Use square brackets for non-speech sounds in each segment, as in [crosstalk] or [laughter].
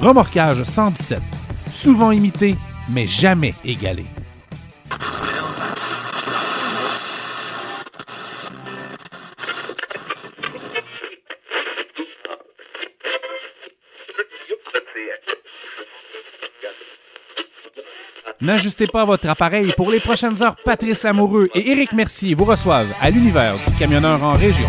Remorquage 117. Souvent imité, mais jamais égalé. N'ajustez pas votre appareil. Pour les prochaines heures, Patrice Lamoureux et Éric Mercier vous reçoivent à l'univers du camionneur en région.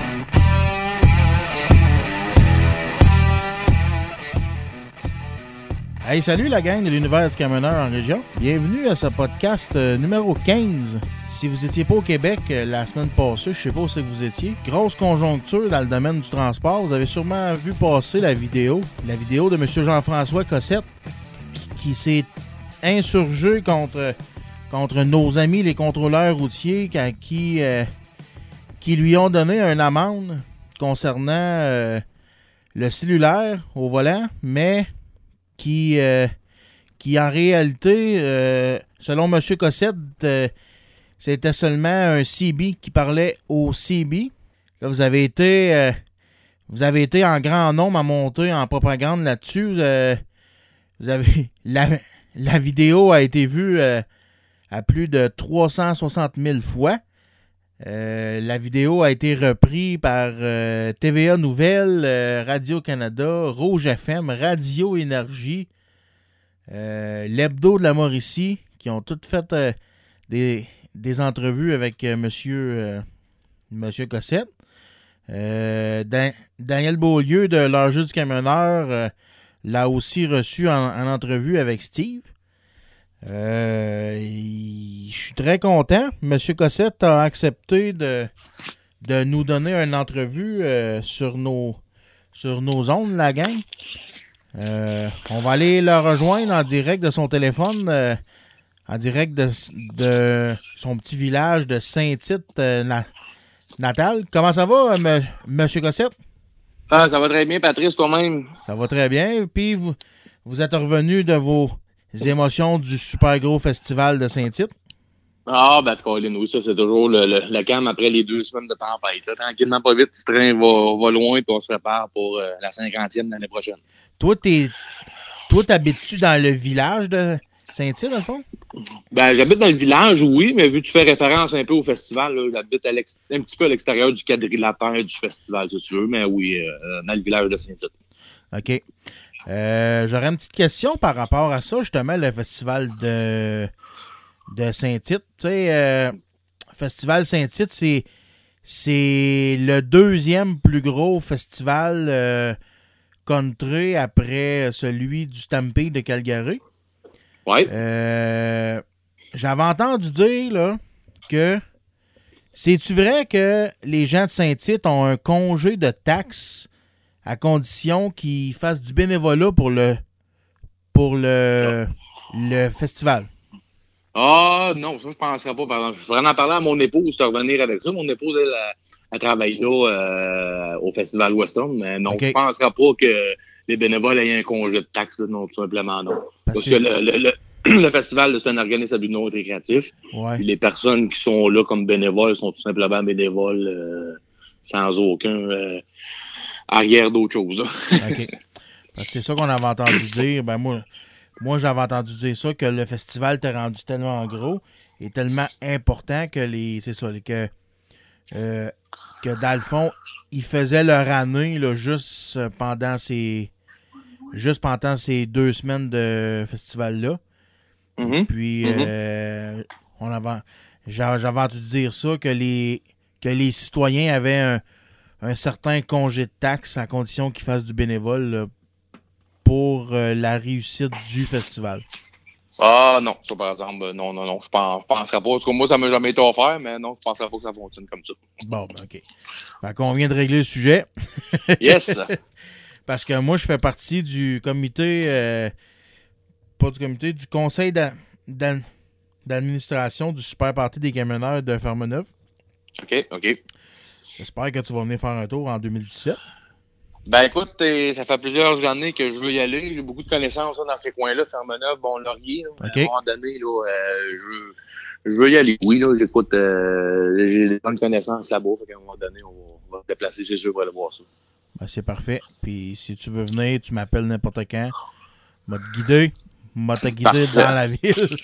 Hey, salut la gang de l'univers du camionneur en région. Bienvenue à ce podcast euh, numéro 15. Si vous étiez pas au Québec euh, la semaine passée, je sais pas où c'est que vous étiez. Grosse conjoncture dans le domaine du transport. Vous avez sûrement vu passer la vidéo. La vidéo de M. Jean-François Cossette qui, s'est insurgé contre, contre nos amis les contrôleurs routiers qui, euh, qui lui ont donné une amende concernant euh, le cellulaire au volant, mais qui, euh, qui en réalité, euh, selon M. Cossette, euh, c'était seulement un CB qui parlait au CB. Vous avez été, vous avez été en grand nombre à monter en propagande là-dessus. Vous, avez [laughs] la, la vidéo a été vue à plus de 360 000 fois. Euh, la vidéo a été reprise par euh, TVA Nouvelles, euh, Radio-Canada, Rouge FM, Radio Énergie, l'Hebdo de la Mauricie, qui ont toutes fait des, des entrevues avec monsieur, monsieur Cossette. Dan- Daniel Beaulieu de l'Enjeu du camionneur l'a aussi reçu en entrevue avec Steve. Euh, je suis très content. Monsieur Cossette a accepté de, de nous donner une entrevue euh, sur nos sur nos ondes, la gang. Euh, on va aller le rejoindre en direct de son téléphone, euh, en direct de, de son petit village de Saint-Tite na- natal. Comment ça va, me- Monsieur Cossette? Ah, ça va très bien, Patrice, toi-même? Ça va très bien. Puis vous, vous êtes revenu de vos émotions du super gros festival de Saint-Tite? Ah, ben, Colin, oui, ça, c'est toujours le, le, le calme après les deux semaines de tempête. là. Tranquillement, pas vite, ce train va, va loin, puis on se prépare pour euh, la cinquantième l'année prochaine. Toi, t'es, toi, t'habites-tu dans le village de Saint-Tite, dans le fond? Ben, j'habite dans le village, oui, mais vu que tu fais référence un peu au festival, j'habite un petit peu à l'extérieur du quadrilatère du festival, si tu veux, mais oui, euh, dans le village de Saint-Tite. OK. Euh, j'aurais une petite question par rapport à ça, justement, le festival de, de Saint-Tite. Euh, Festival Saint-Tite, c'est, c'est le deuxième plus gros festival euh, country après celui du Stampede de Calgary. Ouais. Euh, J'avais entendu dire là, que c'est-tu vrai que les gens de Saint-Tite ont un congé de taxes à condition qu'ils fassent du bénévolat pour le pour le, le festival? Ah, non, ça, je penserais pas, par exemple. Je pourrais en parler à mon épouse, te revenir avec ça. Mon épouse, elle, elle, travaille là, euh, au Festival Western, mais non, je penserais pas que les bénévoles aient un congé de taxes, là, non, tout simplement, non. Parce Parce que le, le, le, [clears throat] le festival, c'est un organisme à but non récréatif. Ouais. Les personnes qui sont là comme bénévoles sont tout simplement bénévoles euh, sans aucun euh, arrière d'autre chose. là. [laughs] OK. Parce que c'est ça qu'on avait entendu dire. Ben moi, moi j'avais entendu dire ça, que le festival t'est rendu tellement gros et tellement important que les. C'est ça, que, euh, que dans le fond, ils faisaient leur année là, juste pendant ces. Juste pendant ces deux semaines de festival-là. Mhm. Puis Mhm. euh, on avait, j'a- j'avais entendu dire ça, que les, que les citoyens avaient un, un certain congé de taxes à condition qu'ils fassent du bénévole là, pour euh, la réussite du festival. Ah non, ça par exemple, euh, non, non, non, je pense, je penserais pas. En tout cas, moi, ça m'a jamais été offert, mais non, je penserais pas que ça fonctionne comme ça. Bon, ben, OK. Fait qu'on vient de régler le sujet. [laughs] Yes! Parce que moi, je fais partie du comité euh, pas du comité, du conseil d'a- d'ad- d'administration du Super Party des camionneurs de Fermeneuve. OK, OK. J'espère que tu vas venir faire un tour en 2017. Ben écoute, ça fait plusieurs années que je veux y aller. J'ai beaucoup de connaissances là, dans ces coins-là, Fermeneuve, bon Laurier. là. À un moment donné, là, euh, je, veux, je veux y aller. Oui, là, j'écoute, euh, j'ai des bonnes connaissances là-bas. Fait qu'à un moment donné, on va, se déplacer, c'est sûr, pour aller voir ça. Ben, c'est parfait. Puis si tu veux venir, tu m'appelles n'importe quand. M'a te guider. M'a dans la ville.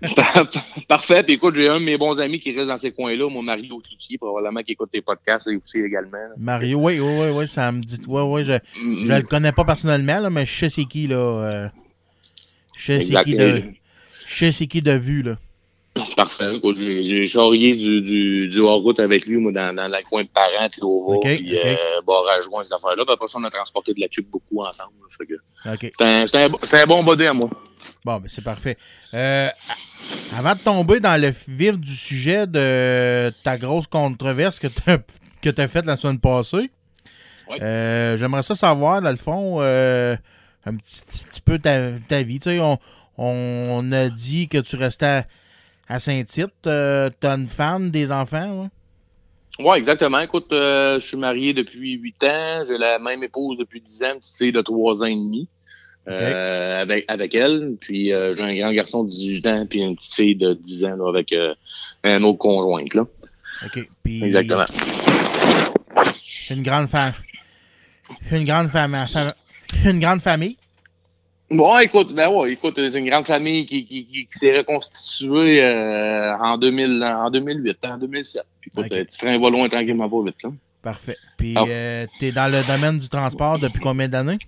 [laughs] Parfait. Puis écoute, j'ai un de mes bons amis qui reste dans ces coins-là, mon mari au Cloutier, probablement qui écoute tes podcasts et aussi également. là. Mario, oui, oui, oui, oui, ça me dit. Oui, oui, je, je le connais pas personnellement, là, mais je sais c'est qui, là. euh, je sais c'est qui de. Je sais c'est qui de vue, là. Parfait. J'ai charrié du, du, du hors-route avec lui, moi, dans, dans le coin de parents, Tilova, Ok, puis ok. euh, barrage joint, ces affaires-là. Après ça, on a transporté de la tube beaucoup ensemble. là. Fait que OK. C'est un, un, un bon body à moi. Bon, ben c'est parfait. Euh, avant de tomber dans le vif du sujet de ta grosse controverse que tu as, faite la semaine passée, euh, j'aimerais ça savoir, dans le fond, euh, un petit, petit peu ta, ta vie. Tu sais, on, on a dit que tu restais à, à Saint-Tite. Euh, T'as une femme, des enfants? hein? Oui, exactement. Écoute, euh, je suis marié depuis 8 ans. J'ai la même épouse depuis 10 ans, une petite fille de 3 ans et demi. euh, avec, avec elle. Puis euh, j'ai un grand garçon de 18 ans, puis une petite fille de 10 ans là, avec un autre conjointe. Là. OK. Puis, Exactement. Une grande femme. Une grande femme. Une grande famille. Bon, écoute, ben ouais, écoute, c'est une grande famille qui, qui, qui, qui s'est reconstituée euh, en, 2000, en 2008, en 2007. Puis, écoute, Ok. euh, tu train va loin tranquillement pas vite. Là. Parfait. Puis, Ah. euh, t'es dans le domaine du transport depuis combien d'années?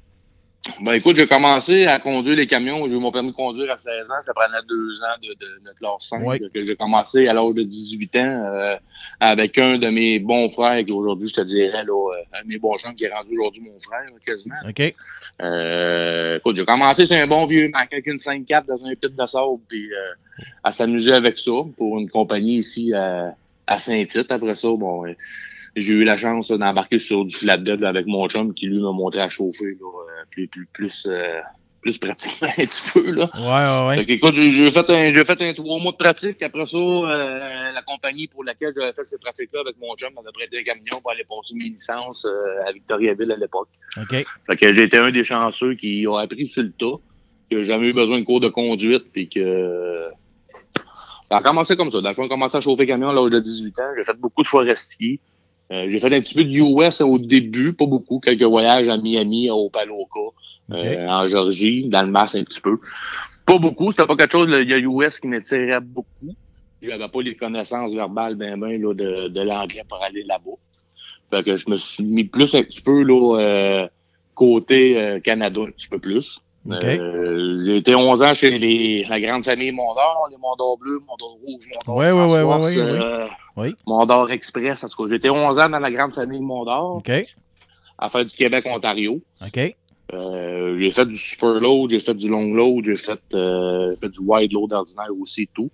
Ben écoute, j'ai commencé à conduire les camions. J'ai eu mon permis de conduire à 16 ans. Ça prenait deux ans de, de, de classe 5. Ouais. que J'ai commencé à l'âge de 18 ans euh, avec un de mes bons frères qui aujourd'hui, je te dirais, là, euh, un de mes bons chums qui est rendu aujourd'hui mon frère, là, quasiment. OK. Euh, écoute, j'ai commencé sur un bon vieux Mac avec une 5-4 dans un pit de sable, puis euh, à s'amuser avec ça pour une compagnie ici à, à Saint-Tite. Après ça, bon, j'ai eu la chance d'embarquer sur du flatbed avec mon chum qui lui m'a montré à chauffer là, euh, plus plus plus euh, plus pratiquement [laughs] un petit peu là. Ouais, ouais, Fait que, écoute, j'ai fait un j'ai fait un trois mois de pratique. Après ça, euh, la compagnie pour laquelle j'avais fait ces pratiques-là avec mon chum m'avait prêté un camion pour aller passer mes licences euh, à Victoriaville à l'époque. OK. Fait que j'ai été un des chanceux qui a appris sur le tas, n'a jamais eu besoin de cours de conduite, puis que ça a commencé comme ça. Dans le fond, j'ai commencé à chauffer camion à l'âge de 18 ans. J'ai fait beaucoup de forestiers. Euh, j'ai fait un petit peu de US au début, pas beaucoup, quelques voyages à Miami, au Paloca, euh, en Georgie, dans le Mass un petit peu. Pas beaucoup, c'était pas quelque chose, il y a US qui m'attirait beaucoup. J'avais pas les connaissances verbales ben ben là, de, de l'anglais pour aller là-bas. Fait que je me suis mis plus un petit peu là, euh, côté euh, Canada, un petit peu plus. Euh, j'ai été 11 ans chez les, la grande famille Mondor, les Mondor bleus, Mondor rouge, Mondor euh, Oui. Mondor Express, en tout cas. J'ai été 11 ans dans la grande famille Mondor OK. à faire du Québec-Ontario. OK. Euh, j'ai fait du super load, j'ai fait du long load, j'ai fait, fait du wide load ordinaire aussi, tout.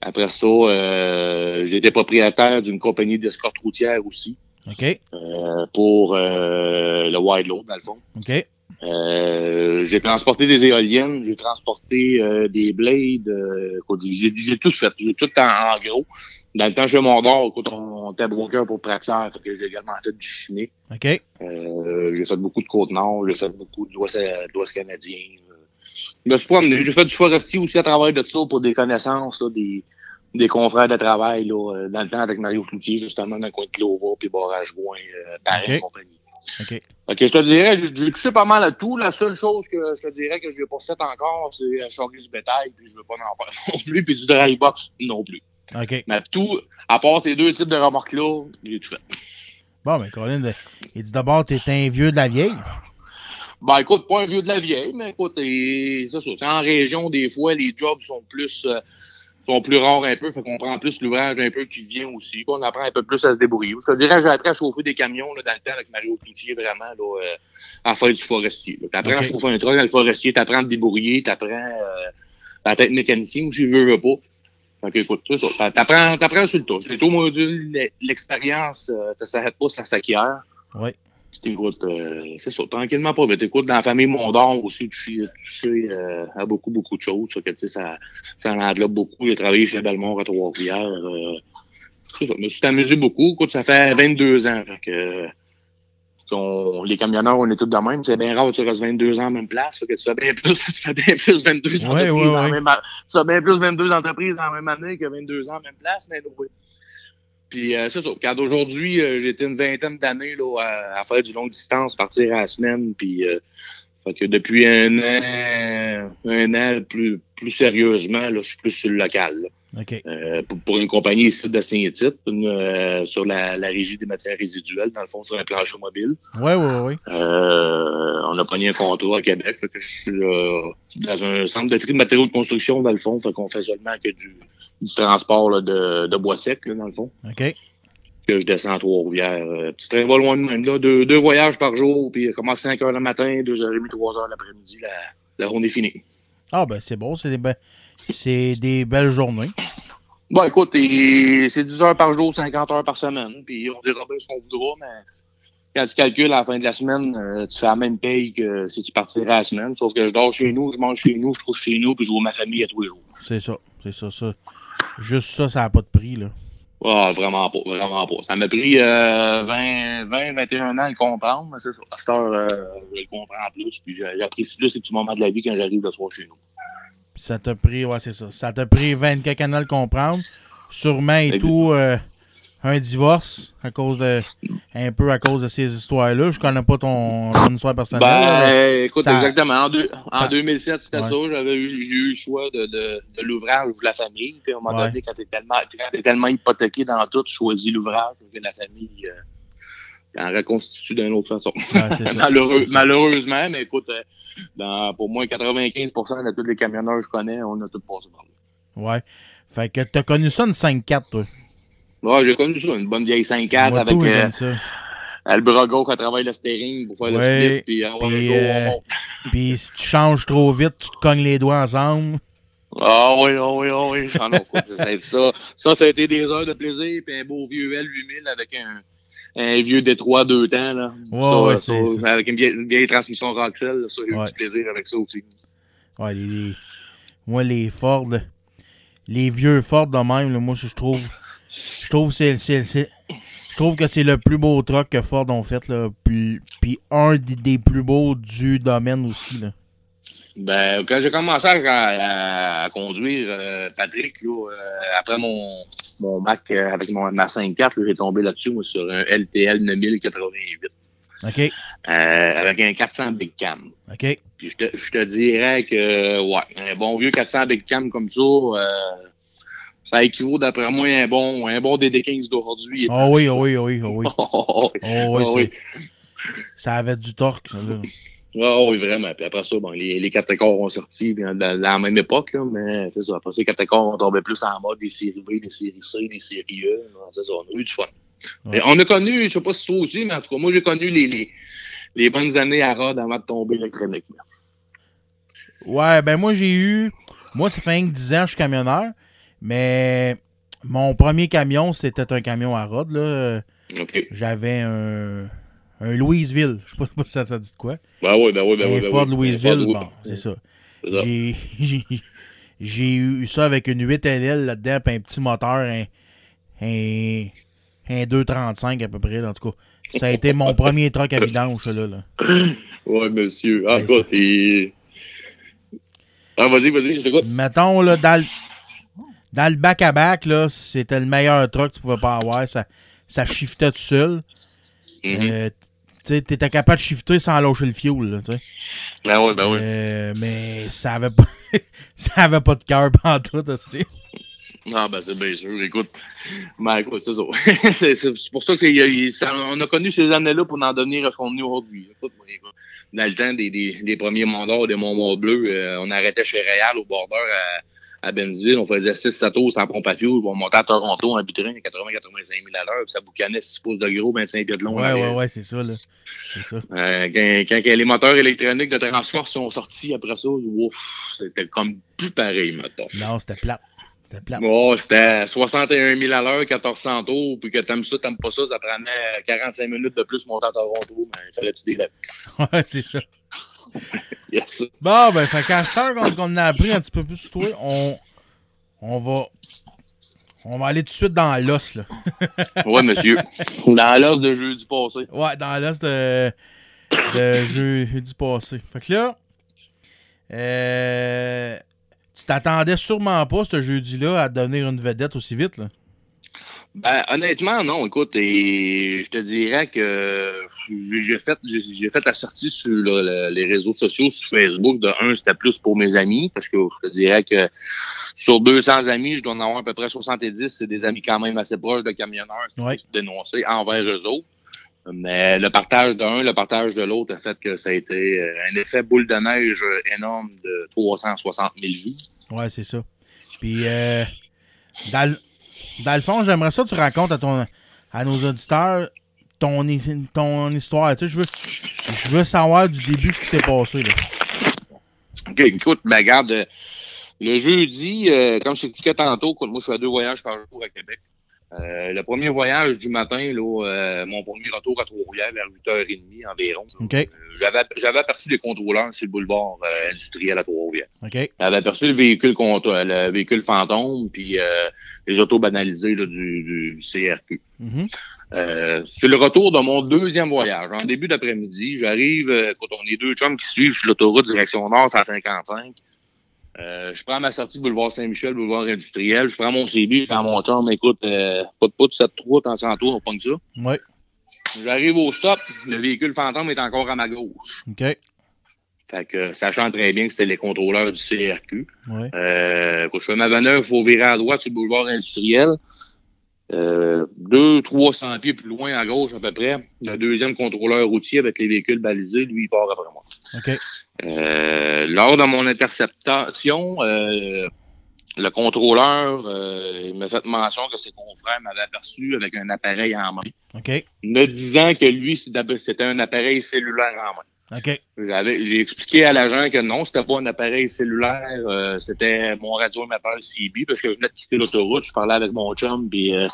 Après ça, j'ai été propriétaire d'une compagnie d'escorte routière aussi OK. pour le wide load, dans le fond. OK. Euh, j'ai transporté des éoliennes, j'ai transporté euh, des blades, euh, j'ai, tout fait, j'ai tout en, en gros. Dans le temps chez Mondor, écoute, on, on était broker pour Praxair, fait que j'ai également fait du chimique. OK. J'ai fait beaucoup de Côte-Nord, j'ai fait beaucoup l'Ouest canadien. Je me suis promené. J'ai fait du forestier aussi à travers de ça pour des connaissances, là, des, des confrères de travail, là, dans le temps avec Mario Cloutier, justement, dans le coin de Clova, puis Barrage Gouin, euh, pareil, compagnie. OK. Ok, je te dirais, j'ai touché pas mal à tout. La seule chose que je te dirais que je n'ai pas fait encore, c'est charger du bétail, puis je veux pas en faire [laughs] non plus, puis du dry box non plus. OK. Mais tout, à part ces deux types de remorques-là, j'ai tout fait. Bon, ben, Colin, il dit d'abord, t'es un vieux de la vieille. Ben écoute, pas un vieux de la vieille, mais écoute, c'est ça. En région, des fois, les jobs sont plus euh, sont plus rares un peu, fait qu'on prend plus l'ouvrage un peu qui vient aussi. On apprend un peu plus à se débrouiller. Je te dirais, j'ai appris à chauffer des camions là, dans le temps avec Mario Cloutier, vraiment, là, euh, à faire du forestier. Tu apprends à chauffer un truck dans le forestier, tu apprends à te débrouiller, tu apprends euh, à être mécanicien aussi, veux, veux pas. Fait que, écoute, c'est ça. T'apprends, t'apprends sur le tas. J'ai tout module, l'expérience, euh, ça s'arrête pas, ça s'acquiert. Oui. Écoute, euh, c'est ça, tranquillement pas vite. Écoute, dans la famille Mondor aussi, tu sais euh, à beaucoup, beaucoup de choses. Ça, que, ça, ça en beaucoup. Il a travaillé chez Belmont à Trois-Rivières. Euh, je me suis amusé beaucoup. Écoute, ça fait 22 ans. Fait que, on, les camionneurs, on est tous de même. C'est bien rare que tu restes 22 ans en même place. Fait que tu fais bien plus, [laughs] tu fais bien plus 22 entreprises ouais, ouais, Même, tu fais bien plus 22 entreprises la même année que 22 ans en même place. Mais. Puis euh, c'est ça. Car aujourd'hui, euh, été une vingtaine d'années là, à, faire du longue distance, partir à la semaine. Puis euh, fait que depuis un an, un an plus, plus sérieusement, là, je suis plus sur le local. Là. Euh, pour, une compagnie ici de Saint-Tite, euh, sur la, la, régie des matières résiduelles, dans le fond, sur un plancher mobile. Oui, oui, oui. Euh, on a pogné un contour à Québec. Fait que je suis dans un centre de tri de matériaux de construction, dans le fond. Fait qu'on fait seulement que du, du transport là, de, de, bois sec, là, dans le fond. OK. Que je descends à Trois-Rivières. Euh, petit train va loin de même, là. Deux, deux voyages par jour, puis commence 5 heures le matin, 2h30, 3h l'après-midi, la, la journée finie. Ah, ben, c'est bon. C'est des, be c'est des belles journées. Bon, écoute, c'est 10 heures par jour, 50 heures par semaine. Puis on dira bien ce qu'on voudra, mais quand tu calcules à la fin de la semaine, euh, tu fais la même paye que si tu partirais à la semaine. Sauf que je dors chez nous, je mange chez nous, je trouve chez nous, puis je vois ma famille à tous les jours. C'est ça, c'est ça, ça. Juste ça, ça n'a pas de prix, là. Ah, vraiment pas, vraiment pas. Ça m'a pris euh, 20, 20, 21 ans à le comprendre, mais c'est ça. À cette heure, euh, je le comprends plus, puis j'apprécie plus ces petits moments de la vie quand j'arrive le soir chez nous. Ça t'a pris, ouais, c'est ça. Ça t'a pris 24 ans à le comprendre. Sûrement et tout, euh, un divorce à cause de. Un peu à cause de ces histoires-là. Je connais pas ton, histoire personnelle. Ben, écoute, exactement. En, 2007, c'était ça. J'avais eu, j'ai eu le choix de, de, de l'ouvrage ou de la famille. Puis à un moment donné, quand t'es tellement, es tellement hypothéqué dans tout, tu choisis l'ouvrage que la famille. Euh, en reconstitue d'une autre façon. [laughs] malheureusement, mais écoute, euh, dans, pour moins 95% de tous les camionneurs que je connais, on a tout passé par là. Ouais. Fait que t'as connu ça une 5-4, toi? Ouais, j'ai connu ça, une bonne vieille 5-4 avec euh, le bras gauche à travers le steering pour faire le split, puis, euh, puis, euh, puis si tu changes trop vite, tu te cognes les doigts ensemble. Ah oui, ah oui, ah oui. Ah non, ça, ça, ça, ça a été des heures de plaisir, puis un beau vieux L8000 avec un un vieux Détroit deux temps. Là. Ouais, ça, ouais, avec une vieille, une vieille transmission Roxel. Ça, j'ai eu du plaisir avec ça aussi. Ouais, les, moi, les Ford, les vieux Ford de même, là, moi, je trouve. Je trouve c'est, c'est, je trouve que c'est le plus beau truck que Ford ont fait. Là, puis, puis un des, plus beaux du domaine aussi. Là. Ben, quand j'ai commencé à, conduire, euh, Patrick, là, euh, après mon, mon Mac euh, avec mon, ma 5.4, j'ai tombé là-dessus, sur un LTL 9088. OK. Avec un 400 Big Cam. OK. Puis je te, je te dirais que, ouais, un bon vieux 400 Big Cam comme ça, ça équivaut d'après moi un bon, un bon DD15 d'aujourd'hui. Oh oui, oh oui, oh oui, oh oui. oh oui, oh oui. Ça avait du torque, ça, là. Oh, oui, vraiment. Puis après ça, bon, les, les quatre ont sorti dans, la même époque, là, mais c'est ça. Après ça, les quatre ont tombé plus en mode des séries B, des séries C, des séries E. C'est ça, on a eu du fun. on a connu, je sais pas si toi aussi, mais en tout cas, moi, j'ai connu les, les, les, bonnes années à Rod avant de tomber électronique. Ouais, ben moi, j'ai eu... Moi, ça fait 10 ans que je suis camionneur, mais mon premier camion, c'était un camion à Rod, là. J'avais un un Louisville. Je sais pas si ça, ça dit de quoi. Ben oui, ben oui, ben oui. Un ben Ford Louisville, bon, c'est ça. J'ai eu ça avec une 8LL là-dedans, puis un petit moteur, un, un, un 235 à peu près, en tout cas. Ça a été mon [laughs] premier truck à vidange, là. là. Ouais, monsieur. Ah, quoi, c'est... Ah, vas-y, vas-y, je t'écoute. Mettons, là, dans le, dans le back-à-back, là, c'était le meilleur truck que tu pouvais pas avoir. Ça, ça shiftait tout seul. Mm -hmm. Tu étais capable de shifter sans lâcher le fuel, là. Ben oui, ben oui. Euh, mais ça avait pas, [laughs] ça avait pas de cœur pendant tout, Ah, ben, c'est bien sûr. Écoute, ben, écoute, c'est ça. [laughs] c'est pour ça qu'on a connu ces années-là pour en devenir à ce qu'on est aujourd'hui. Écoute, dans le temps des, des, des premiers mandats des Monts Bleus, euh, on arrêtait chez Réal au bordeur à à Benzville, on faisait 6-7 tours sans pompe à fuel, on montait à Toronto en bitrain à 80-85 000 à l'heure, puis ça boucanait 6 pouces de gros, 25 pieds de long. Ouais, ouais, ouais, c'est ça, là. Ça. Euh, quand, quand, les moteurs électroniques de transport sont sortis après ça, ouf, c'était comme plus pareil, maintenant. Non, c'était plat. C'était plate. Oh, c'était 61 000 à l'heure, 1400 tours, puis que t'aimes ça, t'aimes pas ça, ça prenait 45 minutes de plus monter à Toronto, mais il fallait que tu délèves. [laughs] Ouais, c'est ça. [laughs] yes. Bon, ben, fait qu'à cette heure qu'on a appris un petit peu plus sur toi, on, on va. On va aller tout de suite dans l'os, là. [laughs] ouais, monsieur. Dans l'os de jeudi passé. Ouais, dans l'os de, de jeudi passé. Fait que là, euh, tu t'attendais sûrement pas, ce jeudi-là, à devenir une vedette aussi vite, là? Ben, honnêtement, non. Écoute, et je te dirais que j'ai fait, j'ai fait la sortie sur les réseaux sociaux, sur Facebook. De un, c'était plus pour mes amis, parce que je te dirais que sur 200 amis, je dois en avoir à peu près 70. C'est des amis quand même assez proches de camionneurs qui ouais. dénoncer envers eux autres. Mais le partage d'un, le partage de l'autre a fait que ça a été euh, un effet boule de neige énorme de 360 000 vues. Ouais, c'est ça. Puis, euh, dans, le, fond, j'aimerais ça que tu racontes à, ton, à nos auditeurs ton, ton histoire. Tu sais, je veux, je veux savoir du début ce qui s'est passé. Là. OK, écoute, ben, regarde, le jeudi, euh, comme je t'expliquais tantôt, moi, je fais deux voyages par jour à Québec. Euh, le premier voyage du matin, là, euh, mon premier retour à Trois-Rivières vers 8h30 environ. Okay. Euh, j'avais aperçu les contrôleurs sur le boulevard industriel à Trois-Rivières. Okay. J'avais aperçu le véhicule, le véhicule fantôme puis les autos banalisées là, du, du, CRQ. Mm-hmm. sur le retour de mon deuxième voyage, en début d'après-midi, j'arrive, quand on est deux chums qui suivent sur l'autoroute direction nord 155. Euh, je prends ma sortie boulevard Saint-Michel, boulevard industriel. Je prends mon CB, je fais mon temps, mais écoute, euh, pas de poudre, 7-3, t'en sens tour, on pogne ça. Oui. J'arrive au stop, le véhicule fantôme est encore à ma gauche. OK. Fait que, sachant très bien que c'était les contrôleurs du CRQ. Oui. Euh, quand je fais ma manœuvre, il faut virer à droite sur le boulevard industriel. Euh, deux, trois cents pieds plus loin à gauche à peu près, le deuxième contrôleur routier avec les véhicules balisés, lui, il part après moi. OK. Euh, lors de mon interceptation, euh, le contrôleur euh, m'a fait mention que ses confrères m'avaient aperçu avec un appareil en main. OK. Me disant que lui, c'était un appareil cellulaire en main. OK. J'ai expliqué à l'agent que non, c'était pas un appareil cellulaire, euh, c'était mon radio émetteur CB, parce que je venais de quitter l'autoroute, je parlais avec mon chum, puis euh,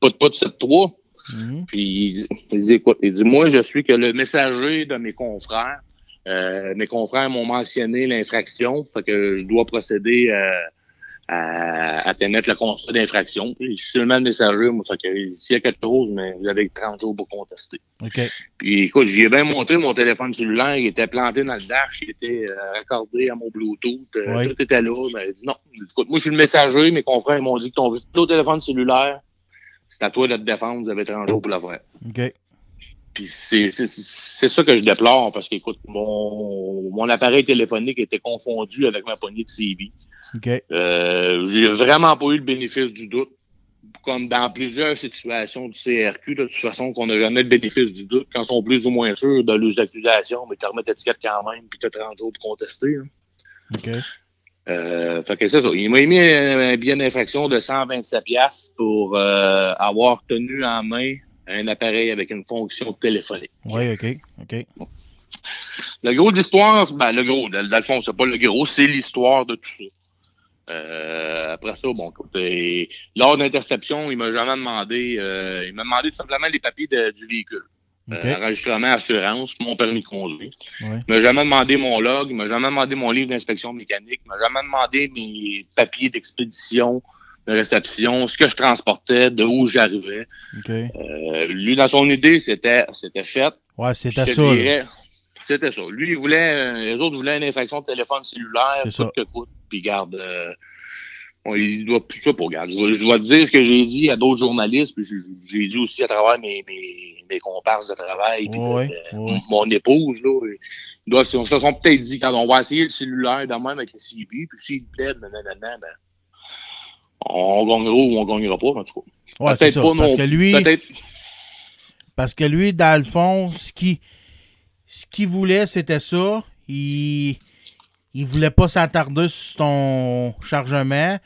pas de pas de 7-3. Mm-hmm. Puis il, dit écoute, il dit moi je suis que le messager de mes confrères euh, mes confrères m'ont mentionné l'infraction, fait que je dois procéder euh, à, à, te mettre le constat d'infraction. Je suis seulement le messager, moi, fait que s'il y a quelque chose, mais vous avez 30 jours pour contester. OK. Puis écoute, j'y ai bien montré mon téléphone cellulaire, il était planté dans le dash, il était euh, raccordé à mon Bluetooth, tout était là. Mais il dit non, écoute, moi je suis le messager, mes confrères m'ont dit que ton, ton téléphone cellulaire, c'est à toi de te défendre, vous avez 30 jours pour faire. OK. Puis c'est ça que je déplore parce qu'écoute, mon, mon appareil téléphonique était confondu avec ma poignée de CB. Okay. Euh, j'ai vraiment pas eu le bénéfice du doute. Comme dans plusieurs situations du CRQ, de toute façon, qu'on n'a jamais le bénéfice du doute, quand ils sont plus ou moins sûrs de leurs accusations, mais tu remettent l'étiquette quand même, puis tu as 30 jours pour contester. Hein. OK. Euh, fait que c'est ça. Il m'a émis un bien d'infraction de 127 pièces pour euh, avoir tenu en main un appareil avec une fonction téléphonique. Oui, OK. OK. Le gros de l'histoire, ben, le gros, dans le fond, c'est pas le gros, c'est l'histoire de tout ça. Euh, après ça, bon, écoute, lors d'interception, il m'a jamais demandé, euh, il m'a demandé tout simplement les papiers du véhicule. Okay. Euh, enregistrement, assurance, mon permis de conduire. Ouais. Il m'a jamais demandé mon log, il m'a jamais demandé mon livre d'inspection mécanique, il m'a jamais demandé mes papiers d'expédition, de réception, ce que je transportais, de où j'arrivais. Okay. Euh, lui, dans son idée, c'était c'était fait. Ouais, c'était ça. Dirais, c'était ça. Lui, il voulait, euh, les autres voulaient une infraction de téléphone cellulaire, coûte ça. que coûte, puis garde. Euh, bon, il doit plus ça pour garde. Je dois, je dois te dire ce que j'ai dit à d'autres journalistes, puis j'ai- dit aussi à travers mes, mes, mes comparses de travail, puis de- Ouais, de- ouais. mon épouse, là. Ils doivent, se sont peut-être dit, quand on va essayer le cellulaire de même avec le CB, puis s'il plaît, nanana, ben, on gagnera ou on gagnera pas, en tout cas. Ouais, Peut-être pas Parce non- que lui, parce que lui, dans le fond, ce qu'il ce voulait, c'était ça. Il il voulait pas s'attarder sur ton chargement.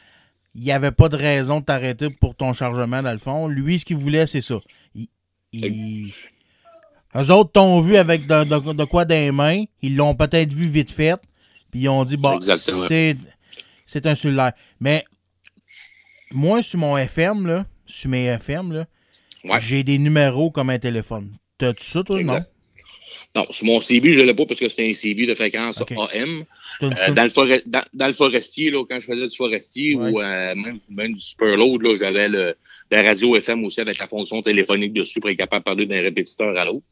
Il n'y avait pas de raison de t'arrêter pour ton chargement, dans le fond. Lui, ce qu'il voulait, c'est ça. Il, il- Eux autres t'ont vu avec de, de- de quoi les mains. Ils l'ont peut-être vu vite fait. Puis ils ont dit, bon, c'est un cellulaire. Mais moi, sur mon FM, là, sur mes FM, là, Ouais. j'ai des numéros comme un téléphone. T'as-tu ça, toi? Exact. Non, sur mon CB, je ne l'ai pas parce que c'était un CB de fréquence. AM. Non? C'est une- Euh, dans, le dans, dans le forestier, là, quand je faisais du forestier Ouais. ou euh, même, même du superload, là, j'avais le, la radio FM aussi avec la fonction téléphonique dessus pour être capable de parler d'un répétiteur à l'autre.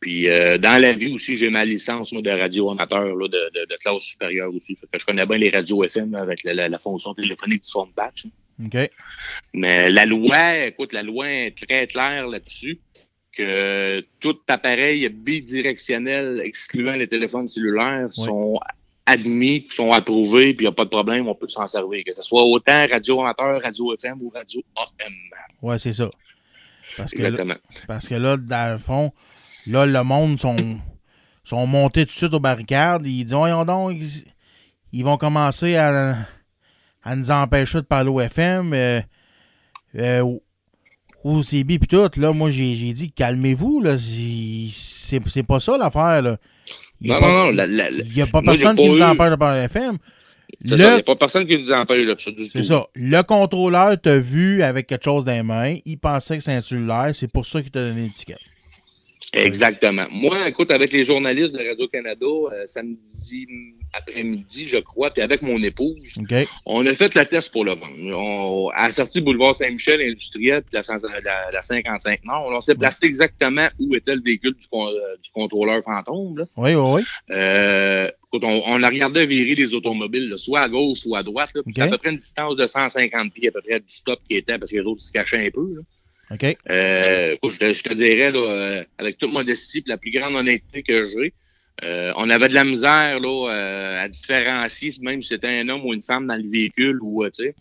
Puis euh, dans la vie aussi, j'ai ma licence moi, de radio amateur là, de, de, de classe supérieure aussi. Fait que je connais bien les radios FM là, avec la, la, la fonction téléphonique du phone patch. hein. Mais la loi, écoute, la loi est très claire là-dessus que tout appareil bidirectionnel excluant les téléphones cellulaires Oui. sont admis, sont approuvés, puis il n'y a pas de problème, on peut s'en servir. Que ce soit autant radio amateur, radio FM ou radio AM. Ouais, c'est ça. Parce que, là, Exactement. parce que là, dans le fond, là, le monde sont, sont montés tout de suite aux barricades. Ils disent, donc, ils, ils vont commencer à, à nous empêcher de parler au FM, euh, euh, CB puis tout. Là, moi, j'ai dit, calmez-vous, là. C'est c'est pas ça l'affaire, là. Il Non, pas- non, non. Il n'y a pas Moi, personne pas qui nous empêche de parler au FM. c'est Il n'y a pas personne qui nous empêche de ça du tout. C'est ça. Le contrôleur t'a vu avec quelque chose dans les mains. Il pensait que c'est un cellulaire. C'est pour ça qu'il t'a donné l'étiquette. Exactement. Moi, écoute, avec les journalistes de Radio-Canada, euh, samedi après-midi, je crois, puis avec mon épouse? On a fait le test pour le vendre. On, à la sortie boulevard Saint-Michel industriel puis la, cent- la, la 55 Nord, on s'est placé exactement où était le véhicule du, euh, du contrôleur fantôme. Là. Oui, oui, oui. Euh, écoute, on, on a regardé virer les automobiles, là, soit à gauche ou à droite. Là, à peu près une distance de 150 pieds à peu près du stop qui était parce que les autres se cachaient un peu. Là. OK. Euh, écoute, je, te, je te dirais, là, avec toute modestie et la plus grande honnêteté que j'ai, euh, on avait de la misère là, euh, à différencier même si c'était un homme ou une femme dans le véhicule ou euh, tu sais.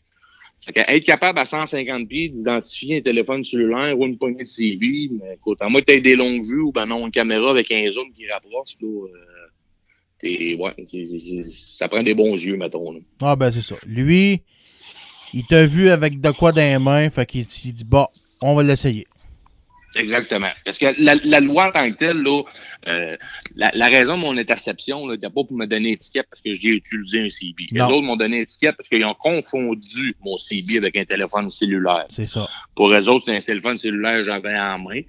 Être capable à 150 pieds d'identifier un téléphone cellulaire ou une poignée de CV, mais écoute, à moins que tu des longues vues ou ben non, une caméra avec un zoom qui rapproche, là, t'es- ouais, ça prend des bons yeux, mettons. Là. Ah, ben, c'est ça. Lui, il t'a vu avec de quoi dans les mains. Fait qu'il s'est dit, bah, on va l'essayer. Exactement. Parce que la, la loi en tant que telle, là, euh, la, la raison de mon interception, là, c'était pas pour me donner étiquette parce que j'ai utilisé un CB. Les autres m'ont donné étiquette parce qu'ils ont confondu mon CB avec un téléphone cellulaire. C'est ça. Pour eux autres, c'est un téléphone cellulaire que j'avais en main.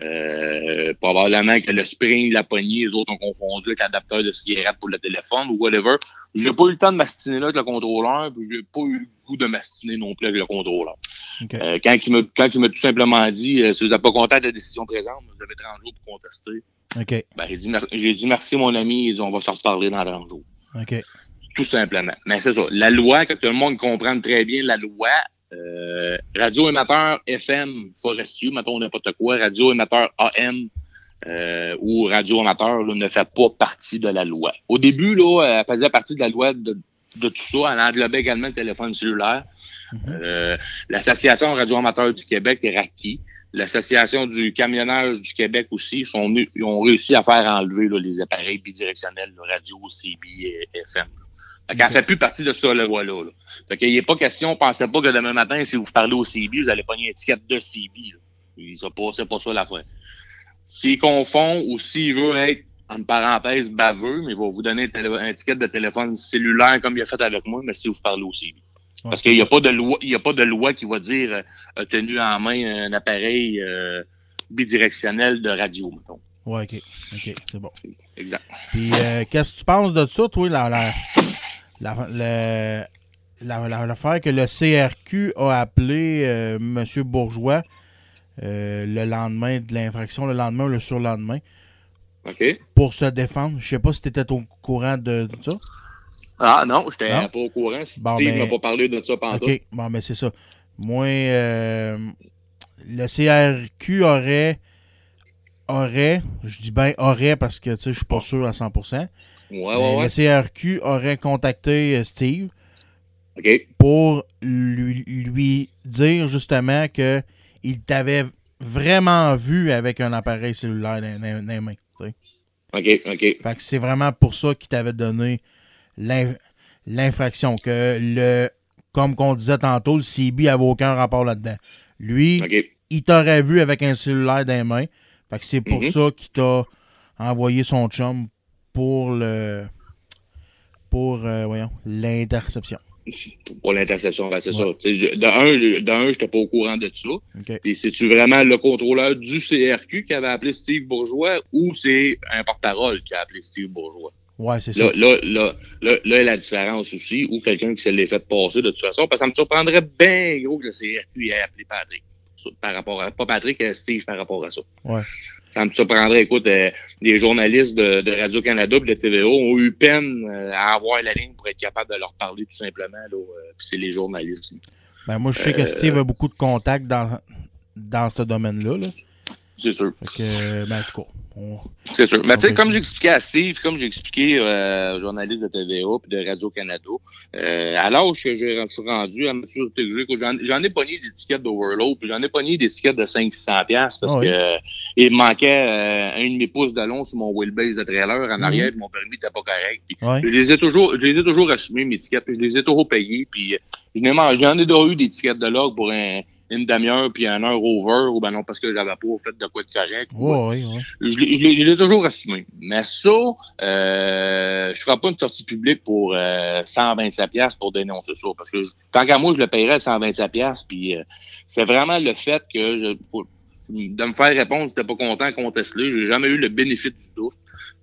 Euh, probablement que le spring, la poignée, les autres ont confondu avec l'adapteur de cigarette pour le téléphone ou whatever. J'ai pas eu le temps de mastiner là avec le contrôleur, puis j'ai pas eu le goût de mastiner non plus avec le contrôleur. Euh, quand il m'a quand il m'a tout simplement dit euh, si vous n'êtes pas content de la décision présente, vous avez 30 jours pour contester. Ben, j'ai dit mer- j'ai dit merci mon ami, dit, on va se reparler dans 30 jours. Tout simplement. Mais c'est ça. La loi, que tout le monde comprenne très bien la loi, euh, radio émetteur FM forestier, mettons n'importe quoi, radio émetteur AM euh, ou radio amateur là, ne fait pas partie de la loi. Au début, là, elle faisait partie de la loi de, de tout ça. Elle englobait également le téléphone cellulaire. Mhm. Euh, L'Association radio amateur du Québec, RACI, l'Association du camionnage du Québec aussi, sont, ils ont réussi à faire enlever là, les appareils bidirectionnels, là, radio, CB et FM. Là. Fait qu'elle Ok. fait plus partie de ça, la loi-là. Là. Fait qu'il n'est pas question, pensez pas que demain matin, si vous parlez au CB, vous allez pogner une étiquette de CB. là. Il- C'est pas, c'est pas ça l'affaire. S'il confond ou s'il veut être, en parenthèse, baveux, mais il va vous donner un télé- un étiquette de téléphone cellulaire comme il a fait avec moi, mais si vous parlez au CB. Parce qu'il n'y a pas de loi, il y a pas de loi qui va dire euh, tenu en main un appareil euh, bidirectionnel de radio, mettons. Ouais, OK. OK. C'est bon. Exact. Puis, euh, qu'est-ce que tu penses de ça, toi, la, la, la, la- la- la- l'affaire que le CRQ a appelé euh, M. Bourgeois euh, le lendemain de l'infraction, le lendemain ou le surlendemain, OK? pour se défendre? Je sais pas si tu étais au courant de, de ça. Ah non, j'étais Non? pas au courant. Bon, Steve ben, m'a pas parlé de ça pendant OK, bon, mais c'est ça. Moi, euh, le CRQ aurait, aurait, je dis bien aurait parce que, tu sais, je suis pas sûr à 100%, Ouais, mais ouais, ouais. le CRQ aurait contacté euh, Steve pour lui, lui dire justement que il t'avait vraiment vu avec un appareil cellulaire dans, les mains. OK, OK. Fait que c'est vraiment pour ça qu'il t'avait donné l'in- l'infraction. Que le, comme qu'on disait tantôt, le CB avait aucun rapport là-dedans. Lui, il t'aurait vu avec un cellulaire dans les mains. Fait que c'est pour Mhm. ça qu'il t'a envoyé son chum pour le pour, euh, voyons, l'interception. Pour l'interception, ben, c'est ça. De un, de un, j'étais pas au courant de ça. Et c'est-tu vraiment le contrôleur du CRQ qui avait appelé Steve Bourgeois ou c'est un porte-parole qui a appelé Steve Bourgeois? Ouais, c'est ça. Là, là, là, là, la différence aussi, ou quelqu'un qui se l'est fait passer de toute façon, parce que ça me surprendrait bien gros que le CRQ ait appelé Patrick par rapport à, pas Patrick, euh, Steve par rapport à ça. Ouais. Ça me surprendrait, écoute, euh, des journalistes de, Radio-Canada et de TVO ont eu peine euh, à avoir la ligne pour être capable de leur parler tout simplement, là, puis c'est les journalistes. Ben, moi, je sais que Steve a beaucoup de contacts dans, dans ce domaine-là. Là. C'est sûr. Fait que, ben, en c'est sûr. Mais tu sais, comme j'expliquais à Steve, comme j'ai expliqué euh, aux journalistes de TVA puis de Radio-Canada, euh, à l'âge que je suis rendu à maturité que j'ai, j'en ai pogné des tickets d'Overload, puis j'en ai pogné des tickets de 500-600$ parce ah que euh, il manquait euh, un de mes pouces de long sur mon wheelbase de trailer en mhm. arrière, puis mon permis n'était pas correct. Je les ai toujours, je les ai toujours assumés, mes tickets, puis je les ai toujours payés, puis j'en ai, déjà eu des tickets de log pour un une demi-heure puis un heure over, ou ben non, parce que j'avais pas fait de quoi de correct. oui, Je, l'ai toujours assumé. Mais ça, euh, je ferai pas une sortie publique pour euh, 127$ pour dénoncer ça. Parce que tant qu'à moi, je le paierais 127$. Puis euh, c'est vraiment le fait que je, de me faire répondre, j'étais pas content, conteste-le. J'ai jamais eu le bénéfice du doute.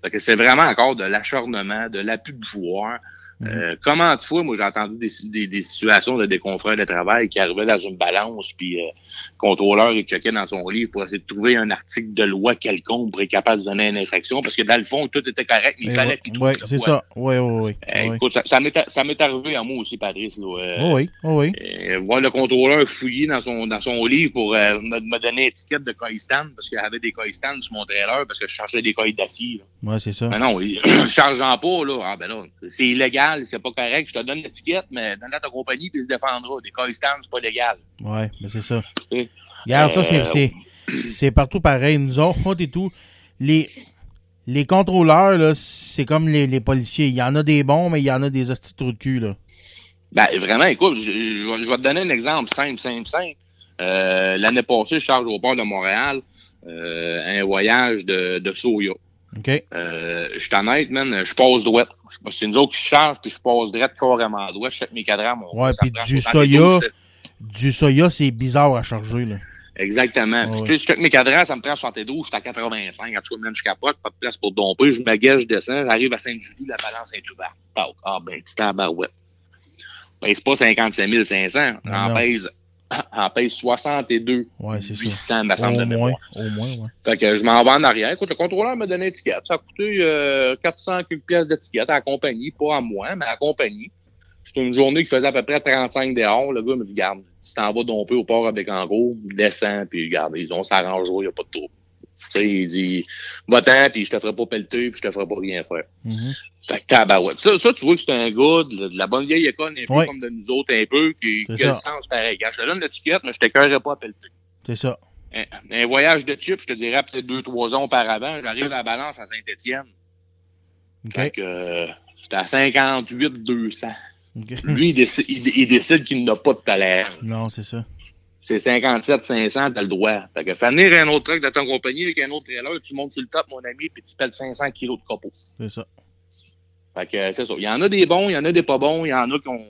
Fait que c'est vraiment encore de l'acharnement, de l'appui de pouvoir. Mhm. Euh, comment de fois, moi, j'ai entendu des, des, situations de des confrères de travail qui arrivaient dans une balance, puis euh, le contrôleur, il checkait dans son livre pour essayer de trouver un article de loi quelconque pour être capable de donner une infraction, parce que dans le fond, tout était correct, mais il fallait qu'il Oui, c'est ça. Oui, oui, oui. écoute, ça, ça m'est arrivé à moi aussi, Patrice. Là, euh, oui, oui. Euh, voir le contrôleur fouiller dans son dans son livre pour me, me, donner une étiquette de coïstan, parce qu'il y avait des coïstans sur mon trailer, parce que je cherchais des coïs d'acier. Ouais, c'est ça. Mais non, chargeant [clears throat] pas, là. Ah, ben là, c'est illégal, c'est pas correct. Je te donne l'étiquette, mais donne-la à ta compagnie, puis il se défendra. Des coïstans, c'est pas légal. Ouais, mais c'est ça. Regarde, ça, c'est, c'est, partout pareil. Nous autres et tout, les, les contrôleurs, là, c'est comme les, les, policiers. Il y en a des bons, mais il y en a des hosties de cul, là. Ben, vraiment, écoute, je, je, vais te donner un exemple simple, simple, simple. Euh, l'année passée, je charge au port de Montréal euh, un voyage de, de soya. OK. Euh, je suis honnête, man, je passe droit. C'est une autre qui charge, puis je passe droit carrément droit. Je fais mes cadrans. Mon, ouais, puis du soya, du soya, c'est bizarre à charger, là. Exactement. puis, tu sais, je check mes cadrans, ça me prend 72, je suis à 85. En tout cas, même, je capote, pas de place pour domper. Je me guette, je descends, j'arrive à Sainte-Julie, la balance est ouverte. Ah, ben, petit tabarouette. Ben, c'est pas 55 500. On pèse en paye 62 ouais, 800, me semble, de moins, Au moins, ouais. Fait que je m'en vais en arrière. Écoute, le contrôleur m'a donné une étiquette. Ça a coûté euh, 400 quelques pièces d'étiquette à la compagnie, pas à moi, mais à la compagnie. C'était une journée qui faisait à peu près 35 dehors. Le gars me dit, garde, si t'en vas domper au port avec en gros, descends, puis garde, ils ont s'arrange, il n'y a pas de trouble. Tu sais, il dit, va-t'en, puis je te ferai pas pelleter, puis je te ferai pas rien faire. Mm-hmm. Tabarouette. Ça, ça, tu vois que c'est un gars de, la bonne vieille école, un peu comme de nous autres, un peu, qui, qui a le sens pareil. je te donne l'étiquette, mais je t'écœurerai pas à pelleter. C'est ça. Un, voyage de chips, je te dirais peut-être deux, trois ans auparavant, j'arrive à la balance à Saint-Étienne. OK. Fait que, euh, j'étais à 58 200. Lui, il décide, il, décide qu'il n'a pas de tolérance. Non, c'est ça c'est 57 500, t'as le droit. Fait que fais venir un autre truck de ton compagnie avec un autre trailer, tu montes sur le top, mon ami, puis tu pèles 500 kilos de copeaux. C'est ça. Fait que c'est ça. Il y en a des bons, il y en a des pas bons, il y en a qui ont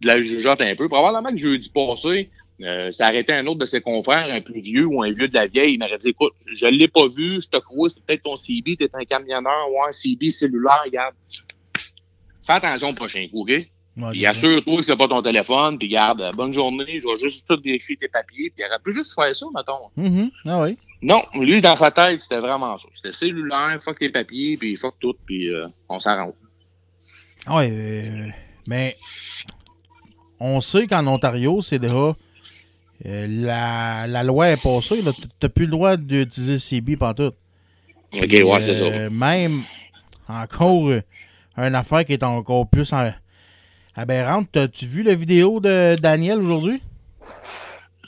de la jugeote un peu. Probablement que jeudi passé, euh, ça arrêtait un autre de ses confrères, un plus vieux ou un vieux de la vieille. Il m'aurait dit, écoute, je l'ai pas vu, je te crois, c'est peut-être ton CB, t'es un camionneur, ouais, CB cellulaire, regarde. Fais attention au prochain coup, OK? puis assure-toi que c'est pas ton téléphone, puis garde, bonne journée, je vais juste tout vérifier tes papiers, puis il aurait pu juste faire ça, mettons. Mm Ah oui. Non, lui, dans sa tête, c'était vraiment ça. C'était cellulaire, fuck les papiers, puis fuck tout, puis euh, on s'arrange. Ah oui, euh, mais on sait qu'en Ontario, c'est déjà... Euh, la, la, loi est passée, tu n'as plus le droit d'utiliser CB partout. OK, ouais, c'est ça. Même, encore, une affaire qui est encore plus... En, aberrante. As-tu vu la vidéo de Daniel aujourd'hui?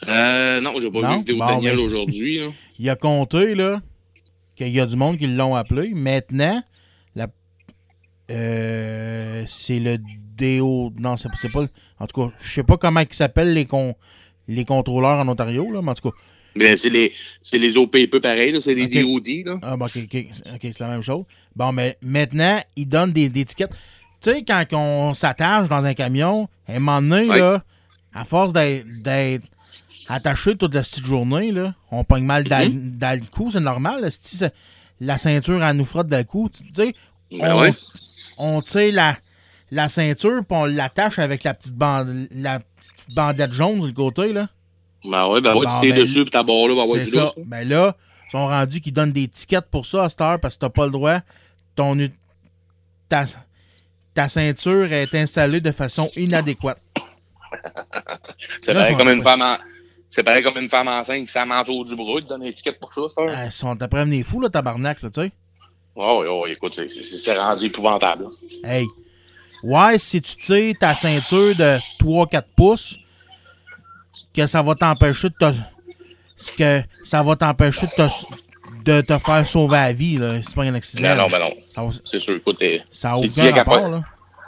Euh, non, j'ai pas vu la vidéo de Daniel ben, aujourd'hui. [laughs] Il a compté, là, qu'il y a du monde qui l'ont appelé. Maintenant, euh, c'est le DO. Non, c'est pas. En tout cas, je sais pas comment ils s'appellent les, con, les contrôleurs en Ontario, là, mais en tout cas. Ben, c'est les, les OPP pareil, c'est les DOD. Là. Ah, bon, ok, c'est la même chose. Bon, mais maintenant, ils donnent des, des étiquettes sais, quand on s'attache dans un camion, à un moment donné, Ouais. là, à force d'être attaché toute la petite journée, là, on pogne mal dans, Mm-hmm. dans le cou, c'est normal. là, si la ceinture, elle nous frotte dans le cou. Tu sais, Ben on, ouais. On tire la, la ceinture, puis on l'attache avec la petite, bande, la petite bandette jaune le côté, là. Ben ouais, ben Bon, tu tires ben, dessus, puis ta barre là, va avoir C'est du ça. Ben là, ils sont rendus qu'ils donnent des tickets pour ça à cette heure parce que t'as pas le droit. Ton, ta, ta ceinture est installée de façon inadéquate. [laughs] C'est pareil comme une femme en... C'est pareil comme une femme enceinte qui du bras, tu donnes une étiquette pour ça, c'est ça? Ils sont après venir fous, là, tabarnak, là, tu sais. Ouais, ouais, ouais, écoute, c'est- rendu épouvantable. là. Hey. Ouais, si tu tires ta ceinture de 3-4 pouces, que ça va t'empêcher de te. que ça va t'empêcher de te, de te faire sauver la vie, là. C'est pas un accident. Ben non, ben non, c'est sûr, écoute, ça a c'est aucun rapport, pas- là.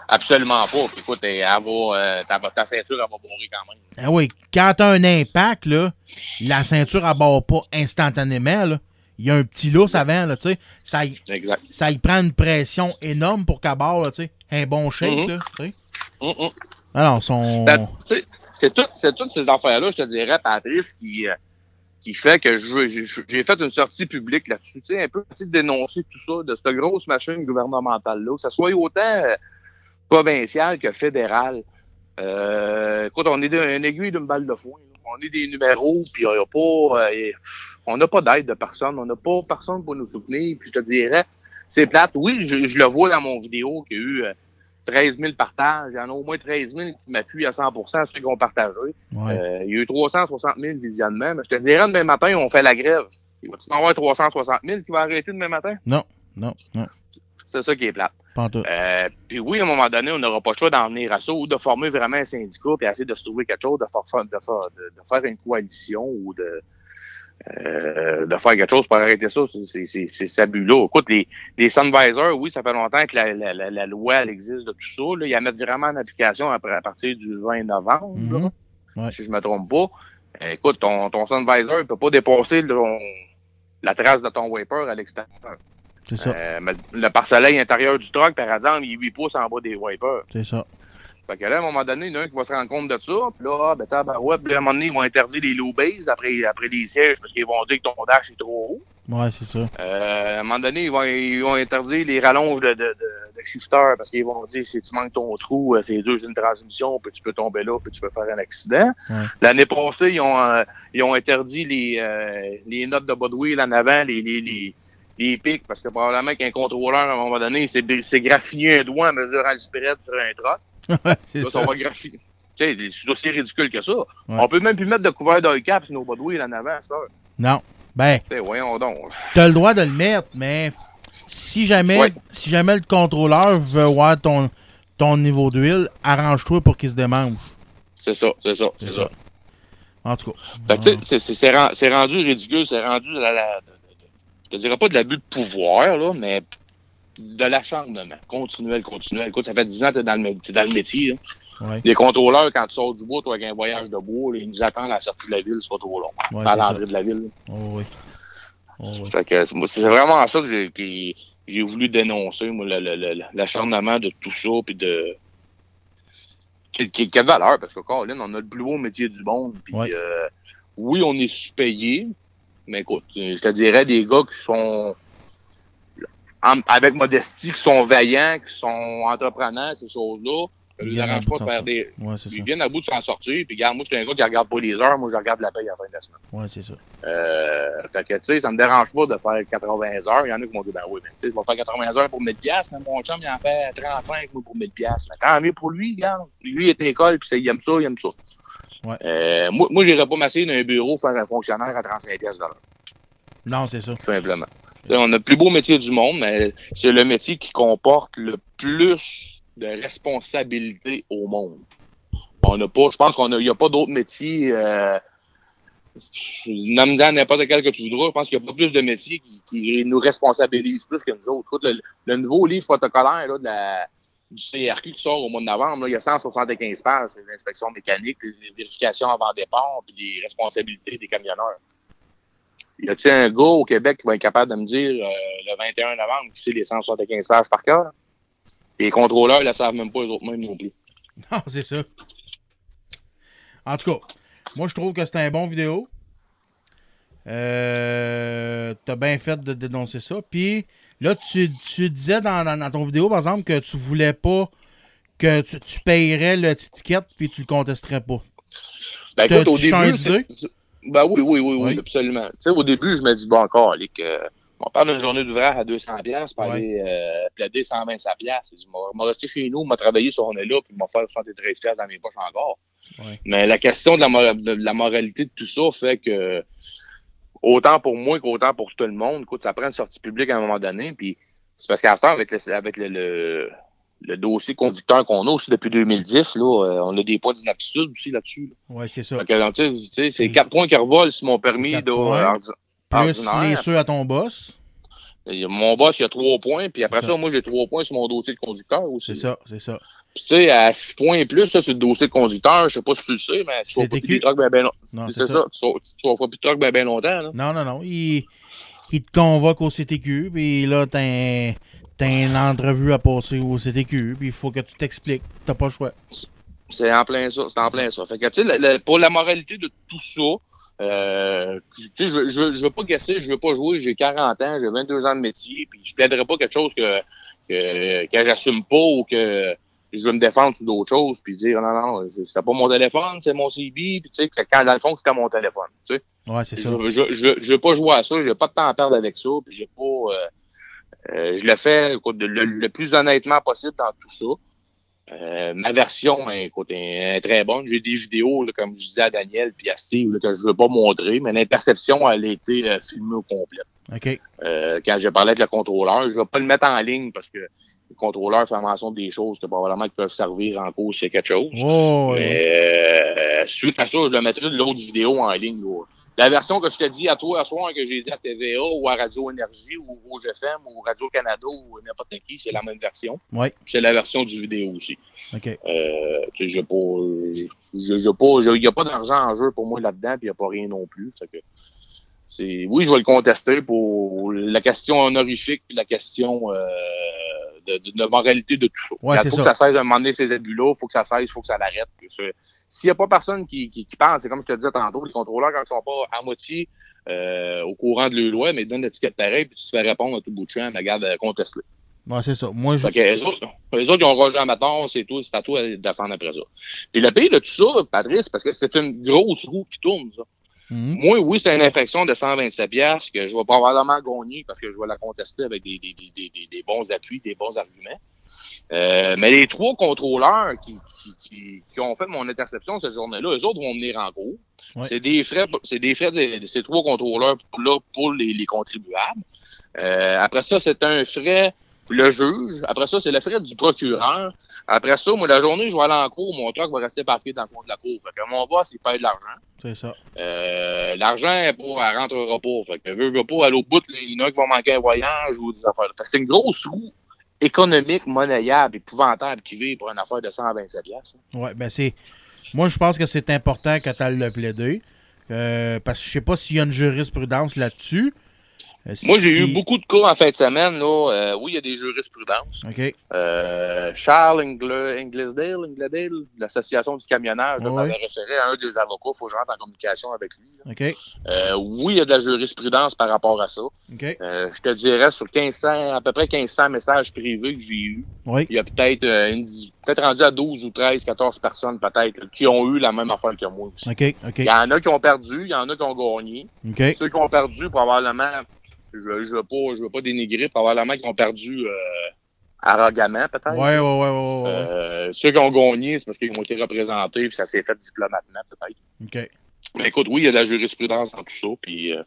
absolument pas. Puis écoute, elle va, euh, ta, ta ceinture, elle va bourrer quand même. Ah oui, quand t'as un impact, là, la ceinture abat pas instantanément, là. Il y a un petit lousse avant, là, tu sais. Ça, y- ça y prend une pression énorme pour barre, là, tu sais. Un bon shake, Mhm. là, tu sais. Alors, son... Ben, tu sais, c'est tout- c'est toutes ces affaires-là, je te dirais, Patrice, qui, euh, qui fait que j'ai fait une sortie publique là-dessus, tu sais, un peu pour dénoncer tout ça, de cette grosse machine gouvernementale-là, que ce soit autant euh, provincial que fédéral. Euh, écoute, on est de- un aiguille d'une balle de foin. là. On est des numéros, puis il y a pas, euh, on n'a pas d'aide de personne, on n'a pas personne pour nous soutenir. Puis je te dirais, c'est plate. Oui, je, je le vois dans mon vidéo qu'il y a eu euh, 13 000 partages. Il y en a au moins 13 000 qui m'appuient à 100% ceux qui ont partagé. Ouais. Euh, il y a eu 360 000 visionnements. Mais je te dirais, demain matin, on fait la grève. Il va-tu en avoir 360 000 qui vont arrêter demain matin? Non, non, C'est ça qui est plate. Euh, puis oui, à un moment donné, on n'aura pas le choix d'en venir à ça ou de former vraiment un syndicat puis essayer de se trouver quelque chose, de faire, de faire, de, de faire une coalition ou de, euh, de faire quelque chose pour arrêter ça. C'est- abus-là. Écoute, les, les Sunvisors, oui, ça fait longtemps que la, la, la, loi elle existe de tout ça. Là. Ils la mettent vraiment en application après, à partir du 20 novembre, là, Mhm. Ouais. si je me trompe pas. Euh, écoute, ton, ton Sunvisor, il peut pas dépasser le- la trace de ton wiper à l'extérieur. C'est ça, Euh, le pare-soleil intérieur du truck, par exemple, il est 8 pouces en bas des wipers. c'est ça. Fait que là, à un moment donné, il y en a un qui va se rendre compte de ça. Puis là, ah, ben, tabarouette, puis à un moment donné, ils vont interdire les low bases après, après les sièges parce qu'ils vont dire que ton dash est trop haut. Ouais, c'est ça. Euh, à un moment donné, ils vont, ils vont interdire les rallonges de, de, de, de shifter parce qu'ils vont dire si tu manques ton trou, euh, c'est dur, c'est une transmission, puis tu peux tomber là, puis tu peux faire un accident. Ouais. L'année passée, ils ont, euh, ils ont interdit les, euh, les notes de wheel en avant, les, les, les, les pics, parce que probablement qu'un contrôleur, à un moment donné, s'est s'est graffiné un doigt en mesurant le spread sur un truck. [laughs] Ouais, c'est ça. va c'est aussi ridicule que ça. Ouais. On peut même plus mettre de couvert d'oil cap sur nos wheel en avant, ça. Non. Ben, Tu sais, voyons donc. t'as le droit de le mettre, mais si jamais, Ouais. si jamais le contrôleur veut voir ton, ton niveau d'huile, arrange-toi pour qu'il se démange. C'est ça, c'est ça, C'est ça. ça. En tout cas. Sais, c'est- c'est- c'est ren- c'est rendu ridicule, c'est rendu la, la, de- je dirais pas de l'abus de pouvoir, là, mais de l'acharnement. Continuel, continuel. Écoute, ça fait 10 ans que t'es dans le, mé- t'es dans le métier. Ouais, Les contrôleurs, quand tu sors du bois, toi, avec un voyage de bois, là, ils nous attendent à la sortie de la ville, c'est pas trop long. ouais, à l'entrée de la ville. Oh, oui. Oh, oui. C'est- vraiment ça que j'ai, voulu dénoncer, moi, l'acharnement de tout ça, puis de... De valeur, parce que, Colin, on a le plus beau métier du monde, puis Ouais. euh, oui, on est sous-payé, mais écoute, je te dirais des gars qui sont en- avec modestie, qui sont vaillants, qui sont entrepreneurs, ces choses-là, ça Ils ne arrange pas de faire des... Ouais, c'est ça. Ils viennent à bout de s'en sortir, puis regarde, moi, je suis un gars qui regarde pas les heures, moi, je regarde la paye à la fin de la semaine. Ouais, c'est ça. Euh, fait que, tu sais, ça me dérange pas de faire 80 heures. Il y en a qui m'ont dit, ben oui, mais tu sais, je vais faire 80 heures pour 1000 piastres. mais Mon chum, il en fait 35 moi, pour 1000 piastres. Mais tant mieux pour lui, regarde. Lui, il est à l'école, puis il aime ça, il aime ça. Ouais. Euh, moi, moi j'irais pas m'asseoir dans un bureau faire un fonctionnaire à 35 piastres de l'heure, Non, c'est ça. simplement. On a le plus beau métier du monde, mais c'est le métier qui comporte le plus de responsabilités au monde. On n'a pas, je pense qu'on n'y a pas d'autres métiers, euh, nomme-en n'importe quel que tu voudras, je pense qu'il n'y a pas plus de métiers qui, nous responsabilisent plus que nous autres. Le, le nouveau livre protocolaire là, du CRQ qui sort au mois de novembre, il y a 175 pages, c'est l'inspection mécanique, les vérifications avant départ, puis les responsabilités des camionneurs. Y a-t-il un gars au Québec qui va être capable de me dire euh, le 21 novembre qui sait les 175 pages par cœur? les contrôleurs ne le savent même pas eux autres mêmes non plus. [laughs] Non, c'est ça. En tout cas, moi, je trouve que c'est un bon vidéo. Euh, T'as bien fait de dénoncer ça. Puis là, tu, tu disais dans, dans, dans ton vidéo, par exemple, que tu voulais pas que tu, tu payerais le ticket puis tu le contesterais pas. Ben écoute, au début, ben oui, oui, oui, oui, Oui. absolument. Tu sais, au début, je me dis, bon, encore, les que, on parle d'une journée d'ouvrage à 200 pièces pour Ouais. aller euh, plaider 125 pièces. Je m'a resté chez nous, m'a travaillé sur journée-là, puis m'a fait 73 pièces dans mes poches encore. Mais la question de la, de la moralité de tout ça fait que, autant pour moi qu'autant pour tout le monde, écoute, ça prend une sortie publique à un moment donné, puis c'est parce qu'à ce temps, avec le, avec le, le, le dossier conducteur qu'on a aussi depuis 2010, là, euh, on a des points d'inaptitude aussi là-dessus. là. Ouais, c'est ça. C'est quatre points qui revolent sur mon permis de, points. ordi- Plus les ceux à ton boss. Mon boss, il a trois points, puis après ça. ça. moi, j'ai trois points sur mon dossier de conducteur aussi. C'est ça, c'est ça. Puis, tu sais, à six points et plus, ça, sur le dossier de conducteur, je sais pas si tu le sais, mais tu C'est vas pas plus ben, ben Non, C'est ça. Tu tu vas pas plus de ben, ben longtemps, là. Non, non, non. Il, il te convoque au CTQ, puis là, t'as un- t'as une entrevue à passer au CTQ, puis il faut que tu t'expliques. T'as pas le choix. C'est en plein ça, c'est en plein ça. Fait que, tu sais, pour la moralité de tout ça, euh, tu sais, je, veux- je, veux- je veux pas gasser, je veux pas jouer, j'ai 40 ans, j'ai 22 ans de métier, puis je plaiderai pas quelque chose que, que, que j'assume pas ou que je veux me défendre sur d'autres choses, puis dire, non, non, c'est c'est pas mon téléphone, c'est mon CB, puis tu sais, que quand dans le fond, c'était mon téléphone, tu sais. Ouais, c'est ça. je, je, je veux pas jouer à ça, j'ai pas de temps à perdre avec ça, puis j'ai pas, euh, je le fais écoute, le, plus honnêtement possible dans tout ça. Euh, ma version, écoute, est, très bonne. J'ai des vidéos, là, comme je disais à Daniel puis à Steve, là, que je veux pas montrer, mais l'interception, elle a été euh, filmée au complet. OK. Euh, quand j'ai parlé avec le contrôleur, je vais pas le mettre en ligne parce que le contrôleur fait mention des choses que probablement qui peuvent servir en cause c'est quelque chose. Oh, ouais. Mais, euh, suite à ça, je le mettrai de l'autre vidéo en ligne. là. La version que je te dis à toi ce soir, que j'ai dit à TVA ou à Radio Énergie ou au GFM ou Radio Canada ou n'importe qui, c'est la même version. Ouais. C'est la version du vidéo aussi. OK. Euh, tu sais, pas, il y a pas d'argent en jeu pour moi là-dedans, puis il y a pas rien non plus. Fait que c'est, oui, je vais le contester pour la question honorifique, la question euh, de, de, de moralité de tout ça. Ouais, il faut que ça. cesse de demander ces abus-là, faut que ça cesse, faut que ça l'arrête. S'il y a pas personne qui, qui, qui pense, c'est comme je te disais tantôt, les contrôleurs, quand ils sont pas à moitié euh, au courant de leur loi, mais ils donnent l'étiquette pareil, puis tu te fais répondre à tout bout de champ, mais regarde, euh, conteste-le. Ouais, c'est ça. Moi, je. Les autres, les autres, ils ont Roger Amateur, c'est tout, c'est à toi de défendre après ça. Puis le pire de tout ça, Patrice, parce que c'est une grosse roue qui tourne, ça. Mhm. Moi, oui, c'est une infraction de 127 pièces que je vais probablement gagner parce que je vais la contester avec des, des, des, des, des- des bons appuis, des bons arguments. Euh, mais les trois contrôleurs qui, qui, qui, qui ont fait mon interception cette journée-là, eux autres vont venir en cours. Ouais. C'est des frais, c'est des frais de, de ces trois contrôleurs là pour les, les contribuables. Euh, après ça, c'est un frais le juge. Après ça, c'est le frais du procureur. Après ça, moi, la journée, je vais aller en cours, mon truck va rester parqué dans le fond de la cour. Fait que mon boss, il paye de l'argent. C'est ça. Euh, l'argent, elle, elle rentrera pas. Fait que veut, veut pas, aller au bout, il y en a qui vont manquer un voyage ou des affaires. Fait que c'est une grosse roue économique, monnayable, épouvantable qui vit pour une affaire de 127 pièces. Ouais, ben c'est. Moi, je pense que c'est important que tu le plaider. Euh, parce que je sais pas s'il y a une jurisprudence là-dessus. Moi, j'ai eu beaucoup de cas en fin de semaine. Là. Euh, oui, il y a des jurisprudences. Euh, Charles Ingl- Inglisdale, Inglisdale, de l'Association du camionnage, Ouais. m'avait référé à un des avocats. Il faut que je rentre en communication avec lui. Euh, oui, il y a de la jurisprudence par rapport à ça. OK. Euh, je te dirais sur 1500, à peu près 1500 messages privés que j'ai eus, Oui. il y a peut-être une peut-être rendu à 12 ou 13, 14 personnes peut-être qui ont eu la même affaire que moi aussi. Il y en a qui ont perdu, il y en a qui ont gagné. Ceux qui ont perdu, probablement, je ne veux, pas, je veux pas dénigrer, probablement qui ont perdu euh, arrogamment, peut-être? Ouais, ouais. Euh, ceux qui ont gagné, c'est parce qu'ils ont été représentés, puis ça s'est fait diplomatement, peut-être. OK. Mais écoute, oui, il y a de la jurisprudence dans tout ça, puis euh,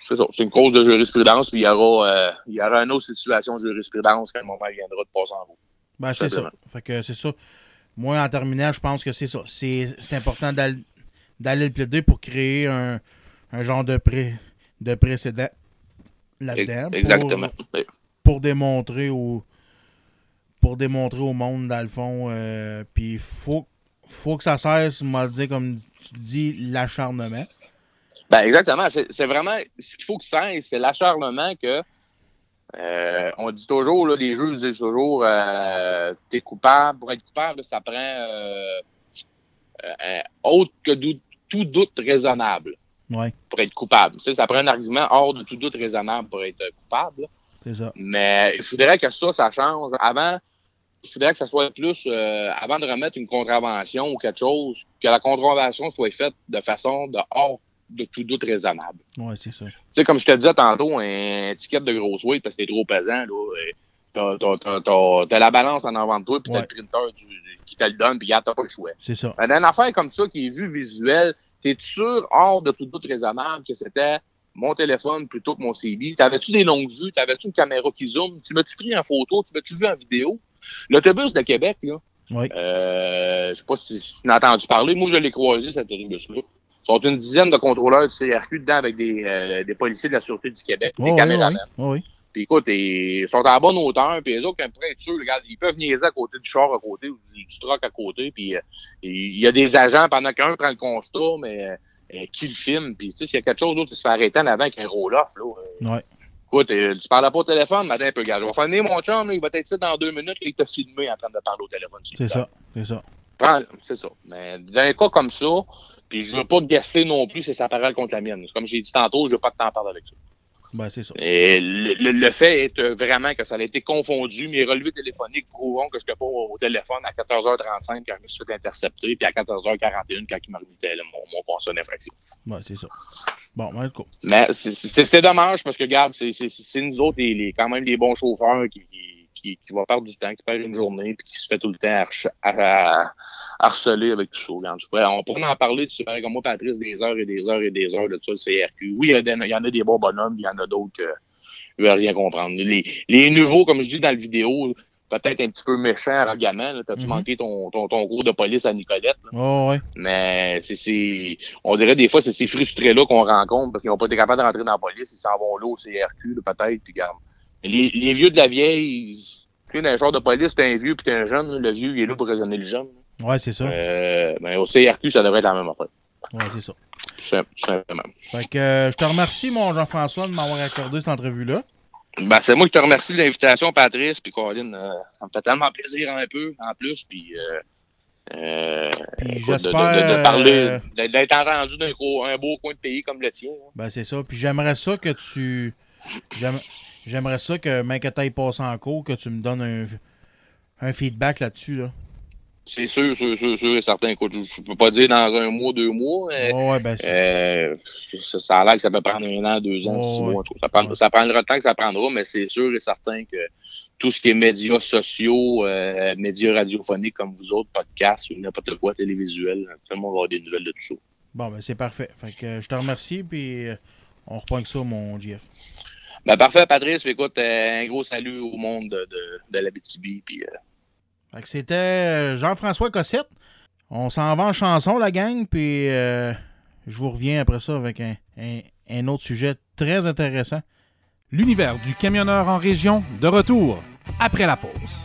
c'est ça, c'est une cause de jurisprudence, puis il y aura, euh, il y aura une autre situation de jurisprudence quand le moment viendra de passer en route. Ben, c'est ça. Fait que c'est ça. Moi, en terminant, je pense que c'est ça. C'est c'est important d'aller d'aller le plaider pour créer un, un genre de, pré, de précédent là-dedans. Exactement. Pour, démontrer au pour démontrer au monde, dans le fond. euh, Puis faut, faut que ça cesse, m'a dit, comme tu dis, l'acharnement. Ben, exactement. C'est vraiment ce qu'il faut que ça cesse, c'est l'acharnement que Euh, on dit toujours, là, les juges disent toujours, euh, t'es coupable. Pour être coupable, ça prend autre que tout doute raisonnable Ouais, pour être coupable. Tu sais, ça prend un argument hors de tout doute raisonnable pour être coupable. ça. Mais il faudrait que ça, ça change. Avant, il faudrait que ça soit plus, euh, avant de remettre une contravention ou quelque chose, que la contravention soit faite de façon de hors de tout doute raisonnable. Ouais, c'est ça. Tu sais, comme je te disais tantôt, un ticket de grosse weight parce que t'es trop pesant, là. T'as, t'as, t'as, t'as- la balance en avant de toi, puis Ouais. t'as le printer du- qui te le donne, puis regarde, t'as pas le choix. C'est ça. Dans une affaire comme ça qui est vue visuelle, t'es sûr, hors de tout doute raisonnable, que c'était mon téléphone plutôt que mon CB? T'avais-tu des longues vues? T'avais-tu une caméra qui zoome? Tu m'as-tu pris en photo? Tu m'as-tu vu en vidéo? L'autobus de Québec, là, Oui. euh, je sais pas si tu as entendu parler. Moi, je l'ai croisé, cet autobus-là. Ils sont une dizaine de contrôleurs du CRQ dedans avec des, euh, des policiers de la Sûreté du Québec, Ouais, des ouais, caméramans. ouais, ouais. Puis écoute, ils sont à bonne hauteur, puis les autres, être sûrs, regarde, ils peuvent niaiser à côté du char à côté ou du, du truck à côté, puis euh, il y a des agents pendant qu'un prend le constat, mais euh, euh, qui le filme, puis tu sais, s'il y a quelque chose d'autre qui se fait arrêter en avant avec un roll-off, là. Ouais. Écoute, tu parles pas au téléphone, matin un peu, gars. Je vais faire venir mon chum, là, il va être ici dans deux minutes, et il t'a filmé en train de parler au téléphone. C'est ça. C'est ça. C'est ça. Mais dans un cas comme ça, puis je veux pas gasser non plus c'est sa parole contre la mienne. Comme j'ai dit tantôt, je veux pas que t'en parles avec ça. Ben, c'est ça. Et le, le- le fait est euh, vraiment que ça a été confondu. Mes relevés téléphoniques prouveront que je n'étais pas au, téléphone à 14h35 quand je me suis fait intercepter, puis à 14h41 quand il m'a mon, mon constat d'infraction. Ouais, c'est ça. Bon, ben, cool. Mais c'est- dommage parce que, regarde, c'est- nous autres, les, les- quand même, les bons chauffeurs qui, qui, qui, qui vont perdre du temps, qui perdent une journée, puis qui se fait tout le temps harche- à- à- harceler avec tout ça. Regarde, je pourrais- on pourrait en parler, tu sais, comme moi, Patrice, des heures et des heures et des heures de ça, le CRQ. Oui, il y, a des- il y en a des bons bonhommes, il y en a d'autres ne veulent rien comprendre. Les, les nouveaux, comme je dis dans la vidéo, peut-être un petit peu méchants, arrogamment. T'as-tu Mhm. manqué ton, ton, ton cours de police à Nicolette? là? Ouais, ouais. Mais c'est- on dirait des fois, c'est ces frustrés-là qu'on rencontre parce qu'ils n'ont pas été capables de rentrer dans la police. Ils s'en vont là au CRQ, peut-être. Puis. Les, les vieux de la vieille, tu sais, dans un genre de police, t'es un vieux puis t'es un jeune. Le vieux, il est là pour raisonner le jeune. Ouais, c'est ça. Euh, mais au CRQ, ça devrait être la même affaire. Ouais, c'est ça. Tout simplement. Fait que euh, je te remercie, mon Jean-François, de m'avoir accordé cette entrevue-là. Ben, c'est moi qui te remercie de l'invitation, Patrice. Puis, Colin, euh, ça me fait tellement plaisir un peu, en plus. Puis, euh, j'espère, de, de, de parler, d'être- entendu d'un un beau coin de pays comme le tien. hein. Ben, c'est ça. Puis j'aimerais ça que tu. J'aime- J'aimerais ça que, même que t'ailles passer en cours, que tu me donnes un, un feedback là-dessus. Là. C'est sûr, sûr, sûr, sûr et certain. Écoute, je, je peux pas dire dans un mois, deux mois. ouais, ben, euh, ça, ça a l'air que ça peut prendre un an, deux ans, six ouais. mois. Ça, prend, Ouais. ça prendra le temps que ça prendra, mais c'est sûr et certain que tout ce qui est médias sociaux, euh, médias radiophoniques comme vous autres, podcasts n'importe quoi, télévisuel, tout le monde va avoir des nouvelles de tout ça. bon, ben, c'est parfait. Fait que euh, je te remercie, puis on reprend que ça, mon GF. Ben, parfait, Patrice. Écoute, euh, un gros salut au monde de, de, de l'Abitibi. Puis, euh, c'était euh, Jean-François Cossette. On s'en va en chanson, la gang, puis euh, je vous reviens après ça avec un, un- un autre sujet très intéressant. L'univers du camionneur en région, de retour après la pause.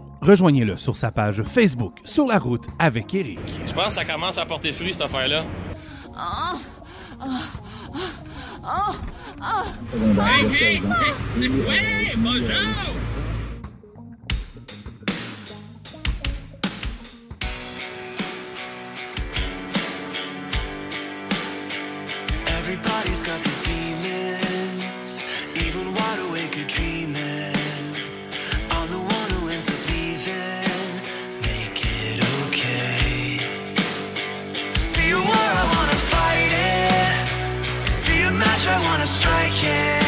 rejoignez-le sur sa page Facebook Sur la route avec Éric. Je pense que ça commence à porter fruit, cette affaire-là. Hey, hey, hey, ouais, bonjour! Everybody's got the I wanna strike it.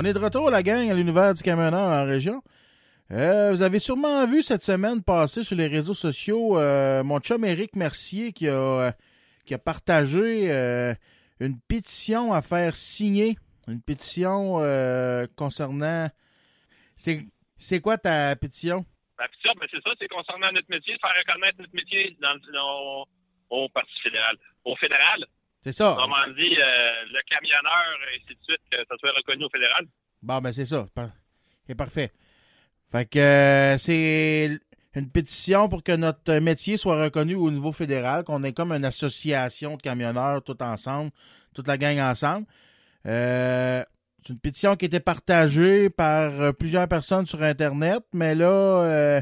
On est de retour, la gang, à l'univers du camionneur en région. Euh, vous avez sûrement vu cette semaine passer sur les réseaux sociaux euh, mon chum Éric Mercier qui a, euh, qui a partagé une pétition à faire signer. Une pétition concernant. C'est quoi ta pétition? Puis ça, ben, c'est ça, c'est concernant notre métier, faire reconnaître notre métier dans, dans- au Parti fédéral. Au fédéral, C'est ça. autrement dit, euh, le camionneur, et ainsi de suite, que ça soit reconnu au fédéral. Bon, ben c'est ça. C'est parfait. Fait que euh, c'est une pétition pour que notre métier soit reconnu au niveau fédéral, qu'on ait comme une association de camionneurs tout ensemble, toute la gang ensemble. Euh, c'est une pétition qui a été partagée par euh, plusieurs personnes sur Internet, mais là, euh,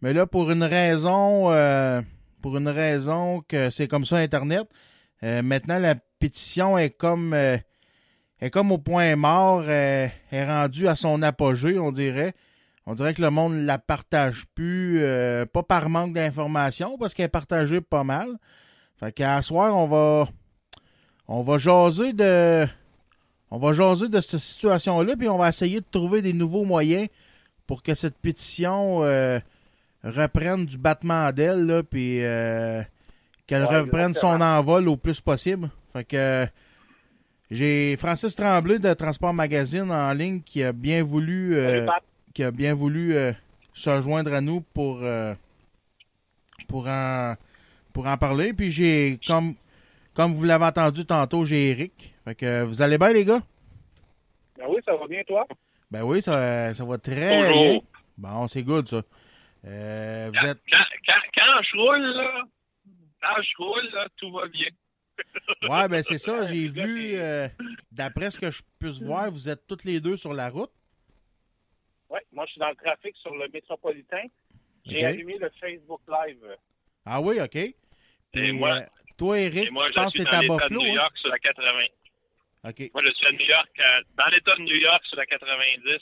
mais là pour une raison, euh, pour une raison que c'est comme ça Internet. Euh, maintenant, la pétition est comme euh, est comme au point mort, euh, est rendue à son apogée, on dirait. On dirait que le monde ne la partage plus, pas par manque d'informations, parce qu'elle est partagée pas mal. Fait qu'à soir, on va on va jaser de on va jaser de cette situation-là, puis on va essayer de trouver des nouveaux moyens pour que cette pétition reprenne du battement d'ailes, puis qu'elle Ouais, reprenne son envol au plus possible. Fait que j'ai Francis Tremblay de Transport Magazine en ligne qui a bien voulu euh, Salut, qui a bien voulu euh, se joindre à nous pour euh, pour en pour en parler. Puis j'ai comme comme vous l'avez entendu tantôt, j'ai Eric. Fait que vous allez bien les gars? Ben oui, ça va bien, toi? Ben oui, ça, ça va très Bonjour. bien. Bon, c'est good ça. Euh, vous Quand, êtes quand, quand, quand je roule, là, quand je roule, là, tout va bien. [laughs] Ouais, ben c'est ça, j'ai vu euh, d'après ce que je puisse voir, vous êtes toutes les deux sur la route? Oui, moi, je suis dans le trafic sur le métropolitain. J'ai allumé le Facebook Live. Ah oui, OK. Puis, Et moi- euh, toi, Eric, Et moi, je je pense que suis c'est à l'État de Buffalo. New hein? York sur la 80. OK. Moi, je suis à New York, dans l'État de New York, sur la 90.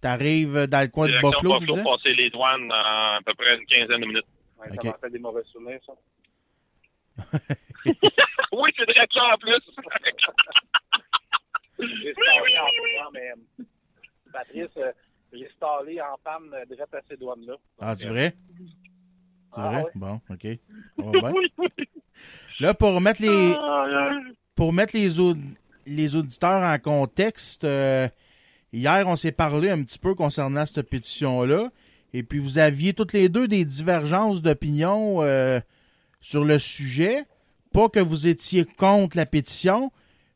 T'arrives dans le coin de Direction Buffalo, tu Buffalo, disais? passer les douanes en à peu près une quinzaine de minutes. Ouais, Ok. Ça m'a fait des mauvais souvenirs, ça. [laughs] oui, c'est direct là en plus. [laughs] J'ai stallé en mais euh, Patrice, euh, j'ai stallé en panne euh, direct à ces douanes-là. Ah, c'est vrai? C'est Ah, vrai? ouais. Bon, OK. Ça va bien. [laughs] Là, pour mettre les, pour mettre les, aud- les auditeurs en contexte, euh, hier, on s'est parlé un petit peu concernant cette pétition-là. Et puis, vous aviez toutes les deux des divergences d'opinion euh, sur le sujet. Pas que vous étiez contre la pétition,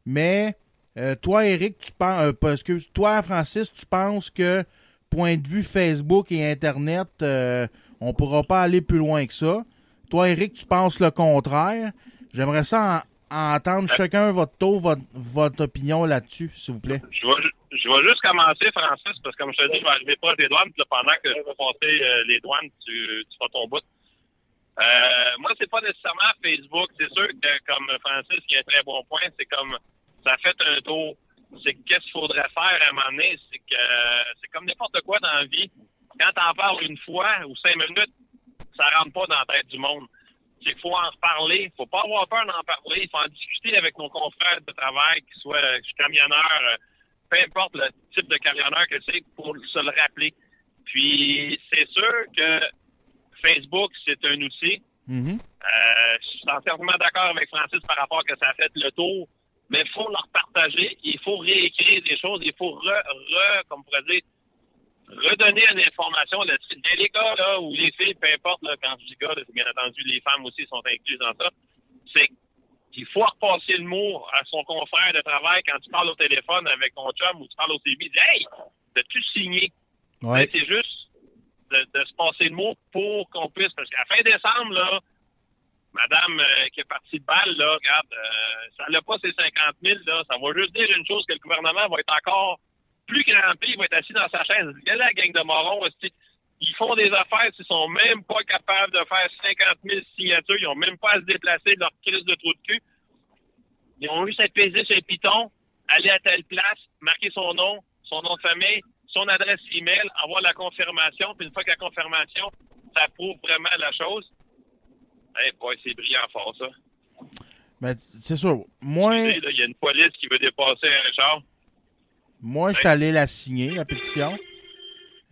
mais euh, toi, Eric, tu penses, parce que toi, Francis, tu penses que point de vue Facebook et Internet, euh, on pourra pas aller plus loin que ça. Toi, Eric, tu penses le contraire. J'aimerais ça en- entendre chacun votre tour, votre, votre opinion là-dessus, s'il vous plaît. Je vais, ju- je vais juste commencer, Francis, parce que comme je te dis, je vais arriver pas des douanes, puis là, pendant que je vais passer euh, les douanes, tu, feras ton bout. Euh, moi, c'est pas nécessairement Facebook. C'est sûr que, comme Francis, qui a un très bon point, c'est comme ça fait un tour. C'est que qu'est-ce qu'il faudrait faire à un moment donné, c'est que c'est comme n'importe quoi dans la vie. Quand t'en parles une fois ou cinq minutes, ça rentre pas dans la tête du monde. C'est qu'il faut en reparler. faut pas avoir peur d'en parler. Il faut en discuter avec nos confrères de travail, qu'ils soient euh, camionneurs, euh, peu importe le type de camionneur que c'est, pour se le rappeler. Puis, c'est sûr que Facebook, c'est un outil. Mhm. Euh, je suis entièrement d'accord avec Francis par rapport à que ça a fait le tour, mais il faut leur partager, il faut réécrire des choses, il faut re, re comme on pourrait dire, redonner une information là-dessus. Les gars, là, ou les filles, peu importe, là, quand je dis gars, bien entendu, les femmes aussi sont incluses dans ça, c'est qu'il faut repasser le mot à son confrère de travail quand tu parles au téléphone avec ton chum ou tu parles au CB, dis Hey, t'as-tu signé? Ouais. C'est juste de, de se passer le mot pour qu'on puisse. Parce qu'à fin décembre, là, madame euh, qui est partie de balle, là, regarde, euh, ça n'a pas ses 50 000, là. Ça va juste dire une chose que le gouvernement va être encore plus crampé, il va être assis dans sa chaise. Regardez la gang de morons. Ils font des affaires, ils sont même pas capables de faire 50 000 signatures, ils ont même pas à se déplacer de leur crise de trou de cul. Ils ont juste à peser sur le piton, aller à telle place, marquer son nom, son nom de famille, son adresse email, avoir la confirmation, puis une fois que la confirmation, ça prouve vraiment la chose. Eh boy, c'est brillant fort, ça. Ben, c'est sûr. Moi, Il y a une police qui veut dépasser un char. moi je suis allé la signer, la pétition.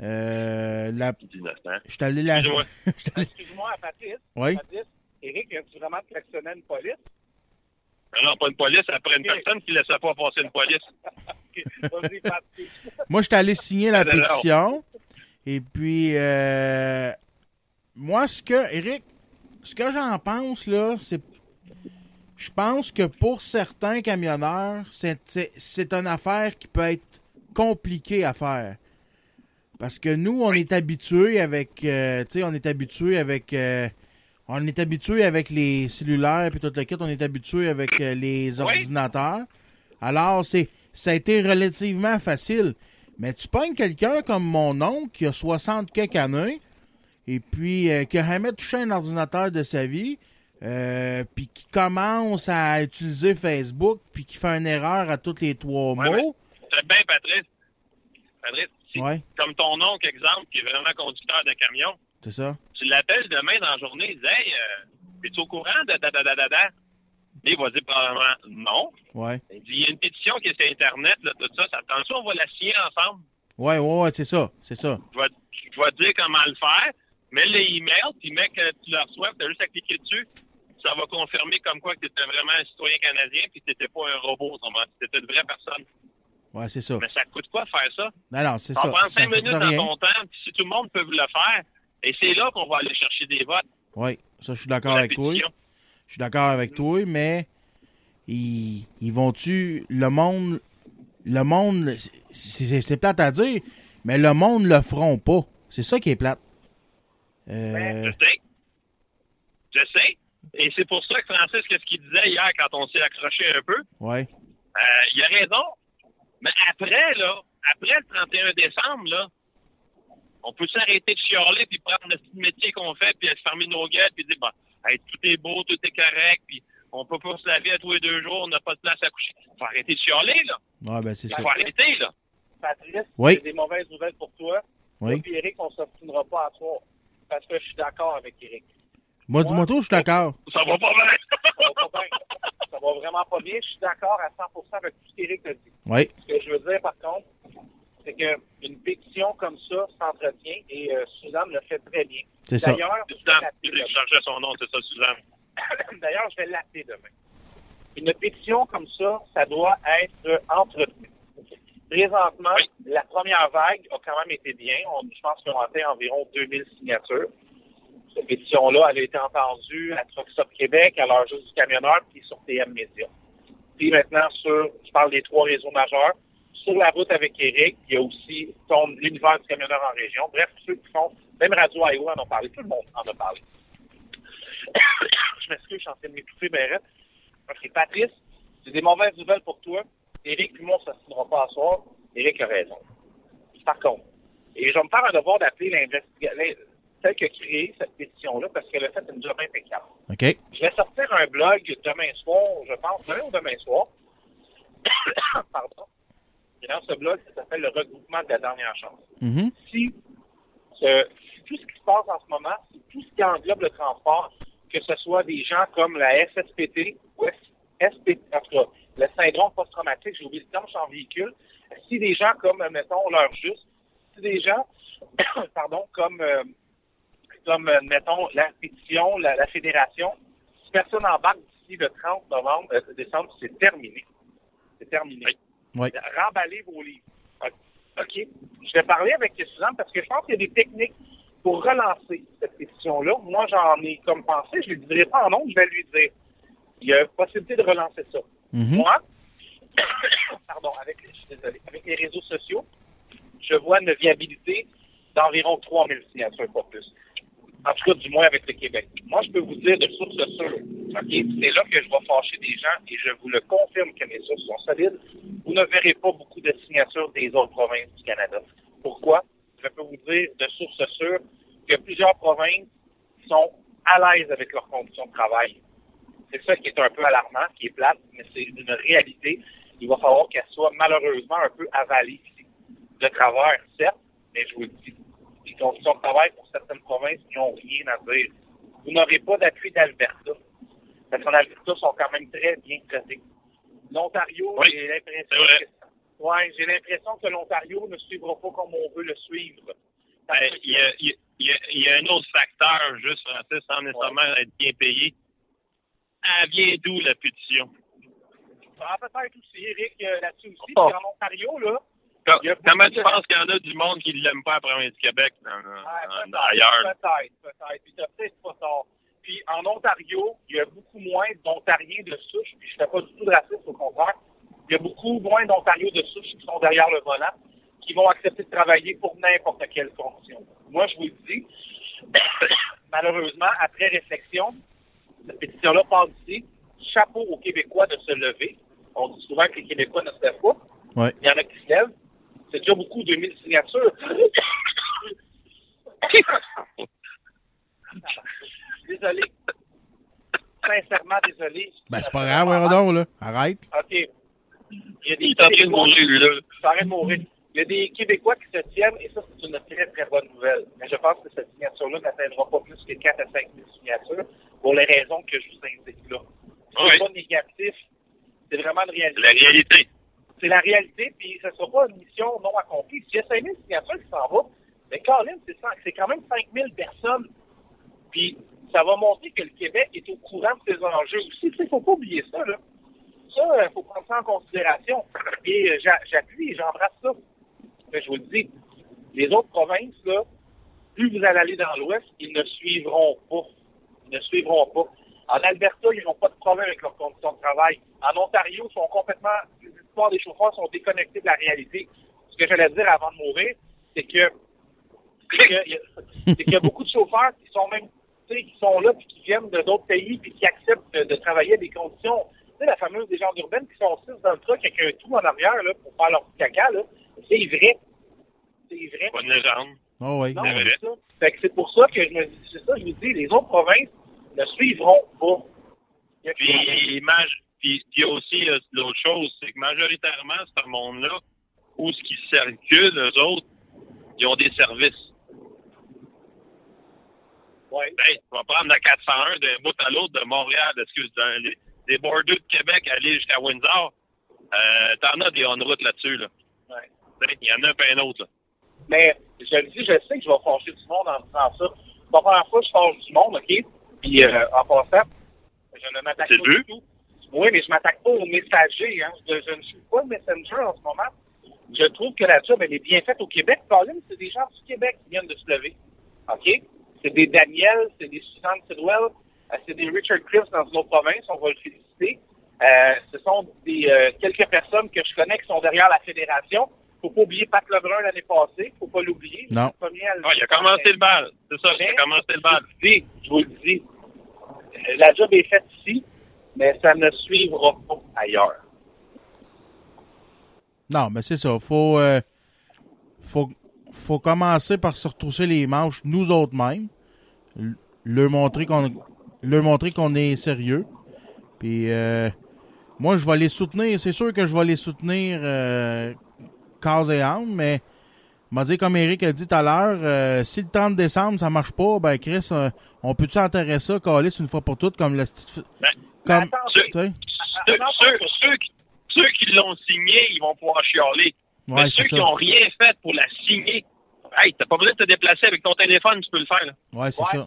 Euh, la, je suis allé la. Excuse-moi. [laughs] allé- Excuse-moi, Patrice. Oui? Patrice, Eric, viens-tu vraiment de klaxonner une police? Non, non, pas une police, après une personne qui ne laissait pas passer une police. [laughs] [laughs] Moi, j'étais allé signer la pétition. Et puis, euh, moi, ce que, Eric, ce que j'en pense, là, c'est. Je pense que pour certains camionneurs, c'est- c'est c'est une affaire qui peut être compliquée à faire. Parce que nous, on est habitués avec. euh, tu sais, on est habitués avec. euh, on est habitué avec les cellulaires puis tout le kit, on est habitué avec euh, les ordinateurs. Alors, c'est ça a été relativement facile. Mais tu pognes quelqu'un comme mon oncle qui a 60 quelques années et puis euh, qui a jamais touché un ordinateur de sa vie, euh, puis qui commence à utiliser Facebook, puis qui fait une erreur à tous les trois Ouais, mots. C'est bien, Patrice. Patrice, si- Ouais, comme ton oncle, exemple, qui est vraiment conducteur de camion, c'est ça. tu l'appelles demain dans la journée, il dit Hey, euh, es-tu au courant de da da da da da? Il va dire probablement non. Ouais. Il dit Il y a une pétition qui est sur Internet, là, tout ça, ça te tente ça, on va la signer ensemble? Ouais, ouais, ouais, c'est ça. C'est ça. Vais te dire comment le faire. Mets les emails, puis mec, que tu le reçois, tu as juste à cliquer dessus. Ça va confirmer comme quoi que tu étais vraiment un citoyen canadien, puis tu n'étais pas un robot, tu étais une vraie personne. Ouais, c'est ça. Mais ça coûte quoi faire ça? Non, non, c'est Ça ça. prend cinq minutes dans ton temps, puis si tout le monde peut le faire, et c'est là qu'on va aller chercher des votes. Oui, ça, je suis d'accord avec toi. Je suis d'accord avec toi, mais ils, ils vont-tu. Le monde. Le monde. c'est- plate à dire, mais le monde le feront pas. C'est ça qui est plate. Euh, Je sais. Je sais. Et c'est pour ça que Francis, qu'est-ce qu'il disait hier quand on s'est accroché un peu? ouais. Euh, il a raison. Mais après, là, après le 31 décembre, là, on peut s'arrêter de chialer puis prendre le petit métier qu'on fait puis se fermer nos gueules puis dire, bon, hey, tout est beau, tout est correct puis On peut pas se laver à tous les deux jours, on n'a pas de place à coucher. Faut arrêter de chialer, là. Ben c'est ça. Faut arrêter, là. Patrice, Oui. j'ai des mauvaises nouvelles pour toi. Oui. Moi et Eric, on ne s'obstinera pas à soir. Parce que je suis d'accord avec Eric. Moi, du moto, je suis d'accord. Ça va pas bien. Ça va pas bien. Ça va vraiment pas bien. Je suis d'accord à 100% avec tout ce qu'Éric a dit. Oui. Ce que je veux dire, par contre, c'est qu'une pétition comme ça s'entretient et euh, Suzanne le fait très bien. C'est ça. D'ailleurs, je son nom, c'est ça, Suzanne. [coughs] D'ailleurs, je vais l'appeler demain. Une pétition comme ça, ça doit être entretenu. Présentement, la première vague a quand même été bien. On- je pense qu'on a atteint environ 2000 signatures. Cette pétition-là, elle a été entendue à Truck Stop Québec, à l'heure juste du camionneur, puis sur TM Média. Puis maintenant, sur, je parle des trois réseaux majeurs. Sur la route avec Eric, il y a aussi l'univers du camionneur en région. Bref, ceux qui font, même Radio Iowa en ont parlé, tout le monde en a parlé. [coughs] je m'excuse, je suis en train de m'étouffer, raide. OK, Patrice, j'ai des mauvaises nouvelles pour toi. Eric ça ne se finira pas à soir. Eric a raison. Par contre, et je me faire un devoir d'appeler celle qui a créé cette pétition-là, parce qu'elle a fait une job impeccable. OK. Je vais sortir un blog demain soir, je pense, demain ou demain soir. [coughs] Pardon. Et dans ce blog, ça s'appelle le regroupement de la dernière chance. Mhm. Si, ce- si tout ce qui se passe en ce moment, si tout ce qui englobe le transport, que ce soit des gens comme la SSPT ou SPT, en tout cas, le syndrome post-traumatique, j'ai oublié le terme, je suis en véhicule, si des gens comme, mettons, leur juste, si des gens, [coughs] pardon, comme, euh, comme, euh, mettons, la pétition, la, la fédération, si personne embarque d'ici le 30 novembre, euh, décembre, c'est terminé. C'est terminé. Oui. Remballez vos livres. OK. Je vais parler avec Suzanne parce que je pense qu'il y a des techniques pour relancer cette pétition-là. Moi, j'en ai comme pensé. Je ne lui dirai pas en nom, je vais lui dire. Il y a possibilité de relancer ça. Mhm. Moi, [coughs] pardon, avec, les- je suis désolé, avec les réseaux sociaux, je vois une viabilité d'environ 3000 signatures, pas plus. En tout cas, du moins avec le Québec. Moi, je peux vous dire de source sûre, OK? C'est là que je vais fâcher des gens et je vous le confirme que mes sources sont solides. Vous ne verrez pas beaucoup de signatures des autres provinces du Canada. Pourquoi? Je peux vous dire de source sûre que plusieurs provinces sont à l'aise avec leurs conditions de travail. C'est ça qui est un peu alarmant, qui est plate, mais c'est une réalité. Il va falloir qu'elle soit malheureusement un peu avalée ici. De travers, certes, mais je vous le dis, les conditions de travail pour certaines provinces n'ont rien à dire. Vous n'aurez pas d'appui d'Alberta. Parce qu'en Alberta, sont quand même très bien traités. L'Ontario, Oui, j'ai l'impression que, ouais, j'ai l'impression que l'Ontario ne suivra pas comme on veut le suivre. Ben, Il y, a, il y a- il y a- il y a un autre facteur, juste, Francis, sans nécessairement être bien payé. Elle vient d'où, la pétition? Ah, peut-être aussi, Eric, euh, là-dessus aussi. Oh. Puis en Ontario, là, Comment tu penses qu'il y en a du monde qui ne l'aime pas à la province du Québec, dans- dans- Ouais, dans- peut-être, ailleurs? Peut-être, peut-être. Puis peut-être pas tort. Puis en Ontario, il y a beaucoup moins d'Ontariens de souche, puis je fais pas du tout de racisme, au contraire. Il y a beaucoup moins d'Ontario de souche qui sont derrière le volant, qui vont accepter de travailler pour n'importe quelle fonction. Moi, je vous le dis, [coughs] malheureusement, après réflexion, cette pétition-là passe ici. Chapeau aux Québécois de se lever. On dit souvent que les Québécois ne se lèvent pas. Ouais. Il y en a qui se lèvent. C'est déjà beaucoup, 2000 signatures. [laughs] désolé. Sincèrement, désolé. Ben, c'est pas grave, donc, là. Arrête. OK. Il y a des Il est en train de Québécois- mourir, lui, là. de mourir. Il y a des Québécois qui se tiennent, et ça, c'est une très, très bonne nouvelle. Mais je pense que cette signature-là n'atteindra pas plus que 4 à 5 000 signatures pour les raisons que je vous indique là. C'est Oui. pas négatif. C'est vraiment une réalité. C'est la réalité. C'est la réalité, puis ce ne sera pas une mission non accomplie. S'il y a 5 000 signatures qui s'en vont, mais Colin, c'est quand même 5 000 personnes. Puis ça va montrer que le Québec est au courant de ces enjeux aussi. Il ne faut pas oublier ça. Là. Ça, il faut prendre ça en considération. Et euh, j'a- j'appuie et j'embrasse ça. Mais je vous le dis, les autres provinces, plus vous allez aller dans l'Ouest, ils ne suivront pas. Ils ne suivront pas. En Alberta, ils n'ont pas de problème avec leurs conditions de travail. En Ontario, ils sont complètement, plupart des chauffeurs sont déconnectés de la réalité. Ce que j'allais dire avant de mourir, c'est que c'est y qu'il y a beaucoup de chauffeurs qui sont même, qui sont là puis qui viennent de d'autres pays puis qui acceptent de, de travailler à des conditions. Tu sais, la fameuse légende urbaine qui sont six dans le truck avec un trou en arrière là, pour faire leur petit caca, là. C'est vrai. C'est vrai. Pas une légende. Oh, oui. Non, C'est vrai. c'est ça. Fait que c'est pour ça que je me dis, c'est ça, je vous dis, les autres provinces ne suivront pas. Puis, puis, puis aussi, euh, l'autre chose, c'est que majoritairement, ce monde-là, où ce qui circule, eux autres, ils ont des services. Ouais. Ben, tu vas prendre la 401 d'un bout à l'autre de Montréal, excuse, les, des bordures de Québec, aller jusqu'à Windsor. Euh, T'en as des on-route là-dessus, là. Ouais. Ben, Il y en a pas un autre, là. Mais je le dis, je sais que je vais fâcher du monde en disant ça. C'est la première fois que je fâche du monde, OK? Puis euh, en passant, je ne m'attaque pas du tout. Oui, mais je m'attaque pas aux messagers. Hein. Je, je ne suis pas le messenger en ce moment. Je trouve que la job, elle est bien faite au Québec. Colin, c'est des gens du Québec qui viennent de se lever. OK? C'est des Daniel, c'est des Suzanne Sidwell, euh, c'est des Richard Chris dans une autre province. On va le féliciter. Euh, ce sont des euh, quelques personnes que je connais qui sont derrière la fédération. Faut pas oublier Pat Lebrun l'année passée. Faut pas l'oublier. Non. Le premier à le- il a commencé le bal. C'est ça, il a commencé le bal. Je vous le dis, je vous le dis. Euh, La job est faite ici, mais ça ne suivra pas ailleurs. Non, mais c'est ça. Faut, euh, faut, faut commencer par se retrousser les manches, nous autres mêmes. Leur montrer qu'on leur montrer qu'on est sérieux. Puis euh, moi, je vais les soutenir. C'est sûr que je vais les soutenir euh, cause et âme, mais m'a dit comme Eric a dit tout à l'heure, euh, si le 30 décembre ça marche pas, ben Chris, on peut-tu enterrer ça, Calis, une fois pour toutes, comme le Ben, comme Attends, ceux- tu sais? Ceux, ceux, ceux qui, ceux qui l'ont signé, ils vont pouvoir chialer. Ouais, Mais ceux ça. qui n'ont rien fait pour la signer, hey, t'as pas besoin de te déplacer avec ton téléphone, tu peux le faire. Là. Ouais, c'est Ouais, ça.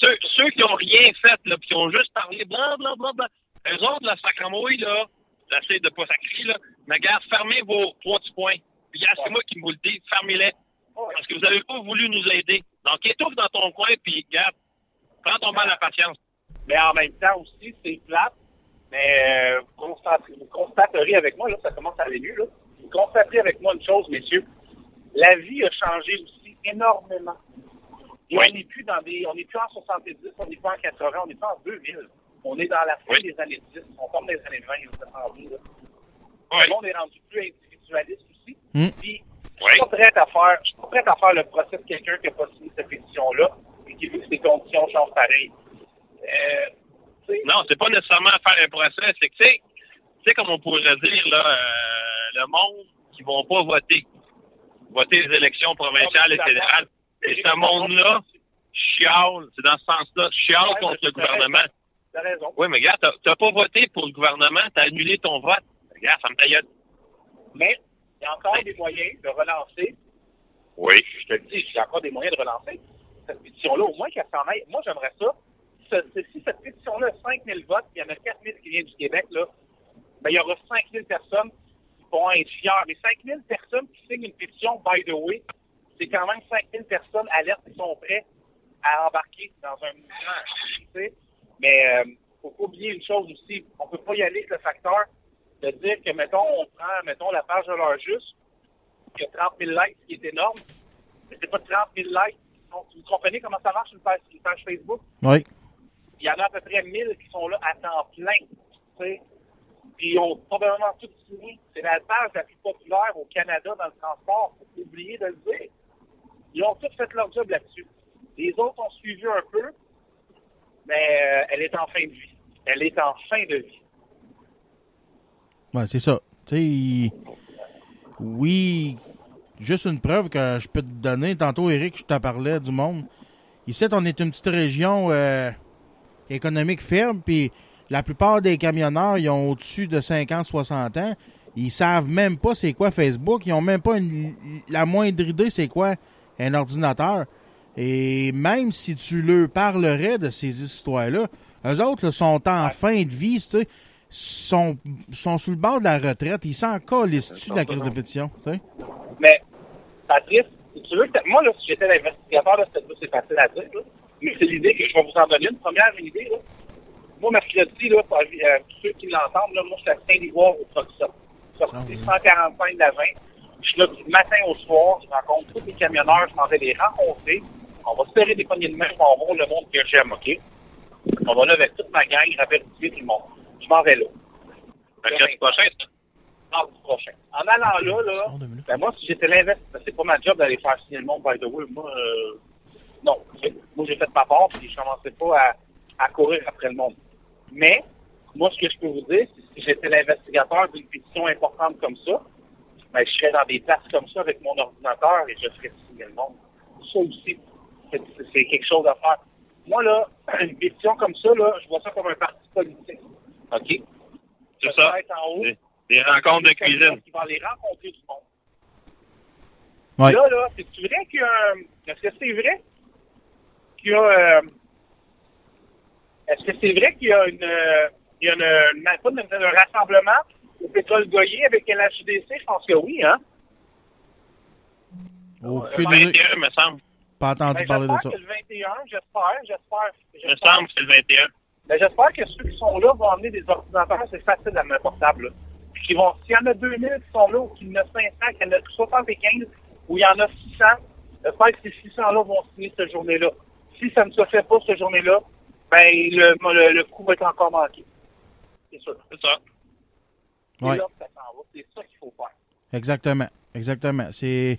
Ceux, ceux qui ont rien fait, là, puis qui ont juste parlé, bla, bla, bla, bla. Eux autres, là, sacramouille, là, j'essaie de pas sacrer, là, mais gars, fermez vos trois petits points. Puis, c'est moi qui vous le dis, fermez-les. Parce que vous avez pas voulu nous aider. Donc, étouffe dans ton coin, puis, gars, prends ton mal à patience. Mais en même temps aussi, c'est plate. Mais euh, vous, constaterez, vous constaterez avec moi, là, ça commence à aller mieux, là. Vous constaterez avec moi une chose, messieurs. La vie a changé aussi énormément. Et Oui. on n'est plus dans des. On n'est plus en 70, on n'est pas en 80, on n'est pas en 2000. On est dans la fin Oui. des années 10, on tombe dans les années 20, ça s'en vient, là. Oui. Le monde est rendu plus individualiste aussi. Mm. Puis, je suis pas prête à faire, je suis pas prête à faire le procès de quelqu'un qui n'a pas signé cette pétition-là et qui veut que ses conditions changent pareil. Euh, Non, c'est pas nécessairement faire un procès, c'est que, tu sais, comme on pourrait dire, là, euh, le monde qui vont pas voter, voter les élections provinciales et fédérales, et ce monde-là chiale, c'est dans ce sens-là, chiale Ouais, contre le gouvernement. T'as raison. Oui, mais gars, t'as t'as pas voté pour le gouvernement, t'as annulé ton vote. Regarde, ça me taille. Mais il y a encore des moyens de relancer. Oui. Je te le dis, il y a encore des moyens de relancer cette pétition-là, au moins qu'elle s'en aille. Moi, j'aimerais ça. Si cette pétition-là a 5 000 votes, il y en a 4 000 qui viennent du Québec, là, ben, il y aura 5 000 personnes qui vont être fières. Mais 5 000 personnes qui signent une pétition, by the way, c'est quand même 5 000 personnes alertes qui sont prêtes à embarquer dans un mouvement. Mais euh, faut pas oublier une chose aussi. On peut pas y aller avec le facteur de dire que, mettons, on prend, mettons, la page de l'heure juste, il y a 30 000 likes, ce qui est énorme, mais c'est pas 30 000 likes. Vous comprenez comment ça marche une page Facebook? Oui. Il y en a à peu près 1000 qui sont là à temps plein. Puis ils ont probablement tout signé. C'est la page la plus populaire au Canada dans le transport. Faut oublier de le dire. Ils ont tous fait leur job là-dessus. Les autres ont suivi un peu, mais euh, elle est en fin de vie. Elle est en fin de vie. Ouais, c'est ça. Oui, juste une preuve que je peux te donner. Tantôt, Eric, je t'en parlais du monde. Ici, on est une petite région euh, économique ferme, puis la plupart des camionneurs, ils ont au-dessus de 50, 60 ans. Ils savent même pas c'est quoi Facebook. Ils ont même pas une- la moindre idée c'est quoi un ordinateur. Et même si tu leur parlerais de ces histoires-là, eux autres là, sont en fin de vie, tu sais, sont, sont sous le bord de la retraite. Ils s'en collent de la crise de pétition. tu sais? Mais, Patrice, tu veux, que- moi, là, si j'étais l'investigateur c'est facile à dire, là. Mais c'est l'idée que je vais vous en donner une première idée. Là. Moi, mercredi, là, pour, euh, pour ceux qui l'entendent, là, moi, je suis à Saint-Livoire au Proxop. Sorti 145 de la 20. Je suis là du matin au soir. Je rencontre tous les camionneurs. Je m'en vais les rencontrer. On va se serrer des poignées de main. On va voir le monde que j'aime, OK? On va là avec toute ma gang, rappeler tout le monde. Je m'en vais là. Mercredi prochain, ça? Mardi prochain. En allant là, là, ben moi, si j'étais l'invest, c'est pas ma job d'aller faire signer le monde, by the way. Moi, euh, non. Moi, j'ai fait ma part, puis je commençais pas à, à courir après le monde. Mais, moi, ce que je peux vous dire, c'est que si j'étais l'investigateur d'une pétition importante comme ça, ben, je serais dans des places comme ça avec mon ordinateur et je ferais signer le monde. Ça aussi, c'est c'est quelque chose à faire. Moi, là, [clears throat] une pétition comme ça, là, je vois ça comme un parti politique. OK? C'est Ça ça. doit être en haut. Des- Des rencontres de cuisine. Qui va aller rencontrer du monde. Ouais. Là, là, c'est vrai a un- Est-ce que c'est vrai? Qu'il y a. euh, Est-ce que c'est vrai qu'il y a une. euh, Il y a une, une- pas une- un rassemblement au pétrole Goyer avec LHDC? Je pense que oui, hein? Aucune Ben, idée. 21, me semble. Pas entendu Ben, parler de ça. j'espère que le 21, j'espère, j'espère. Me j'espère. semble que c'est le 21. Ben, j'espère que ceux qui sont là vont amener des ordinateurs, c'est facile à mettre portable. Puis qu'ils vont, s'il y en a 2000 qui sont là, ou qu'il y en a 500, qu'il y en a 75, ou il y en a 600, j'espère que ces 600-là vont signer cette journée-là. Si ça ne se fait pas cette journée-là, ben, le, le, le coup va être encore manqué. C'est sûr. C'est ça. C'est Ouais. là que ça. C'est qu'il faut faire. Exactement. Exactement. C'est,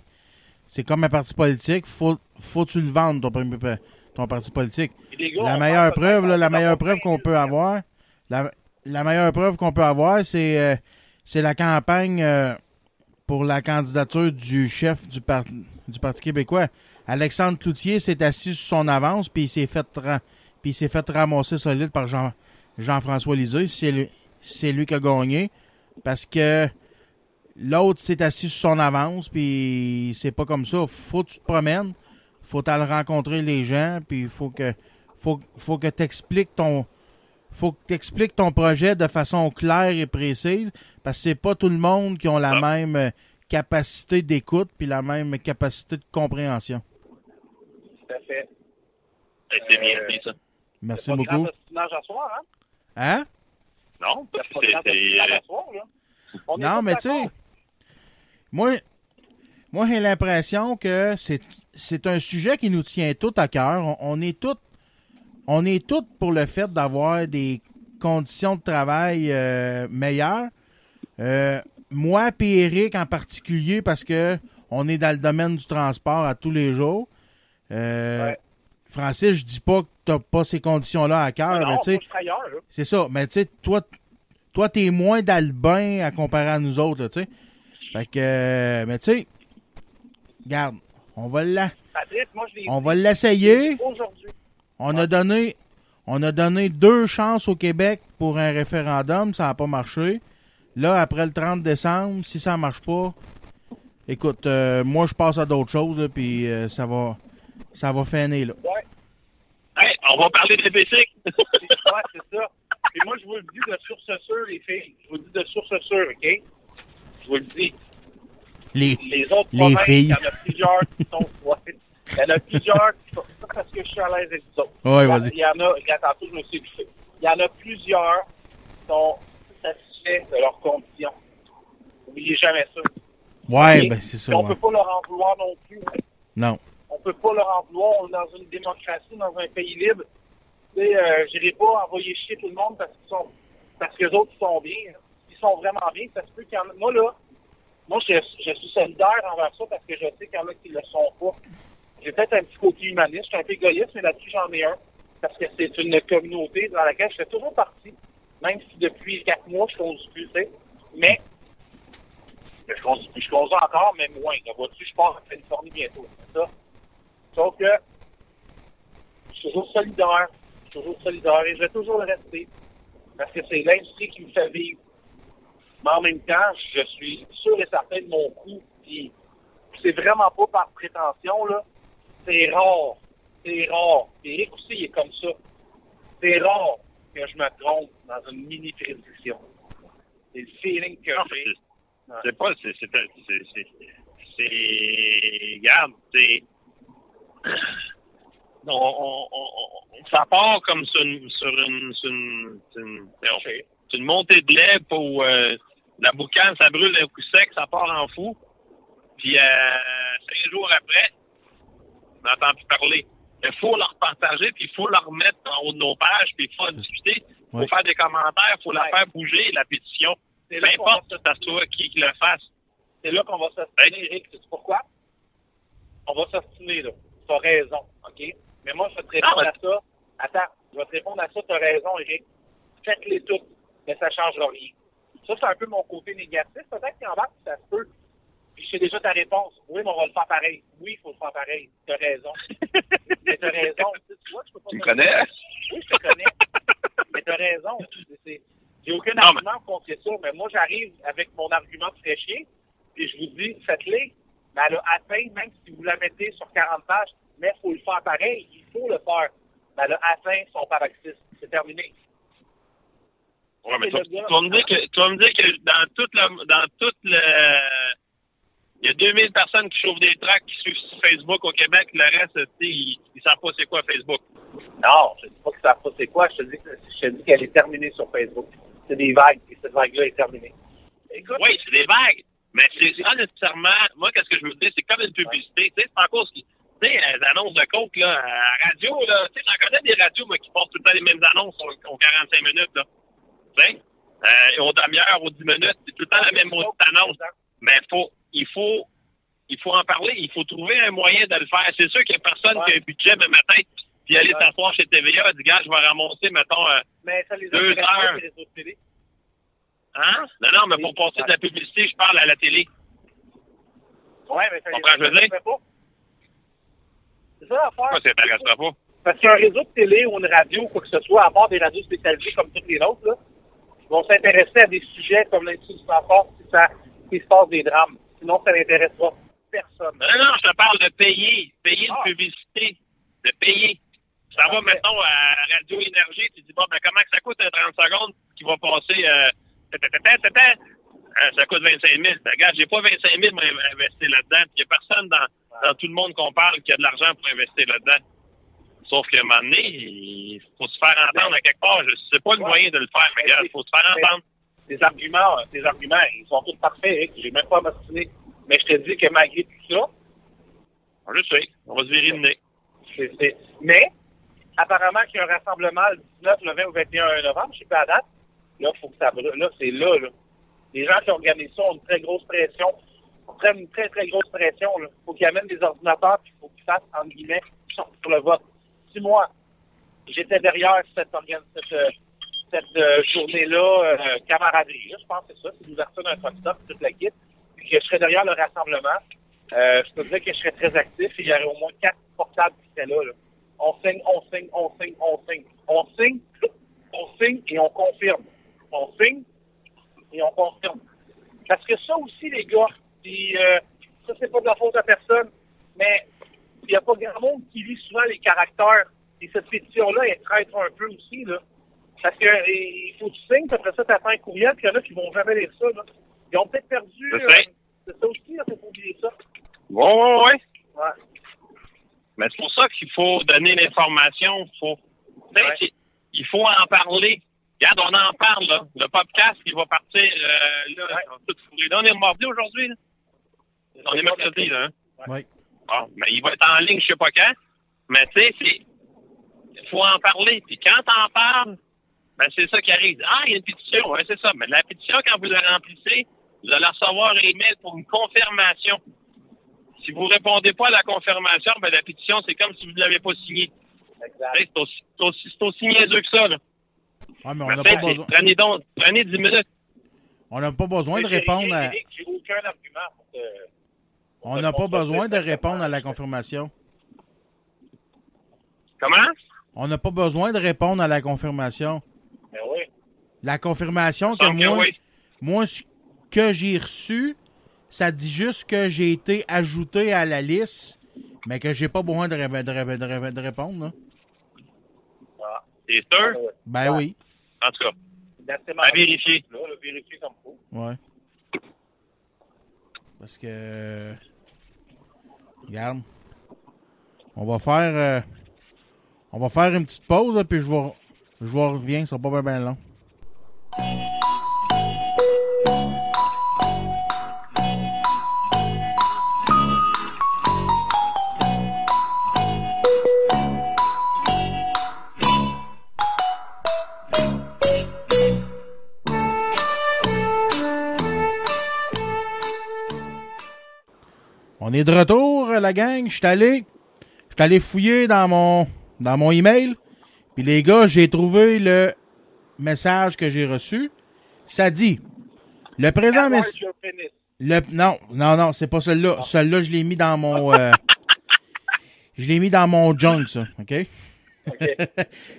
c'est comme un parti politique. Faut, faut que tu le vendes, ton, premier- ton parti politique. Gars, La meilleure preuve, là, la meilleure preuve qu'on peut avoir, la, la meilleure preuve qu'on peut avoir, c'est, euh, c'est la campagne euh, pour la candidature du chef du, par- du Parti québécois. Alexandre Cloutier s'est assis sur son avance, puis il s'est fait, puis il s'est fait ramasser solide par Jean, Jean-François Lisée. C'est lui, c'est lui qui a gagné, parce que l'autre s'est assis sur son avance, puis c'est pas comme ça. Faut que tu te promènes, faut aller rencontrer les gens, puis il faut que faut, faut que tu expliques ton faut que t'expliques ton projet de façon claire et précise parce que c'est pas tout le monde qui ont la Ah. même euh, capacité d'écoute puis la même capacité de compréhension. Fait. C'est bien Euh, dit, ça. Merci pas beaucoup. grand à soir, hein? Hein? Non, parce C'est que euh, à soir, là. On est Non, mais tu sais, moi, moi j'ai l'impression que c'est c'est un sujet qui nous tient tout à cœur. On, on est tous on est tous pour le fait d'avoir des conditions de travail euh, meilleures. Euh, moi et Eric en particulier parce que on est dans le domaine du transport à tous les jours. Euh, Ouais. Francis, je dis pas que t'as pas ces conditions-là à cœur, mais tu sais, c'est ça. Mais tu sais, toi, toi, t'es moins d'albin à comparer à nous autres, là, tu sais. Fait que, euh, mais tu sais, regarde, on va la, moi, je on va l'essayer. aujourd'hui. On a donné, on a donné deux chances au Québec pour un référendum, ça n'a pas marché. Là, après le 30 décembre, si ça marche pas, écoute, euh, moi je passe à d'autres choses, puis euh, ça va, ça va finir là. Ouais. Hey, on va parler des basics. Ouais, c'est ça. Puis moi, je vous le dis de source sûre, les filles. Je vous le dis de source sûre, OK? Je vous le dis. Les, Les autres Les provinces, filles. il y en a plusieurs qui sont... Ouais. Il y en a plusieurs qui sont... Pas parce que je suis à l'aise avec vous autres. Ouais, Il y en- vas-y. Il y en a... Regarde, tantôt, je me suis écouté. Il y en a plusieurs qui sont satisfaits de leurs conditions. N'oubliez jamais ça. ouais, ben c'est ça. Puis on ouais. peut pas leur en vouloir non plus. hein. Non. On peut pas leur en vouloir. On est dans une démocratie, dans un pays libre. Tu sais, euh, j'irai pas envoyer chier tout le monde parce qu'ils sont, parce que les autres sont bien. hein. Ils sont vraiment bien. Ça se peut qu'il y en a. Moi, là, moi, je, je suis solidaire envers ça parce que je sais qu'il y en a qui le sont pas. J'ai peut-être un petit côté humaniste. Je suis un peu égoïste, mais là-dessus, j'en ai un. Parce que c'est une communauté dans laquelle je fais toujours partie. Même si depuis quatre mois, je conduis plus, tu sais. Mais, je conduis. Je conduis encore, mais moins. Là, vois-tu, je pars en Californie bientôt. C'est ça? Sauf que je suis toujours solidaire. Je suis toujours solidaire et je vais toujours le rester. Parce que c'est l'industrie qui me fait vivre. Mais en même temps, je suis sûr et certain de mon coup. Puis c'est vraiment pas par prétention, là. C'est rare. C'est rare. Et Eric aussi, il est comme ça. C'est rare que je me trompe dans une mini prédiction. C'est le feeling que j'ai. c'est- pas. C'est. C'est. C'est. c'est- c'est- Regarde, c'est. On, on, ça part comme sur une, sur une, sur une, sur une, voyons, sur une montée de lait pour euh, la boucane, ça brûle d'un coup sec, ça part en fou. Puis euh, cinq jours après, on n'entend plus parler. Il faut leur partager, puis il faut leur mettre en haut de nos pages, puis il faut en discuter. Il faut Ouais. faire des commentaires, il faut la faire bouger, la pétition. Peu importe que ça soit qui le fasse. C'est là qu'on va s'ostiner, Eric. Pourquoi? On va s'ostiner, là. T'as raison, OK? Mais moi, je vais te répondre Ah, à ça. Attends, je vais te répondre à ça, t'as raison, Eric. faites-les toutes, mais ça ne changera rien. Ça, c'est un peu mon côté négatif. Peut-être qu'en bas, ça se peut. Puis je sais déjà ta réponse. Oui, mais on va le faire pareil. Oui, il faut le faire pareil. T'as raison. [laughs] mais t'as raison. Tu, sais, tu vois, je peux pas Tu me connais? Oui, je te connais. mais t'as raison. J'ai aucun Non, argument contre ça, mais moi, j'arrive avec mon argument de fraîchier, puis je vous dis, faites-les. Elle a atteint, même si vous la mettez sur 40 pages, mais il faut le faire pareil. Il faut le faire. Mais elle a atteint son paroxysme. C'est terminé. Ouais, mais tu, vas me dire que, tu vas me dire que dans toute le, dans toute le, il y a 2000 personnes qui chauffent des tracks qui suivent sur Facebook au Québec. Le reste, tu sais, ils, ils savent pas c'est quoi Facebook. Non, je ne dis pas que ça pas c'est quoi. Je te dis, je te dis qu'elle est terminée sur Facebook. C'est des vagues, et cette vague-là est terminée. Écoute, Oui, c'est des vagues. Mais c'est pas nécessairement, moi, qu'est-ce que je veux dire, c'est comme une publicité. Tu sais, c'est encore ce qui, tu sais, les annonces de coke, là, à la radio, là, tu sais, j'en connais des radios, moi, qui portent tout le temps les mêmes annonces aux, aux 45 minutes, là. Tu sais, euh, aux demi-heures, aux 10 minutes, c'est tout le temps la même annonce. Mais faut, il faut, il faut en parler, il faut trouver un moyen de le faire. C'est sûr qu'il y a personne Ouais. qui a un budget le matin, puis aller Ouais. s'asseoir chez TVA, dit, gars, je vais ramasser, mettons, euh, mais ça les Deux heures. Hein? Non, non, mais pour passer de la publicité, je parle à la télé. Ouais, mais ça dire? intéresse pas. C'est ça l'affaire. Pourquoi ça t'intéressera pas? Parce qu'un réseau de télé ou une radio, quoi que ce soit, à part des radios spécialisées comme toutes les autres, là, vont s'intéresser à des sujets comme l'Institut du transport si ça s'il se passe des drames. Sinon, ça n'intéresse pas personne. Non, non, je te parle de payer. Payer Ah. une publicité. De payer. Ça va, Parfait. mettons, à Radio Énergie, tu dis, bon, ben, comment que ça coûte un 30 secondes qui va passer, euh, euh, ça coûte 25 000. Ben, regarde, j'ai pas 25 000 pour in- investir là-dedans. Il y a personne dans, dans tout le monde qu'on parle qui a de l'argent pour investir là-dedans. Sauf qu'à un moment donné, il faut se faire entendre à quelque part. Je sais pas le moyen de le faire, mais regarde, il faut se faire entendre. Tes arguments, tes arguments, ils sont tous parfaits. J'ai même pas m'obstiné. Mais je te dis que malgré tout ça, Je sais, on va se virer le nez. mais, apparemment qu'il y a un rassemblement le 19, le 20 ou 21 novembre, je sais pas la date. Là, faut que ça brûle. Là, c'est là, là. Les gens qui organisent ça ont une très grosse pression. Ils prennent une très, très grosse pression, là. Faut qu'ils amènent des ordinateurs, puis faut qu'ils fassent, entre guillemets, sur le vote. Si moi, j'étais derrière cette, cette, euh, cette euh, journée-là, euh, camaraderie, je pense que c'est ça, c'est l'ouverture d'un truck stop, toute la kit, puis que je serais derrière le rassemblement, euh, je te dirais que je serais très actif et il y aurait au moins quatre portables qui seraient là, là. On signe, on signe, on signe, on signe. On signe, on signe et on confirme. On signe et on confirme. Parce que ça aussi, les gars, puis euh, ça, c'est pas de la faute à personne, mais il n'y a pas grand monde qui lit souvent les caractères. Et cette pétition-là, elle traître un peu aussi, là. Parce que euh, il faut que tu signes, après ça, tu attends un courriel, puis il y en a qui vont jamais lire ça, là. Ils ont peut-être perdu. Euh, c'est ça aussi, il faut pas oublier ça. Ouais, ouais, ouais. Ouais. Mais c'est pour ça qu'il faut donner l'information. Faut, Ouais. il faut en parler. Regarde, on en parle, là. Le podcast, il va partir, euh, là, Ouais. tout. Là, on est mardi aujourd'hui, là. On est mercredi, là. Hein? Oui. Bon, mais il va être en ligne, je sais pas quand. Mais tu sais, c'est, il faut en parler. Puis quand t'en parles, ben c'est ça qui arrive. Ah, il y a une pétition, ouais, c'est ça. Mais la pétition, quand vous la remplissez, vous allez recevoir un email pour une confirmation. Si vous répondez pas à la confirmation, ben la pétition, c'est comme si vous ne l'avez pas signée. C'est aussi, c'est aussi, c'est aussi niaiseux que ça, là. Ah, mais on n'a sais, pas besoin. Prenez donc, prenez 10 minutes. On n'a pas besoin de répondre à. j'ai- J'ai aucun argument pour te- pour On n'a pas besoin de répondre à la confirmation. Comment? On n'a pas besoin de répondre à la confirmation. Mais oui. La confirmation que moi, oui. moi, ce que j'ai reçu, ça dit juste que j'ai été ajouté à la liste, mais que j'ai pas besoin de, ré- de ré- de ré- de répondre. là. Ah, C'est sûr? ouais. Ben oui. En tout cas, Exactement. à vérifier. Là, vérifier comme faut. Ouais. Parce que. Regarde. On va faire. euh, on va faire une petite pause, là, puis je vais. Je vais reviens, ça sera pas bien long. On est de retour, la gang. Je suis allé. Je suis allé fouiller dans mon dans mon email. Puis les gars, j'ai trouvé le message que j'ai reçu. Ça dit Le présent Enlarge message. Le, non, non, non, c'est pas celui-là. Celui-là, je l'ai mis dans mon. [laughs] euh, je l'ai mis dans mon junk, ça. OK? [laughs]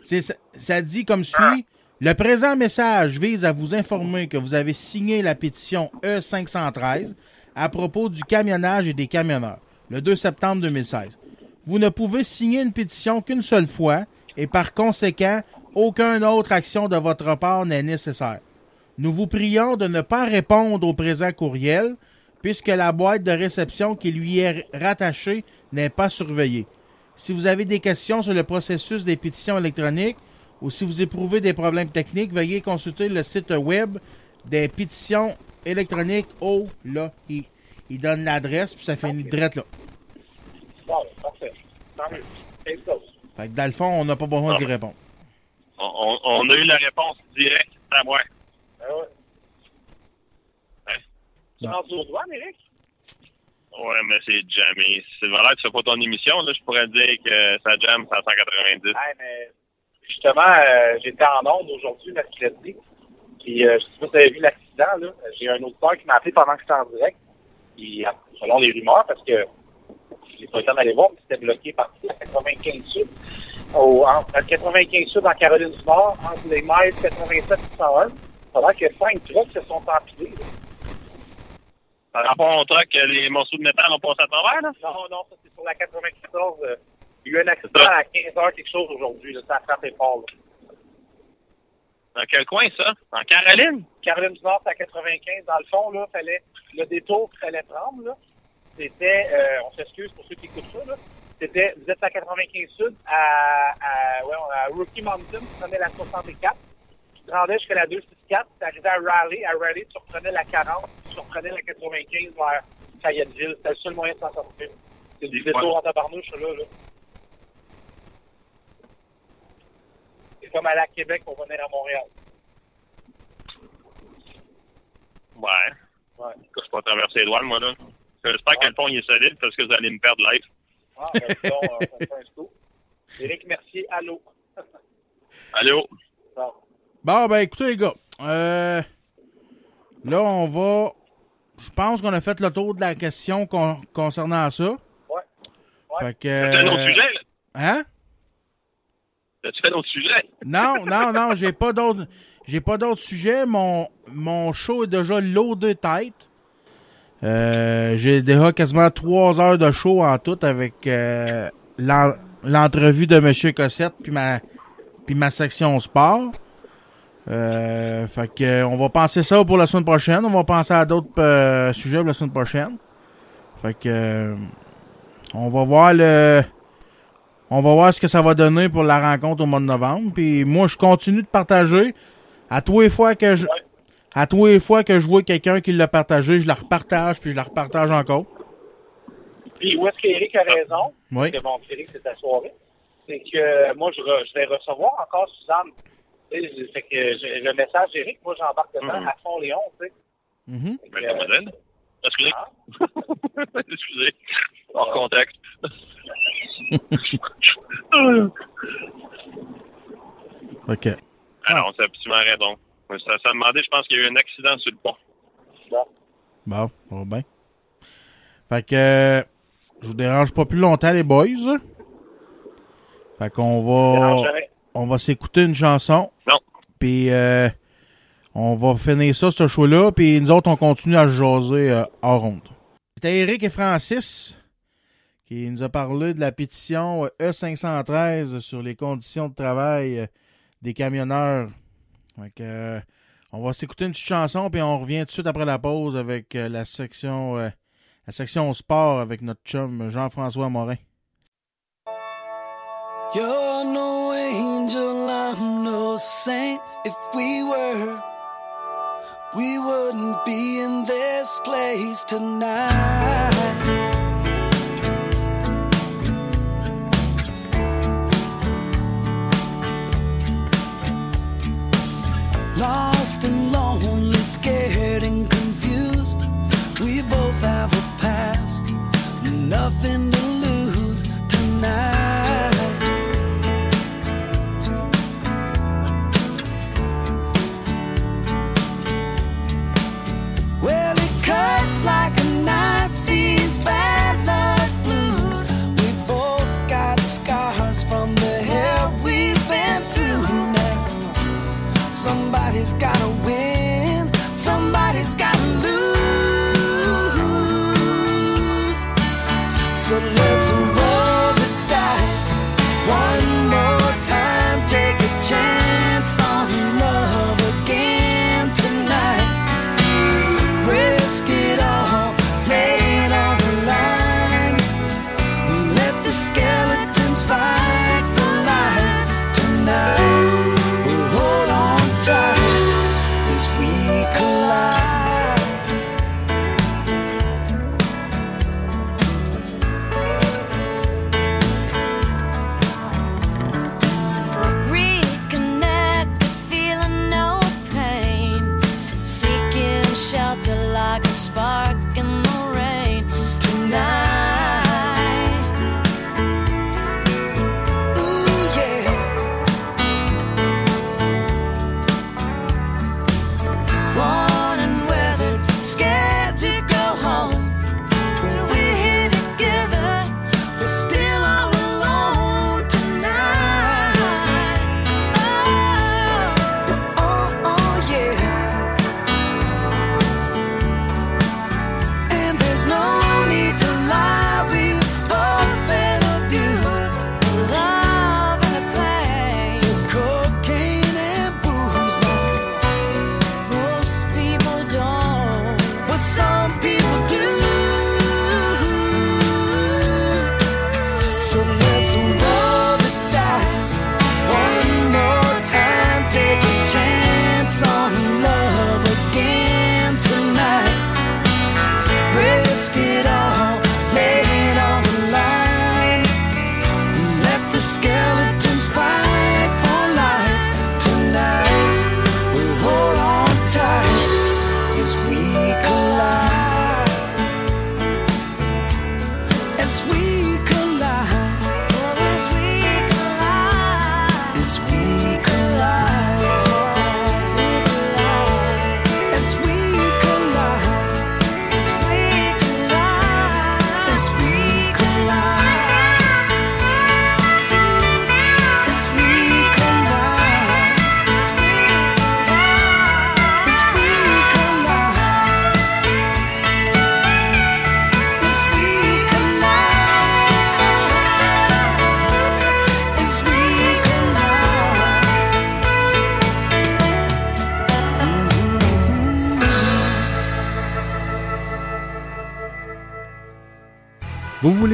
Ça, ça dit comme suit. Le présent message vise à vous informer que vous avez signé la pétition E513 à propos du camionnage et des camionneurs, le 2 septembre 2016. Vous ne pouvez signer une pétition qu'une seule fois et par conséquent, aucune autre action de votre part n'est nécessaire. Nous vous prions de ne pas répondre au présent courriel puisque la boîte de réception qui lui est rattachée n'est pas surveillée. Si vous avez des questions sur le processus des pétitions électroniques ou si vous éprouvez des problèmes techniques, veuillez consulter le site web des pétitions électroniques. Oh, là, il, il donne l'adresse, puis ça finit direct là. Bon, parfait. Tant mieux. Fait que dans le fond, on n'a pas besoin d'y répondre. On, on- on a eu la réponse directe à moi. Ah ouais. Ouais. Tu rentres aux douanes, Eric? Ouais, mais c'est jamais. C'est vrai que tu fais pas ton émission, là, je pourrais dire que ça jam, c'est à 190. Ouais, mais justement, euh, j'étais en onde aujourd'hui, mercredi. Puis, euh, je sais pas si vous avez vu l'accident, là. J'ai un auditeur qui m'a appelé pendant que j'étais en direct. Puis, euh, selon les rumeurs, parce que j'ai pas le temps d'aller voir, mais c'était bloqué parti à 95 Sud. Au, en, à 95 Sud, en Caroline du Nord, entre les miles 87 et 101. Pendant que cinq trucks se sont empilés. là. Par rapport au truck, les morceaux de métal ont passé à travers, là? Non, non, ça c'est sur la 94. euh, il y a eu un accident à 15 heures quelque chose aujourd'hui. là. Ça a frappé fort. là. Dans quel coin, ça? En Caroline? Caroline du Nord, c'est à 95. Dans le fond, là, fallait, le détour qu'il fallait prendre, là, c'était, euh, on s'excuse pour ceux qui écoutent ça, là, c'était, vous êtes à 95 Sud, à, à, ouais, à Rookie Mountain, tu prenais la 64, tu te rendais jusqu'à la 264, tu arrivais à Raleigh, à Raleigh, tu reprenais la 40, tu reprenais la 95 vers Fayetteville. C'était le seul moyen de s'en sortir. C'est du détour en tabarnouche, là, là. Comme aller à Québec pour venir à Montréal. Ouais. Ouais. Je peux pas traverser les douanes, moi, là. J'espère que le pont il est solide parce que vous allez me perdre live. Ah, ben, disons, euh, on fait un scoop. Éric Mercier, allô. [laughs] Allô? Bon. Bon, ben écoutez, les gars. Euh, là, on va. Je pense qu'on a fait le tour de la question con- concernant ça. Ouais. Fait que. C'est un autre sujet, là? Hein? As-tu fait d'autres sujets? Non, [laughs] non, non, j'ai pas d'autres. J'ai pas d'autres sujets. Mon, mon show est déjà loadé tête. Euh, j'ai déjà quasiment trois heures de show en tout avec euh, l'en- l'entrevue de Monsieur Cossette puis ma puis ma section sport. Euh, fait que on va penser ça pour la semaine prochaine. On va penser à d'autres sujets pour la semaine prochaine. Fait que on va voir le on va voir ce que ça va donner pour la rencontre au mois de novembre. Puis moi, je continue de partager. À tous les fois que je, à tous les fois que je vois quelqu'un qui l'a partagé, je la repartage puis je la repartage encore. Puis où est-ce qu'Éric a raison? Oui. C'est bon, Éric, c'est ta soirée. C'est que euh, moi, je, re- je vais recevoir encore Suzanne. Tu sais, je- Fait que le message d'Éric, moi, j'embarque dedans Mhm. à fond Léon, tu sais. Euh, mademoiselle. Excusez. Ah. [laughs] Excusez. Hors contexte. [laughs] OK. Alors, c'est absolument raison. Ça, ça demandait, je pense qu'il y a eu un accident sur le pont. bon. Bon, va bien. Fait que euh, je vous dérange pas plus longtemps, les boys. Fait qu'on va on va s'écouter une chanson. Non. Puis euh, on va finir ça, ce show-là. Puis nous autres, on continue à se jaser euh, hors ronde. C'était Eric et Francis qui nous a parlé de la pétition euh, E513 sur les conditions de travail euh, des camionneurs. Euh, on va s'écouter une petite chanson, puis on revient tout de suite après la pause avec la section la section sport avec notre chum Jean-François Morin. You're no angel, I'm no saint. If we were, we wouldn't be in this place tonight. Lost and lonely, scared and confused. We both have a past, nothing to Somebody's gotta win, somebody's gotta lose. So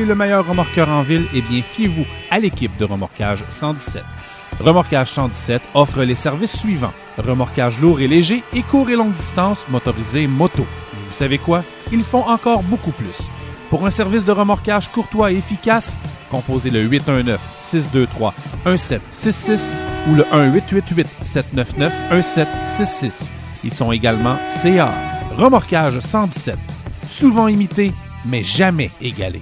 le meilleur remorqueur en ville? Eh bien, fiez-vous à l'équipe de Remorquage 117. Remorquage 117 offre les services suivants. Remorquage lourd et léger et court et longue distance motorisé moto. Mais vous savez quoi? Ils font encore beaucoup plus. Pour un service de remorquage courtois et efficace, composez le 819-623-1766 ou le 1-888-799-1766. Ils sont également CA. Remorquage 117. Souvent imité, mais jamais égalé.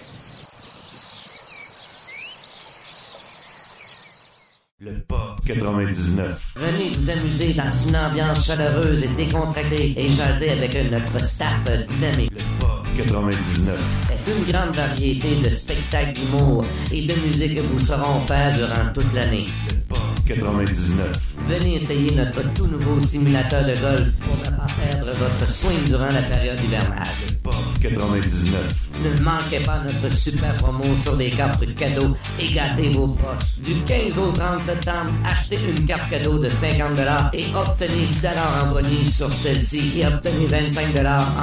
Le Pop 99. Venez vous amuser dans une ambiance chaleureuse et décontractée et jaser avec notre staff dynamique. Le Pop 99. C'est une grande variété de spectacles d'humour et de musique que vous saurons faire durant toute l'année. Le Pop 99. Venez essayer notre tout nouveau simulateur de golf pour ne pas perdre votre swing durant la période hivernale. Le Pop 99. Ne manquez pas notre super promo sur les cartes cadeaux et gâtez vos poches. Du 15 au 30 septembre, achetez une carte cadeau de 50 et obtenez 10 en bonus sur celle-ci et obtenez 25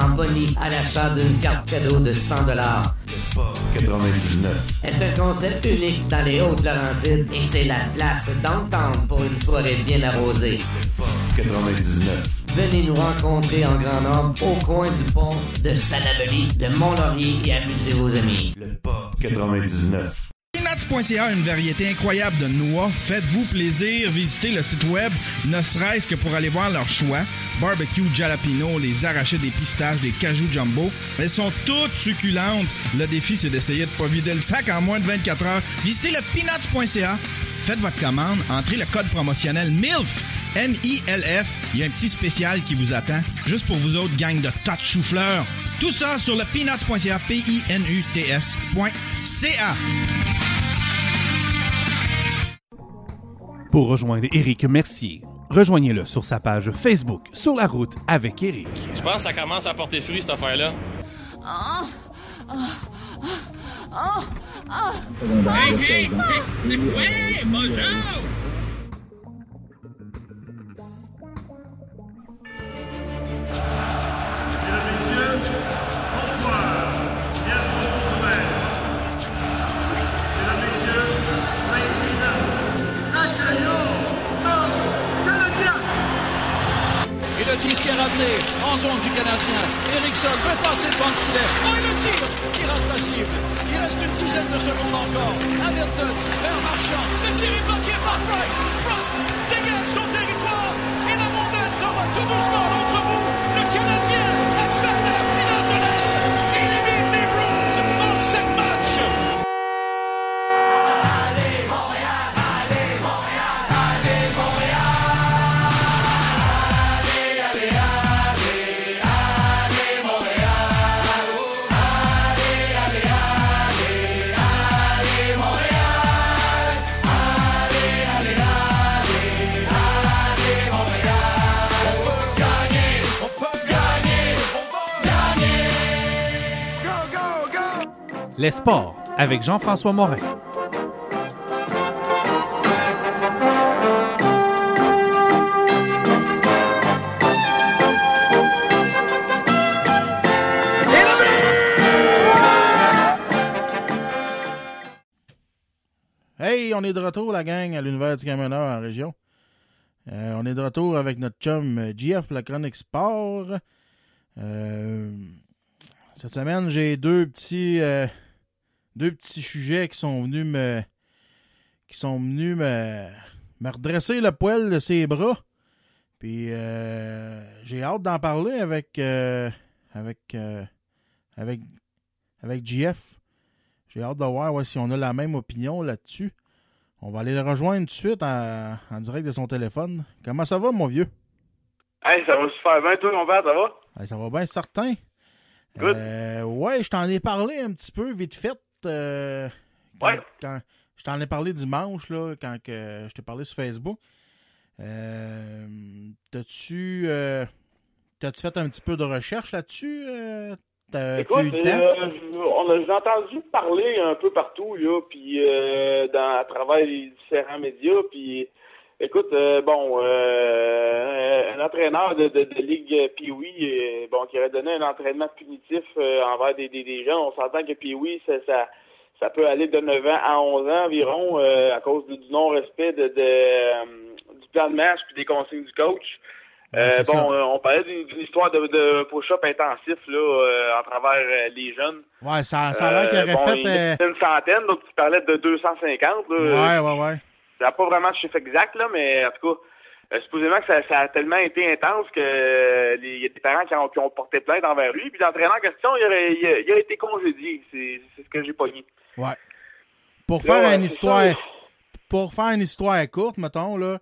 en bonus à l'achat d'une carte cadeau de 100 Le Pop 99. est un concept unique dans les Hautes-Laurentides et c'est la place d'entendre pour une soirée bien Pop 99. Venez nous rencontrer en grand nombre au coin du pont de Salaberry, de Mont-Laurier et amusez vos amis. Le Pop 99. Not Peanuts.ca, une variété incroyable de noix. Faites-vous plaisir, visitez le site web, ne serait-ce que pour aller voir leur choix. Barbecue jalapeno, les arrachés des pistaches, des cajou jumbo. Elles sont toutes succulentes. Le défi, c'est d'essayer de pas vider le sac en moins de 24 heures. Visitez le peanuts.ca. Faites votre commande, entrez le code promotionnel MILF. M-I-L-F. Il y a un petit spécial qui vous attend, juste pour vous autres, gang de tas de chou-fleurs. Tout ça sur le peanuts.ca, P-I-N-U-T-S.ca. Pour rejoindre Éric Mercier, rejoignez-le sur sa page Facebook Sur la route avec Éric. Je pense que ça commence à porter fruit, cette affaire-là. Oh, oh, oh, Hey, hey, hey, ouais, bonjour! Ramené en zone du Canadien. Eriksson peut passer devant le filet. Oh, et le tir qui rate la cible. Il reste une dizaine de secondes encore. Ayrton vers Marchand. Le tir est bloqué par Price. Price dégage son territoire. Et la montagne s'en va tout doucement à l'autre bout. Les sports avec Jean-François Morin. Hey, on est de retour, la gang, à l'univers du camionneur en région. Euh, on est de retour avec notre chum euh, GF pour la chronique sport. Euh, cette semaine, j'ai deux petits deux petits sujets qui sont venus me qui sont venus me, me redresser le poil de ses bras. Puis euh, j'ai hâte d'en parler avec euh, avec euh, avec avec GF. J'ai hâte de voir ouais, si on a la même opinion là-dessus. On va aller le rejoindre tout de suite en, en direct de son téléphone. Comment ça va, mon vieux? Hey, ça va super bien, toi, mon père, ça va? Hey, ça va bien, certain. Good. Euh, ouais, je t'en ai parlé un petit peu vite fait. Euh, quand, Ouais. quand- je t'en ai parlé dimanche, là, quand que je t'ai parlé sur Facebook. Euh, t'as-tu, euh, t'as-tu fait un petit peu de recherche là-dessus? Écoute, on a, j'ai entendu parler un peu partout, là, puis dans, à travers les différents médias, puis écoute, euh, bon, euh, un entraîneur de, de, de Ligue Pee-Wee, euh, bon, qui aurait donné un entraînement punitif euh, envers des, des, des jeunes, on s'entend que Pee-Wee, ça, ça, ça peut aller de 9 ans à 11 ans environ, euh, à cause de- du non-respect de, de, euh, du plan de match puis des consignes du coach. Euh, bon, euh, on parlait d'une histoire de, de push-up intensif là, euh, à travers euh, les jeunes. Ouais, ça, ça a l'air qu'il Euh, aurait bon, fait. il y euh, en a une centaine, donc tu parlais de 250. Là, Ouais, ouais, ouais. Ça n'a pas vraiment de chiffre exact, là, mais en tout cas, euh, supposément que ça, ça a tellement été intense que euh, il y a des parents qui ont, qui ont porté plainte envers lui. Puis l'entraîneur en question, il, aurait, il, a, il a été congédié. C'est ce que j'ai pogné. Ouais. Pour faire une histoire ça. pour faire une histoire courte, mettons, là,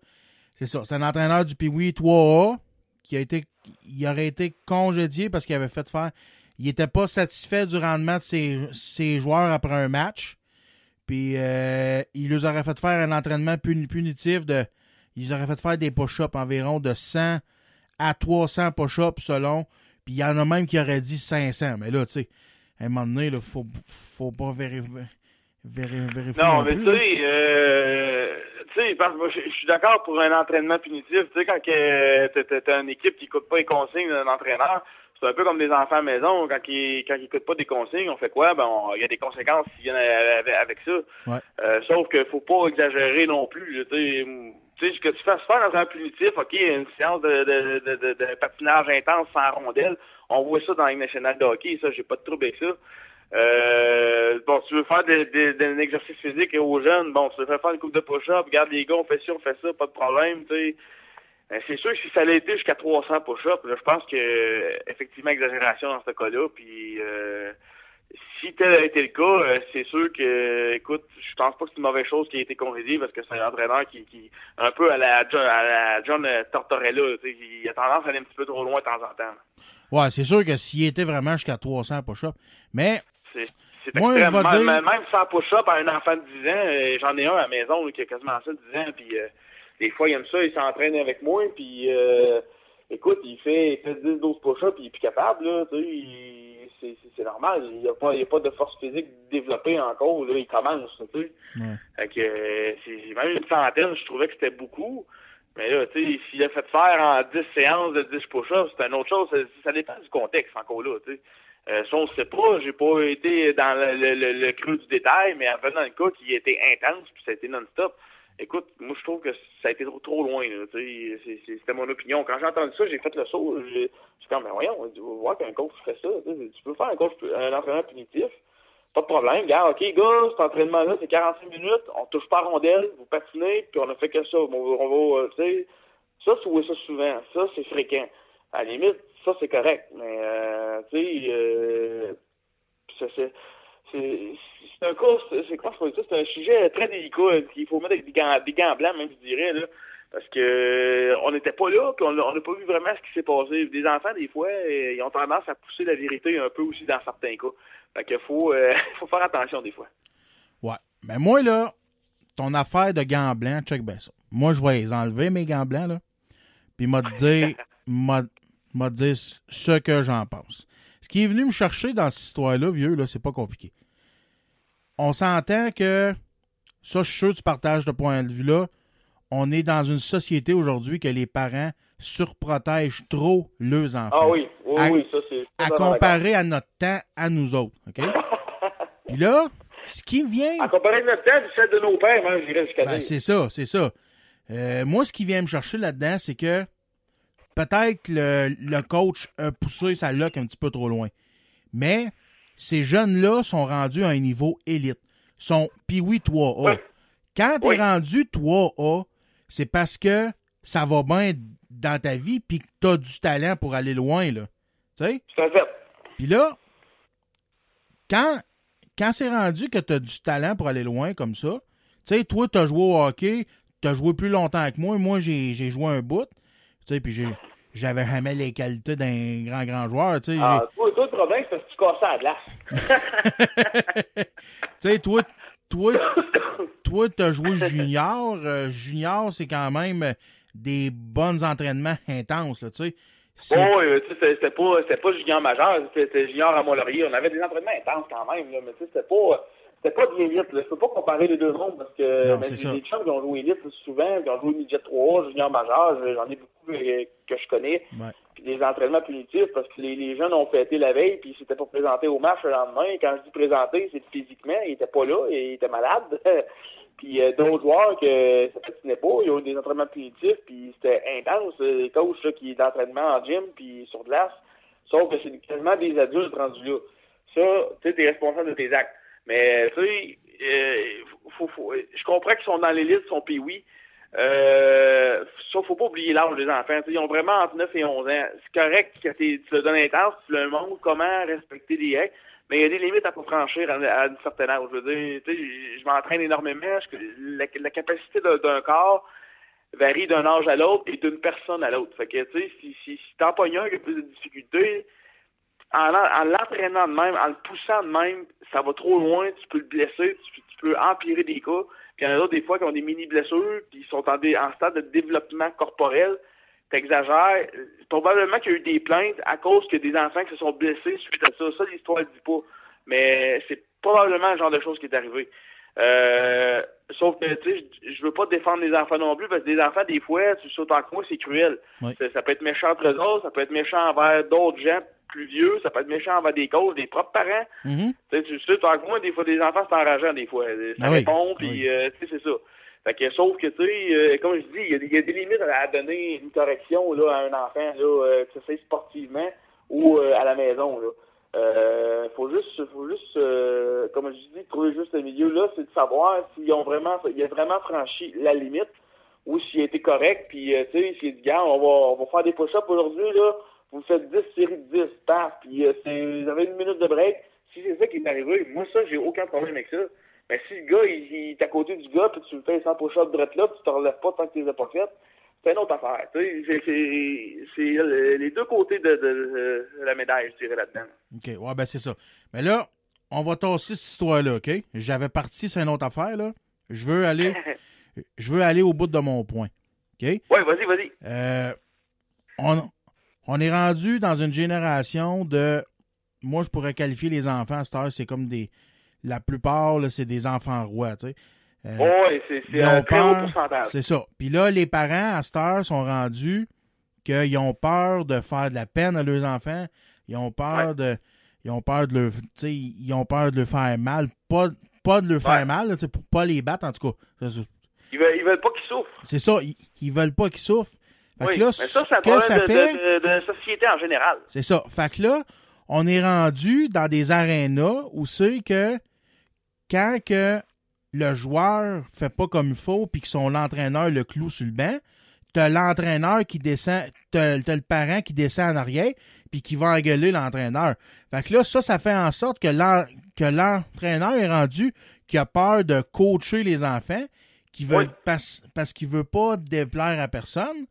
c'est ça. C'est un entraîneur du Pee-Wee 3A qui a été il aurait été congédié parce qu'il avait fait faire. Il n'était pas satisfait du rendement de ses, ses joueurs après un match. Puis euh, il leur aurait fait faire un entraînement puni- punitif de. Ils auraient fait faire des push-ups environ de 100 à 300 push-ups selon. Puis il y en a même qui auraient dit 500. Mais là, tu sais, à un moment donné, il faut, faut pas vérifier. vérifier Non, mais tu sais, euh, tu je suis d'accord pour un entraînement punitif. Tu sais, quand t'as t'as une équipe qui écoute pas les consignes d'un entraîneur, c'est un peu comme des enfants à la maison. Quand ils quand ils écoutent pas des consignes, on fait quoi? Ben, il y a des conséquences qui viennent avec, avec ça. Ouais. Euh, sauf qu'il faut pas exagérer non plus. Tu sais, tu sais, que tu fasses faire dans un punitif, OK, une séance de, de, de, de, de patinage intense sans rondelle, on voit ça dans Ligue nationale de hockey, ça, j'ai pas de trouble avec ça. Euh, bon, tu veux faire des, des, d'un exercice physique aux jeunes, bon, tu veux faire une coupe de push-up, regarde les gars, on fait ça, on fait ça, pas de problème, tu sais. Ben, c'est sûr que si ça allait été jusqu'à 300 push-ups, je pense que effectivement exagération dans ce cas-là, puis euh, si tel a été le cas, euh, c'est sûr que, écoute, je pense pas que c'est une mauvaise chose qui a été congédié parce que c'est un entraîneur qui, qui un peu à la John, à la John Tortorella, il a tendance à aller un petit peu trop loin de temps en temps. Ouais, c'est sûr que s'il était vraiment jusqu'à 300 push-ups. Mais, C'est Moi, je vais extrêmement- dire- même- sans push-up à un enfant de 10 ans, euh, j'en ai un à la maison là, qui a quasiment ça, 10 ans, puis euh, des fois, il aime ça, il s'entraîne avec moi, puis euh, écoute, il fait, il fait 10-12 push-ups, puis il est plus capable, là, tu sais, c'est- normal, il n'y a, pas- il a pas de force physique développée encore, là, il commence, tu sais. Fait que, euh, c'est même une centaine, je trouvais que c'était beaucoup. Mais là, tu sais, s'il a fait faire en 10 séances de 10 push-ups, c'est une autre chose. Ça, ça dépend du contexte encore là, tu sais. Euh, ça, on ne sait pas. J'ai pas été dans le, le, le, le creux du détail, mais en venant le cas qui était intense, puis ça a été non-stop. Écoute, moi, je trouve que ça a été trop, trop loin. C'est- c'est- C'était mon opinion. Quand j'ai entendu ça, j'ai fait le saut. J'ai comme, ben voyons, on va voir qu'un coach fait ça. Tu peux faire un coach, un entraîneur punitif. Pas de problème. Regarde, OK, gars, cet entraînement-là, c'est 45 minutes. On touche pas à rondelle, vous patinez, puis on a fait que ça. On on va, euh, tu sais, ça, vois ça souvent. Ça, c'est fréquent. À la limite, ça, c'est correct. Mais, euh, tu sais, euh, c'est, c'est, un cas, c'est, quoi, c'est un sujet très délicat qu'il faut mettre avec des gants, des gants blancs, même, je dirais, là. Parce que euh, on n'était pas là, puis on n'a pas vu vraiment ce qui s'est passé. Des enfants, des fois, euh, ils ont tendance à pousser la vérité un peu aussi dans certains cas. Fait qu'il faut, euh, [laughs] faut faire attention des fois. ouais. Mais moi, là, ton affaire de gants blancs, check bien ça. Moi, je vais les enlever, mes gants blancs, là. Puis, m'a dire, [laughs] m'a dire ce que j'en pense. Ce qui est venu me chercher dans cette histoire-là, vieux, là, c'est pas compliqué. On s'entend que, ça, je suis sûr que tu partages ce point de vue-là. On est dans une société aujourd'hui que les parents surprotègent trop leurs enfants. Ah oui, oui, À- oui, ça, c'est... À comparer à notre temps, à nous autres. OK? [laughs] Puis là, ce qui vient. À comparer notre temps, c'est celle de nos pères, même, je dirais jusqu'à Ben, c'est ça, c'est ça. Euh, moi, ce qui vient me chercher là-dedans, c'est que peut-être le, le coach a poussé sa luck un petit peu trop loin. Mais ces jeunes-là sont rendus à un niveau élite. Sont puis oui 3A. Quand tu es rendu 3A, c'est parce que ça va bien dans ta vie puis que tu as du talent pour aller loin. Là. Tu sais? Puis là, quand, quand c'est rendu que tu as du talent pour aller loin comme ça, tu sais, toi, tu as joué au hockey, tu as joué plus longtemps que moi. Moi, j'ai joué un bout. Tu sais, puis j'ai- j'avais jamais les qualités d'un grand, grand joueur. Tu sais, Ah, j'ai- toi, toi, c'est parce que tu casses à la glace. [laughs] tu sais, toi, toi, toi, t'as joué junior. Euh, junior, c'est quand même des bons entraînements intenses, là, tu sais. Euh, tu sais, c'était- pas, pas junior majeur, c'était junior à Mont-Laurier. On avait des entraînements intenses quand même, là, mais tu sais, c'était pas, c'était pas de l'élite, là. Je peux pas comparer les deux mondes parce que, Non, ben, chums qui ont joué élite souvent, qui ont joué midget 3, junior majeur, j'en ai beaucoup que je connais. Ouais. Des entraînements punitifs parce que les, les jeunes ont fêté la veille puis ils s'étaient pas présentés au match le lendemain. Quand je dis présenté, c'est physiquement, ils étaient pas là, et ils étaient malades. [laughs] puis euh, d'autres joueurs que ça patinait pas, ils ont eu des entraînements punitifs puis c'était intense. euh, Les coachs là, qui d'entraînement en gym puis sur glace, sauf que c'est quasiment des adultes rendus là. Ça, tu sais, t'es responsable de tes actes. Mais tu sais, euh, faut, faut, je comprends qu'ils sont dans l'élite, ils sont pays oui. Euh, ça, faut pas oublier l'âge des enfants. Ils ont vraiment entre 9 et 11 ans. C'est correct que tu leur donnes intense, tu leur montres comment respecter des règles, mais il y a des limites à pas franchir à, une certaine âge. Je veux dire, je, m'entraîne énormément. La, la capacité d'un corps varie d'un âge à l'autre et d'une personne à l'autre. Fait tu sais, si, t'en pognes un qui a plus de difficultés, en, en l'entraînant de même, en le poussant de même, ça va trop loin, tu peux le blesser, tu peux empirer des cas. Puis il y en a d'autres des fois qui ont des mini-blessures, puis ils sont en, stade de développement corporel. T'exagères. Probablement qu'il y a eu des plaintes à cause que des enfants qui se sont blessés suite à ça. Ça, l'histoire ne dit pas. Mais c'est probablement le genre de choses qui est arrivé. Euh, sauf que, tu sais, je- je veux pas défendre les enfants non plus, parce que des enfants, des fois, tu sais autant que moi, c'est cruel. Ça, ça peut être méchant entre eux autres, ça peut être méchant envers d'autres gens plus vieux, ça peut être méchant envers des causes, des propres parents. Mhm. Tu sais, tu tant que moi, des fois, des enfants, c'est enrageant, des fois. Ça Ah oui. répond, puis, euh, tu sais, c'est ça. Fait que, sauf que, tu sais, euh, comme je dis, il y, a des- il y a des limites à, à donner une correction, là, à un enfant, là, euh, que ce soit sportivement ou euh, à la maison, là. Euh, faut juste, faut juste, euh, comme je dis, trouver juste le milieu là, c'est de savoir s'ils ont vraiment, a vraiment franchi la limite ou s'il a été correct. Puis, euh, tu sais, s'il dit, gars, on va, on va faire des push-ups aujourd'hui là, vous faites 10 séries de 10, paf, puis euh, c'est, vous avez une minute de break. Si c'est ça qui est arrivé, moi ça, j'ai aucun problème avec ça. Mais si le gars, il, est à côté du gars, puis tu le fais 100 push-ups de là, puis tu te relèves pas tant que tu les as pas faites, c'est une autre affaire. Tu sais, c'est, c'est, c'est le- les deux côtés de, de- de la médaille, je dirais, là-dedans. OK, ouais, ben c'est ça. Mais là, on va tasser cette histoire-là, OK? J'avais parti sur une autre affaire, là. Je veux aller, [laughs] je veux aller au bout de mon point. OK? Ouais, vas-y, vas-y. Euh, on, on est rendu dans une génération de. Moi, je pourrais qualifier les enfants à cette heure, c'est comme des. La plupart, là, c'est des enfants rois, tu sais. Euh, Ouais, c'est- c'est un haut pourcentage. C'est ça. Puis là, les parents, à cette heure, sont rendus qu'ils ont peur de faire de la peine à leurs enfants. Ils ont peur de. Ils ont peur de sais, ils ont peur de leur faire mal. Pas, pas de leur faire mal, là, pour pas les battre, en tout cas. Ils veulent, ils veulent pas qu'ils souffrent. C'est ça, ils, ils veulent pas qu'ils souffrent. Fait Oui, que là, mais ça, ce c'est un que ça de, fait. de, de- de société en général. C'est ça. Fait que là, on est rendu dans des arénas où c'est que quand que le joueur fait pas comme il faut puis que son entraîneur le cloue sur le banc, t'as l'entraîneur qui descend, t'as t'as le parent qui descend en arrière puis qui va engueuler l'entraîneur. Fait que là, ça, ça fait en sorte que l'en- que l'entraîneur est rendu qui a peur de coacher les enfants, qui veut parce, parce qu'il veut pas déplaire à personne.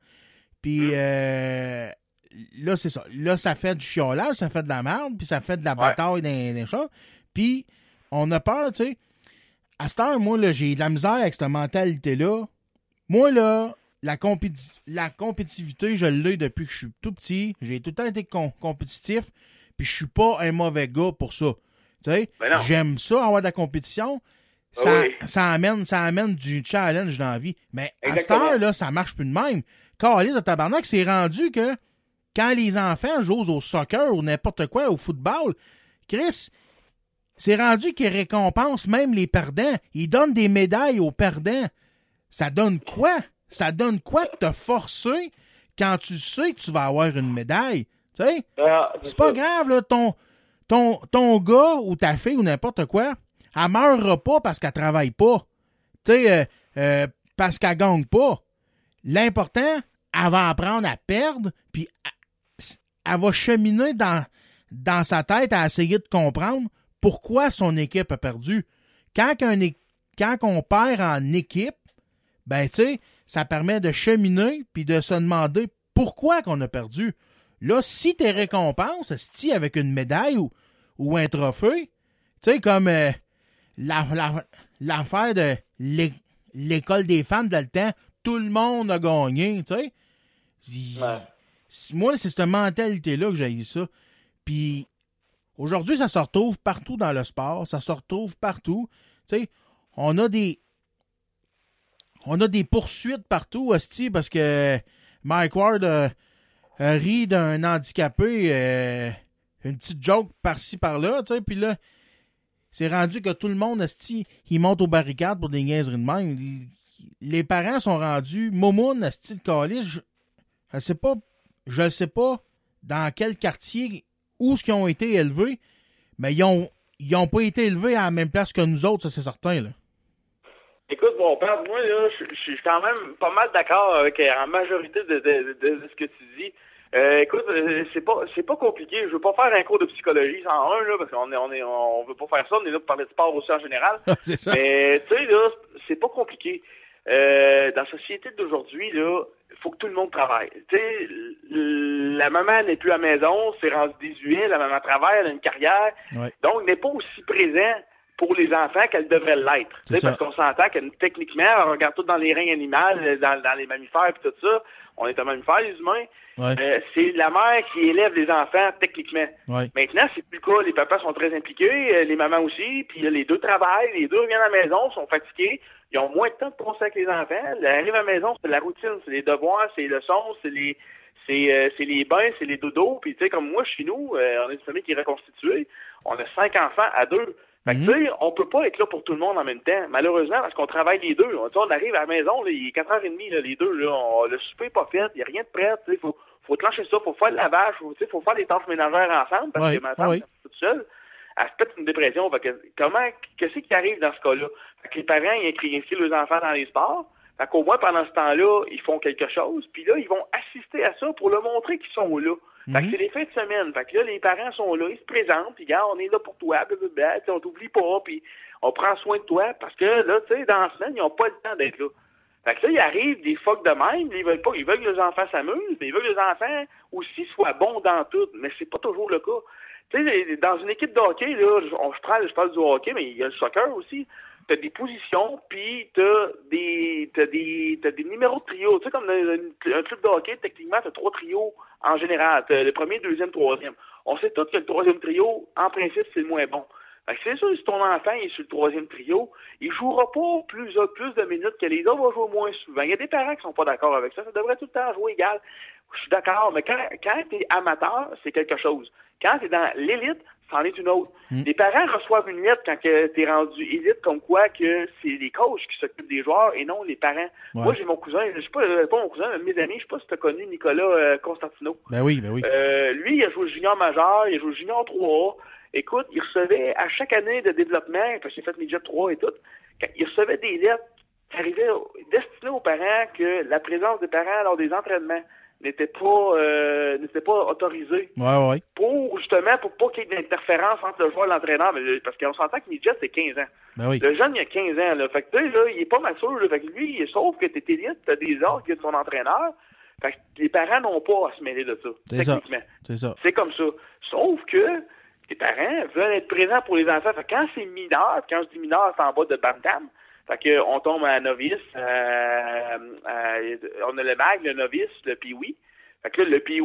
Puis euh, là, c'est ça. Là, ça fait du chiolage, ça fait de la merde, puis ça fait de la bataille dans les choses. Puis on a peur, tu sais. À cette heure, moi, j'ai de la misère avec cette mentalité-là. Moi, là, la, compéti- la compétitivité, je l'ai depuis que je suis tout petit. J'ai tout le temps été com- compétitif, puis je suis pas un mauvais gars pour ça. Tu sais, Ben j'aime ça, avoir de la compétition. Ah Ça, oui. ça, amène, ça amène du challenge dans la vie. Mais à cette Exactement. heure, là, ça marche plus de même. Calice de tabarnak, c'est rendu que quand les enfants jouent au soccer ou n'importe quoi, au football, Chris, c'est rendu qu'ils récompensent même les perdants. Ils donnent des médailles aux perdants. Ça donne quoi? Ça donne quoi de te forcer quand tu sais que tu vas avoir une médaille? Ah, C'est pas grave, là, ton, ton, ton gars ou ta fille ou n'importe quoi, elle meurra pas parce qu'elle travaille pas. Euh, euh, parce qu'elle gagne pas. L'important, elle va apprendre à perdre, puis elle, elle va cheminer dans, dans sa tête à essayer de comprendre pourquoi son équipe a perdu. Quand, on perd en équipe, ben, tu sais, ça permet de cheminer puis de se demander pourquoi qu'on a perdu. Là, si tes récompenses, si avec une médaille ou, ou un trophée, tu sais, comme euh, la- la- l'affaire de l'é- l'école des femmes de le temps, tout le monde a gagné, tu sais. Moi, c'est cette mentalité-là que j'ai ça. Puis aujourd'hui, ça se retrouve partout dans le sport, ça se retrouve partout. Tu sais, on a des on a des poursuites partout, Asti, parce que Mike Ward euh, euh, rit d'un handicapé, euh, une petite joke par-ci par-là, tu sais, puis là, c'est rendu que tout le monde, Asti, il monte aux barricades pour des niaiseries de même. Les parents sont rendus momoun, Asti, de calice. Je, je sais pas, je sais pas dans quel quartier, où ce qu'ils ont été élevés, mais ils ont, ils ont pas été élevés à la même place que nous autres, ça c'est certain, là. Écoute, mon père, moi, là, je suis quand même pas mal d'accord avec la majorité de, de, de- de ce que tu dis. Euh, écoute, euh, c'est pas c'est pas compliqué. Je veux pas faire un cours de psychologie sans un, là, parce qu'on est on est on veut pas faire ça, on est là pour parler de sport aussi en général. [laughs] c'est ça. Mais tu sais, là, c'est pas compliqué. Euh, dans la société d'aujourd'hui, là, il faut que tout le monde travaille. Tu sais, la maman n'est plus à la maison, c'est rendu 18, la maman travaille, elle a une carrière. Ouais. Donc, n'est pas aussi présent pour les enfants qu'elle devrait l'être. Parce qu'on s'entend que techniquement, on regarde tout dans les règnes animaux, euh, dans, dans les mammifères et tout ça. On est un mammifère, les humains. Ouais. Euh, c'est la mère qui élève les enfants techniquement. Ouais. Maintenant, c'est plus le cas. Les papas sont très impliqués, euh, les mamans aussi. Puis là, les deux travaillent, les deux reviennent à la maison, sont fatigués. Ils ont moins de temps de passer avec les enfants. Ils arrivent à la maison, c'est la routine, c'est les devoirs, c'est les leçons, c'est les c'est euh, c'est les bains, c'est les dodos. Puis tu sais, comme moi, chez nous, euh, on est une famille qui est reconstituée. On a cinq enfants à deux. Fait que, tu sais, on peut pas être là pour tout le monde en même temps. Malheureusement, parce qu'on travaille les deux. On, on arrive à la maison, là, il est 4h30, là, les deux, là, on- le souper est pas fait, il n'y a rien de prêt. Il faut, faut clencher ça, faut faire le lavage, faut, tu sais, faut faire les tâches ménagères ensemble, parce que ma femme, ouais. elle fait tout tout seul, elle se pète une dépression. Fait que, comment, qu'est-ce qui arrive dans ce cas-là? Fait que les parents, ils inscrivent leurs enfants dans les sports. Fait qu'au moins, pendant ce temps-là, ils font quelque chose. Puis là, ils vont assister à ça pour leur montrer qu'ils sont là. Fait que c'est les fins de semaine. Fait que là, les parents sont là, ils se présentent, puis gars, on est là pour toi, blablabla, on t'oublie pas, puis on prend soin de toi, parce que là, tu sais, dans la semaine, ils n'ont pas le temps d'être là. Fait que là, il arrive des phoques de même, ils veulent pas, ils veulent que les enfants s'amusent, mais ils veulent que les enfants aussi soient bons dans tout, mais c'est pas toujours le cas. Tu sais, dans une équipe de hockey, là, je, on- je parle, je parle du hockey, mais il y a le soccer aussi. T'as des positions, puis t'as des, t'as des, t'as des numéros de trio. Tu sais, comme un club de hockey, techniquement, t'as trois trios en général. T'as le premier, deuxième, troisième. On sait tous que le troisième trio, en principe, c'est le moins bon. Fait que c'est sûr, si ton enfant est sur le troisième trio, il jouera pas plus, plus de minutes que les autres, va jouer moins souvent. Il y a des parents qui sont pas d'accord avec ça. Ça devrait tout le temps jouer égal. Je suis d'accord, mais quand, quand tu es amateur, c'est quelque chose. Quand tu es dans l'élite, c'en est une autre. Les parents reçoivent une lettre quand tu es rendu élite, comme quoi que c'est les coachs qui s'occupent des joueurs et non les parents. Ouais. Moi, j'ai mon cousin, je sais pas, euh, pas mon cousin, mais mes amis, je sais pas si tu as connu Nicolas euh, Constantino. Ben oui, ben oui. Euh, lui, il a joué junior majeur, il a joué junior 3A. Écoute, il recevait à chaque année de développement, parce qu'il a fait midget 3 et tout, il recevait des lettres qui arrivaient destinées aux parents que la présence des parents lors des entraînements n'était pas euh, n'était pas autorisée Ouais, ouais. pour justement pour pas qu'il y ait d'interférence entre le joueur et l'entraîneur le- parce qu'on s'entend que midget c'est 15 ans. Ben oui. Le jeune, il a 15 ans, là. Fait que, tu sais, là, il est pas mature, là. Fait que lui, sauf que t'es élite, t'as des ordres que ton entraîneur. Fait que les parents n'ont pas à se mêler de ça, C'est ça. techniquement. C'est ça. C'est comme ça. Sauf que les parents veulent être présents pour les enfants. Fait que quand c'est mineur, quand je dis mineur, c'est en bas de Bantam. Fait que on tombe à novice, euh, euh, on a le mag, le novice, le pee Fait que là, le pee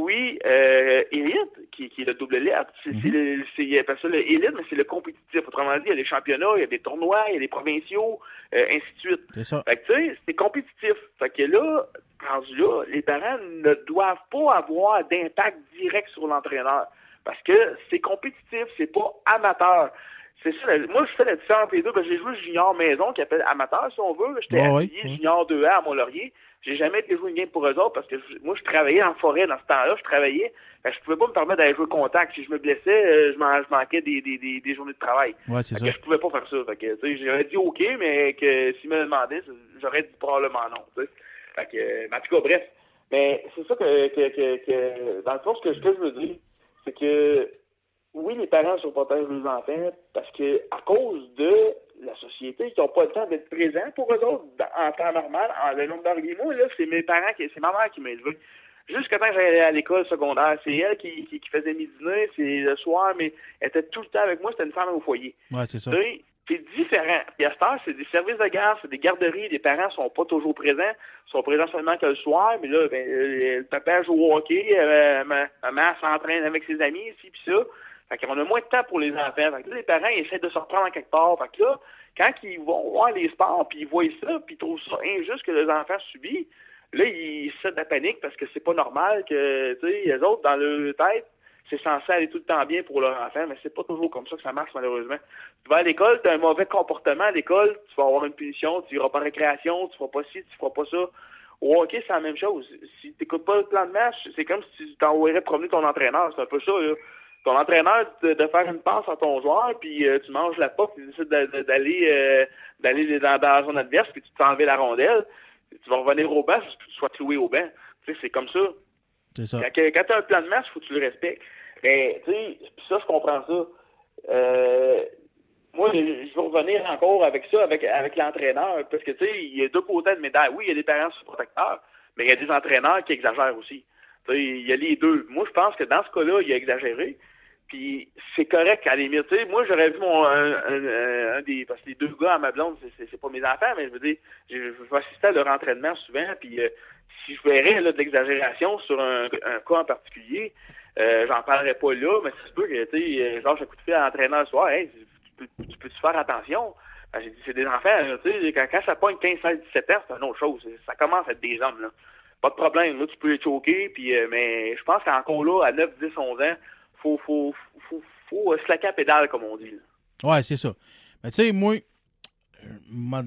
euh, élite, qui, qui est le double lettre, c'est, appelle ça le élite, mais c'est le compétitif. Autrement dit, il y a des championnats, il y a des tournois, il y a des provinciaux, euh, ainsi de suite. C'est ça. Fait que, tu sais, c'est compétitif. Fait que là, rendu là, les parents ne doivent pas avoir d'impact direct sur l'entraîneur. Parce que c'est compétitif, c'est pas amateur. C'est ça, la- moi, je fais la différence entre les deux, parce que j'ai joué junior maison, qui appelle amateur, si on veut. J'étais junior 2A à Mont-Laurier. J'ai jamais été jouer une game pour eux autres, parce que je- moi, je travaillais en forêt dans ce temps-là, je travaillais. Que je pouvais pas me permettre d'aller jouer contact. Si je me blessais, euh, je, je manquais des, des, des, des journées de travail. Ouais, c'est Fait ça. que je pouvais pas faire ça. Fait que, tu sais, j'aurais dit OK, mais que s'il me demandait, j'aurais dit probablement non, tu sais. Fait que, mais en tout cas, bref. Mais c'est ça que, que, que, que- dans le fond, ce que, ce que je veux dire, c'est que, oui, les parents se protègent leurs enfants parce que, à cause de la société, qui n'ont pas le temps d'être présents pour eux autres en temps normal, en le nombre d'heures et moi, là, c'est mes parents, qui, c'est ma mère qui m'a élevé. Jusqu'à temps que j'allais à l'école secondaire, c'est elle qui, qui, qui faisait mes dîners, c'est le soir, mais elle était tout le temps avec moi, c'était une femme au foyer. Ouais, c'est ça. C'est différent. Puis à cette heure, c'est des services de garde, c'est des garderies. Les parents sont pas toujours présents. Ils sont présents seulement que le soir. Mais là, ben, euh, le papa joue au hockey. euh, ma maman s'entraîne avec ses amis, ici puis ça. Fait qu'on a moins de temps pour les enfants. Fait que là, les parents, essaient de se reprendre en quelque part. Fait que là, quand ils vont voir les sports, puis ils voient ça, puis ils trouvent ça injuste que les enfants subissent, là, ils se de la panique parce que c'est pas normal que, tu sais, les autres, dans leur tête, c'est censé aller tout le temps bien pour leur enfant, mais c'est pas toujours comme ça que ça marche, malheureusement. Tu vas à l'école, tu as un mauvais comportement à l'école, tu vas avoir une punition, tu iras pas en récréation, tu feras pas ci, tu feras pas ça. Au hockey, c'est la même chose. Si tu n'écoutes pas le plan de match, c'est comme si tu t'envoyerais promener ton entraîneur. C'est un peu ça, là. Ton entraîneur de, de faire une passe à ton joueur, puis euh, tu manges la porte, tu décides d'aller euh, d'aller dans, dans la zone adverse, puis tu t'enlèves la rondelle, tu vas revenir au banc, puis tu sois cloué au banc. Tu sais, c'est comme ça. C'est ça. Quand, quand tu as un plan de match, il faut que tu le respectes. Mais, tu sais, ça, je comprends ça. Euh, moi, je je veux revenir encore avec ça, avec, avec l'entraîneur, parce que, tu sais, il y a deux côtés de médaille. Oui, il y a des parents protecteurs, mais il y a des entraîneurs qui exagèrent aussi. Tu sais, il y a les deux. Moi, je pense que dans ce cas-là, il a exagéré. Puis c'est correct à la. Tu sais, moi, j'aurais vu mon un, un- un des. Parce que les deux gars à ma blonde, c'est- c'est c'est pas mes enfants, mais je veux dire, je, vais assister à leur entraînement souvent. Puis euh, si je verrais là, de l'exagération sur un, un cas en particulier, euh, j'en parlerais pas là, mais se peut que, tu sais, euh, genre, j'ai coup de fil à l'entraîneur le soir, hey, tu peux, tu -tu faire attention? Ben, j'ai dit, c'est des enfants, tu sais, quand, quand ça pogne 15, 16, 17 ans, c'est une autre chose. Ça commence à être des hommes, là. Pas de problème, là, tu peux les choquer, puis, euh, mais je pense qu'encore là, à 9, 10, 11 ans, faut, faut, faut, faut, euh, slacker à pédale, comme on dit, là. Ouais, c'est ça. Mais tu sais, moi, euh, ma-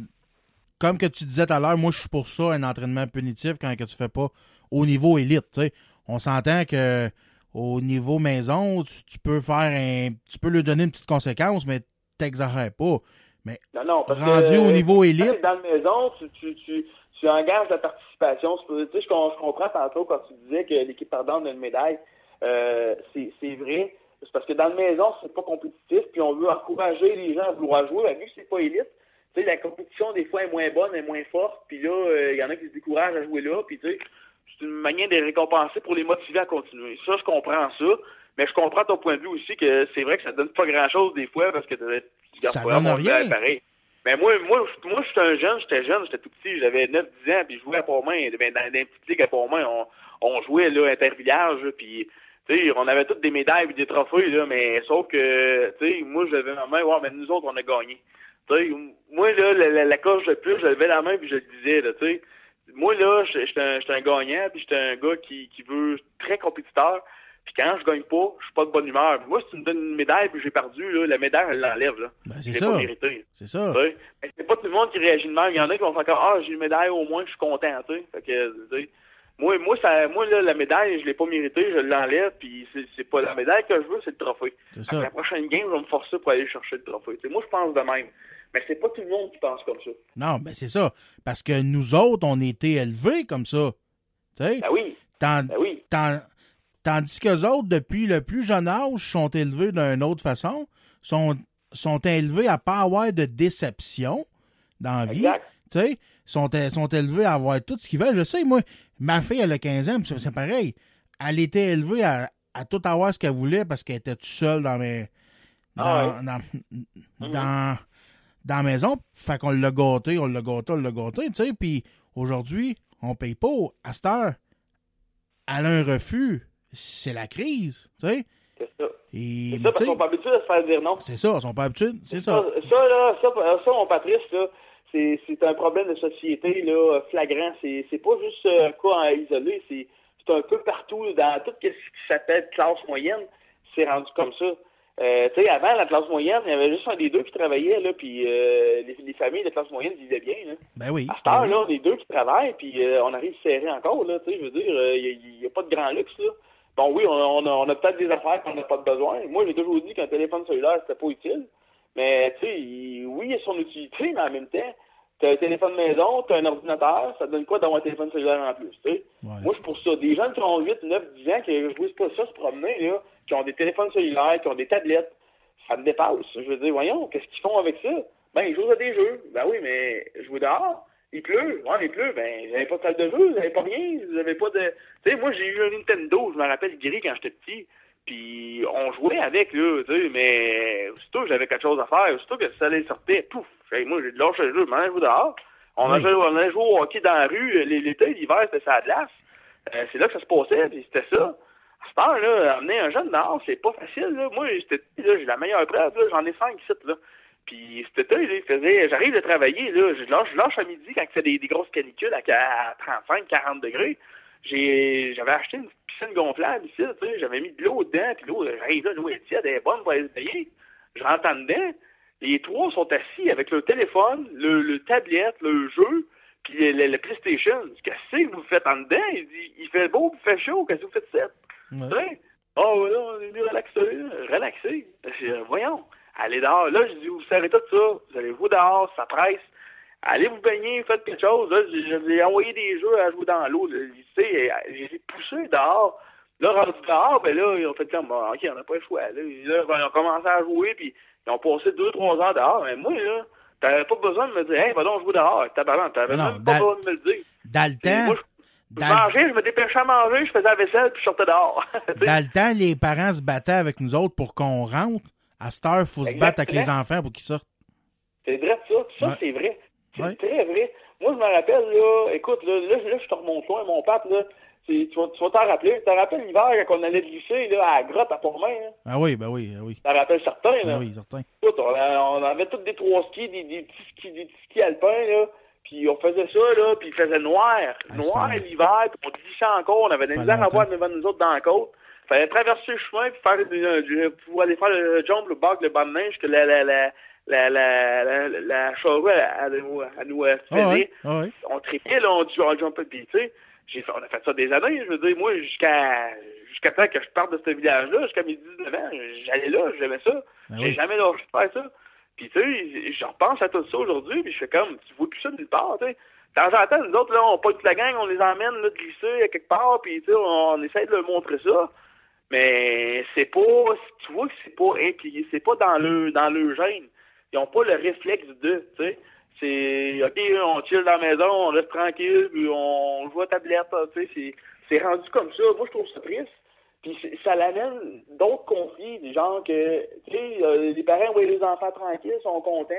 comme que tu disais tout à l'heure, moi, je suis pour ça, un entraînement punitif quand que tu fais pas au niveau élite. On s'entend que au niveau maison, tu, tu peux faire un. Tu peux lui donner une petite conséquence, mais t'exagères pas. Mais Non, non, parce rendu que, au niveau quand élite, dans la maison, tu, tu, tu, tu engages la participation. Tu sais, je comprends tantôt quand tu disais que l'équipe perdante a une médaille. Euh, c'est vrai. C'est parce que dans la maison, c'est pas compétitif, puis on veut encourager les gens à vouloir jouer. Ben, vu que c'est pas élite, tu sais, la compétition, des fois, est moins bonne, est moins forte, puis là, euh, il y en a qui se découragent à jouer là, puis tu sais, c'est une manière de les récompenser pour les motiver à continuer. Ça, je comprends ça. Mais je comprends ton point de vue aussi que c'est vrai que ça donne pas grand chose des fois parce que tu gardes Ça pas donne rien. pareil. Mais moi, moi, je- moi, j'étais un jeune, j'étais jeune, j'étais tout petit, j'avais 9-10 ans, puis je jouais à Port-Main. Ben, dans, dans une petite ligue à Port-Main, on, on jouait là, intervillage, puis tu sais, on avait toutes des médailles et des trophées, là, mais sauf que, tu sais, moi, je levais ma main, ouais, mais nous autres, on a gagné. Tu sais, moi, là, la, la, la coche de plus, je levais la main puis je le disais, là, tu sais. Moi, là, j'étais un, un gagnant, puis j'étais un gars qui, qui veut très compétiteur. Puis quand je gagne pas, je suis pas de bonne humeur. Moi, si tu me donnes une médaille puis j'ai perdu, là, la médaille, elle l'enlève, là. Ben, c'est ça. c'est ça. C'est pas tout le monde qui réagit de même. Il y en a qui vont faire comme Ah, j'ai une médaille au moins, je suis content, tu sais. Fait que, tu sais, moi, moi, ça, moi là, la médaille, je l'ai pas méritée, je l'enlève, puis c'est, pas la médaille que je veux, c'est le trophée. Ça. La prochaine game, je vais me forcer pour aller chercher le trophée. Moi, je pense de même. Mais c'est pas tout le monde qui pense comme ça. Non, ben c'est ça. Parce que nous autres, on a été élevés comme ça. Ben oui. Tant- Ben oui. tandis que autres, depuis le plus jeune âge, sont élevés d'une autre façon, sont, sont élevés à pas avoir de déception dans la vie. Exact. Sont, sont élevés à avoir tout ce qu'ils veulent. Je sais, moi, ma fille, elle a 15 ans, c'est- pareil. Elle était élevée à, à tout avoir ce qu'elle voulait parce qu'elle était toute seule dans mes. Dans, Ah dans, dans, dans la maison. Fait qu'on l'a gâté, on l'a gâté, on l'a gâté, tu sais. Puis aujourd'hui, on paye pas. À cette heure, elle a un refus. C'est la crise, tu sais. C'est ça. Et, C'est ça, parce sont pas habitués à se faire dire non. c'est ça, ils sont pas habitués. C'est ça. Ça, ça, là, ça, ça, mon Patrice, là, c'est, c'est un problème de société, là, flagrant. C'est, c'est pas juste euh, un cas à isoler, c'est, c'est un peu partout, dans tout ce qui s'appelle classe moyenne, c'est rendu comme ça. Euh, tu sais, avant, la classe moyenne, il y avait juste un des deux qui travaillait, là, puis euh, les, les familles de classe moyenne vivaient bien, là. Ben oui. À cette heure, là, on est deux qui travaillent, puis euh, on arrive serré encore, là, tu sais, je veux dire, il n'y a, pas de grand luxe, là. Bon, oui, on, on a, peut-être des affaires qu'on n'a pas de besoin. Moi, j'ai toujours dit qu'un téléphone cellulaire, c'était pas utile. Mais, tu sais, oui, il y a son utilité, mais en même temps, t'as un téléphone maison, t'as un ordinateur, ça te donne quoi d'avoir un téléphone cellulaire en plus, tu sais? Moi, je suis pour ça. Des gens qui ont 8, 9, 10 ans, qui jouent pas ça, se promener, là, qui ont des téléphones cellulaires, qui ont des tablettes, ça me dépasse. Je veux dire, voyons, qu'est-ce qu'ils font avec ça? Ben, ils jouent à des jeux. Ben oui, mais jouer dehors, il pleut. Ouais, il pleut. Ben, vous n'avez pas de salle de jeu, vous n'avez pas rien, vous n'avez pas de... Tu sais, moi, j'ai eu un Nintendo, je me rappelle gris quand j'étais petit, puis on jouait avec, là, tu sais, mais aussitôt que j'avais quelque chose à faire, aussitôt que ça allait sortir, pouf, moi, j'ai lâché le jeu, je jouer dehors. On, Oui. allait, on allait jouer au hockey dans la rue, l'été, l'hiver, c'était ça à glace. Euh, c'est là que ça se passait, puis c'était ça. À cette heure, là, amener un jeune dehors, c'est pas facile, là. Moi, j'étais, là, j'ai la meilleure preuve, là, j'en ai cinq sites, là. Puis cet été, là, il faisait, j'arrive de travailler, là, je lâche, je lâche à midi quand il fait des, des grosses canicules à, à 35, 40 degrés. J'ai, j'avais acheté une piscine gonflable ici, tu sais, j'avais mis de l'eau dedans, puis l'eau, j'arrive là, l'eau est tiède, elle est bonne pour aller se baigner. Je rentre en dedans, les trois sont assis avec le téléphone, le, le tablette, le jeu, puis le, PlayStation. Qu'est-ce que vous faites en dedans? Il dit, il fait beau, il fait chaud, qu'est-ce que vous faites ça? Tu sais? Oh, là, on est venu relaxer, relaxer. Je dis, voyons, allez dehors. Là, je dis, vous savez tout ça, vous allez vous dehors, ça presse. Allez vous baigner, faites quelque chose. Là, je, ai envoyé des jeux à jouer dans l'eau. Tu sais, euh, je les ai poussés dehors. Là, rendu dehors, ben là, ils ont fait comme, OK, on n'a pas le choix. Là, Là, ben, ils ont commencé à jouer, puis ils ont passé deux, trois heures dehors. Mais moi, là, t'avais pas besoin de me dire, hey, va donc jouer dehors. Tabarnak, t'avais même pas besoin de me le dire. Dans le temps, moi, je, je dans- mangeais, je me dépêchais à manger, je faisais la vaisselle, puis je sortais dehors. [laughs] Sais? dans le temps, les parents se battaient avec nous autres pour qu'on rentre. À cette heure, il faut se battre avec les enfants pour qu'ils sortent. C'est vrai ça. Ça, Ouais. c'est vrai. C'est très vrai. Moi, je me rappelle, là, écoute, là, là, là, je te remonte loin, mon pape, là. Tu vas, t'en rappeler. Tu te rappelles l'hiver quand on allait glisser, là, à la grotte à Port-Main? Ah oui, ben oui, ah oui. Tu t'en rappelles certains, là? Ah oui, certain. Écoute, on, avait tous des trois skis, des, des petits skis, des petits skis alpins, là. Puis on faisait ça, là, puis il faisait noir. noir ça- l'hiver, puis on glissait encore. On avait des misères à voir devant nous autres dans la côte. Fallait traverser le chemin, puis faire du, du- pour aller faire le jump, le bac, le banc de neige, que la, la, la, la, la, la, la charrue, elle, nous, elle nous euh, Ah ouais, ah. On trippait, là, on, on jumpait, puis tu sais, j'ai fait, on a fait ça des années, je veux dire, moi, jusqu'à jusqu'à temps que je parte de ce village-là, jusqu'à mes 19 ans, j'allais là, j'aimais ça. Ben J'ai oui. jamais lâché de faire ça. Puis tu sais, je repense à tout ça aujourd'hui, puis je fais comme, tu vois plus ça nulle part, tu sais. De temps en temps, nous autres, là, on pointe la gang, on les emmène là, glisser à quelque part, puis tu sais, on, essaie de leur montrer ça. Mais c'est pas, tu vois que c'est pas impliqué, c'est pas dans le dans le gène. Ils ont pas le réflexe de, tu sais. C'est, ok, on chill dans la maison, on reste tranquille, puis on joue à tablette, tu sais. C'est, c'est rendu comme ça. Moi, je trouve ça triste. Puis ça l'amène d'autres conflits, des gens que, tu sais, euh, les parents voient les enfants tranquilles, sont contents,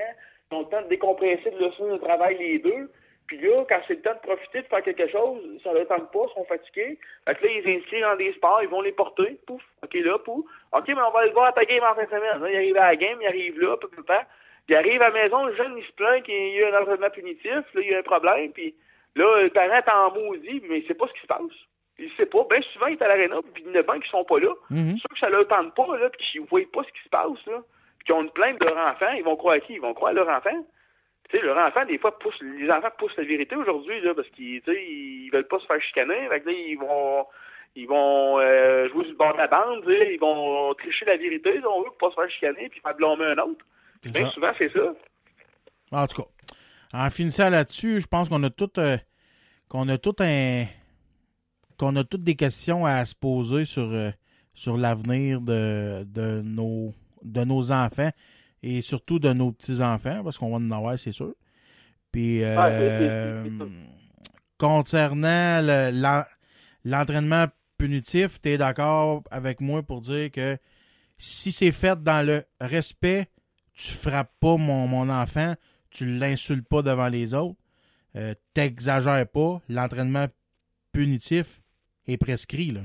ils ont le temps de décompresser de leçons de travail les deux. Puis là, quand c'est le temps de profiter, de faire quelque chose, ça ne tente pas, ils sont fatigués. Fait que là, ils inscrivent dans des sports, ils vont les porter, pouf, ok là, pouf. Ok, mais on va aller voir ta game en fin de semaine. Là, il arrive à la game, il arrive là, peu, peu, peu. Il arrive à la maison, le jeune, il se plaint qu'il y a eu un entraînement punitif, là, il y a un problème, puis là, le parent est en maudit, mais il sait pas ce qui se passe. Il sait pas. Bien souvent, il est à l'aréna, puis il y en a bien qui sont pas là. Mhm. Ceux que ça leur tente pas, là, puis qu'ils voient pas ce qui se passe, là, puis qu'ils ont une plainte de leur enfant, ils vont croire à qui? Ils vont croire à leur enfant. Tu sais, leur enfant, des fois, pousse, les enfants poussent la vérité aujourd'hui, là, parce qu'ils, ils veulent pas se faire chicaner. Fait que là, ils vont, ils vont euh, jouer sur le bord de la bande, ils vont tricher la vérité, si on veut, pour pas se faire chicaner, puis faire blâmer un autre. Bien souvent, c'est ça. En tout cas, en finissant là-dessus, je pense qu'on a tout euh, qu'on a tout un qu'on a toutes des questions à se poser sur euh, sur l'avenir de, de nos de nos enfants et surtout de nos petits enfants parce qu'on va en avoir c'est sûr. Puis euh, c'est ça. concernant le- l'en- l'entraînement punitif, tu es d'accord avec moi pour dire que si c'est fait dans le respect, tu frappes pas mon, mon enfant, tu l'insultes pas devant les autres, euh, t'exagères pas, l'entraînement punitif est prescrit. Là.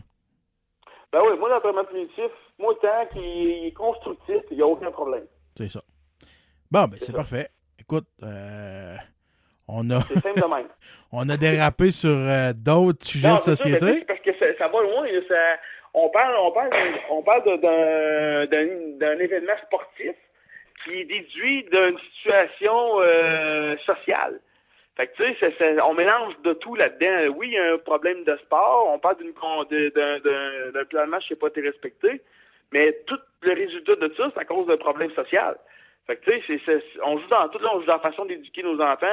Ben oui, moi, l'entraînement punitif, moi, tant qu'il est constructif, il n'y a aucun problème. C'est ça. Bon, ben c'est ça. parfait. Écoute, euh, on a [laughs] on a dérapé sur euh, d'autres sujets Non, de ça, société. c'est parce que ça, ça va loin. ça- on parle, on parle, on parle d'un événement sportif qui est déduit d'une situation euh, sociale. Fait que tu sais, on mélange de tout là-dedans. Oui, il y a un problème de sport. On parle d'une d'un, plan de match qui n'a pas été respecté. Mais tout le résultat de ça, c'est à cause d'un problème social. Fait que, on joue dans tout, là, on joue dans la façon d'éduquer nos enfants,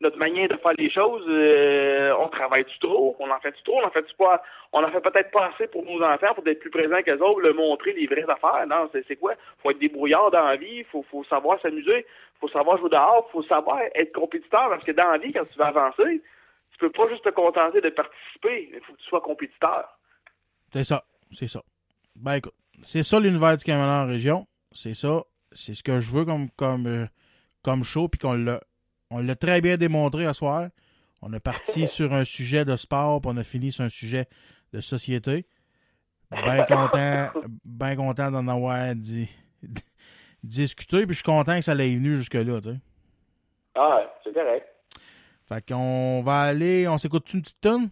notre manière de faire les choses, euh, on travaille-tu trop, on en fait-tu trop, on en fait-tu pas, on fait peut-être pas assez pour nos enfants, pour être plus présents qu'eux autres, leur montrer les vraies affaires? Non, c'est, quoi? Faut être débrouillard dans la vie, faut, faut savoir s'amuser, faut savoir jouer dehors, faut savoir être compétiteur, parce que dans la vie, quand tu vas avancer, tu peux pas juste te contenter de participer, il faut que tu sois compétiteur. C'est ça, c'est ça. Ben écoute, c'est ça l'univers du Canada en région. C'est ça. C'est ce que je veux comme, comme, euh, comme show, puis qu'on l'a, on l'a très bien démontré à soir. On est parti [laughs] sur un sujet de sport, puis on a fini sur un sujet de société. [laughs] Bien content, ben content d'en avoir di- [laughs] discuté, puis je suis content que ça l'ait venu jusque-là, tu sais. Ah, c'est correct. Fait qu'on va aller, on s'écoute une petite tonne?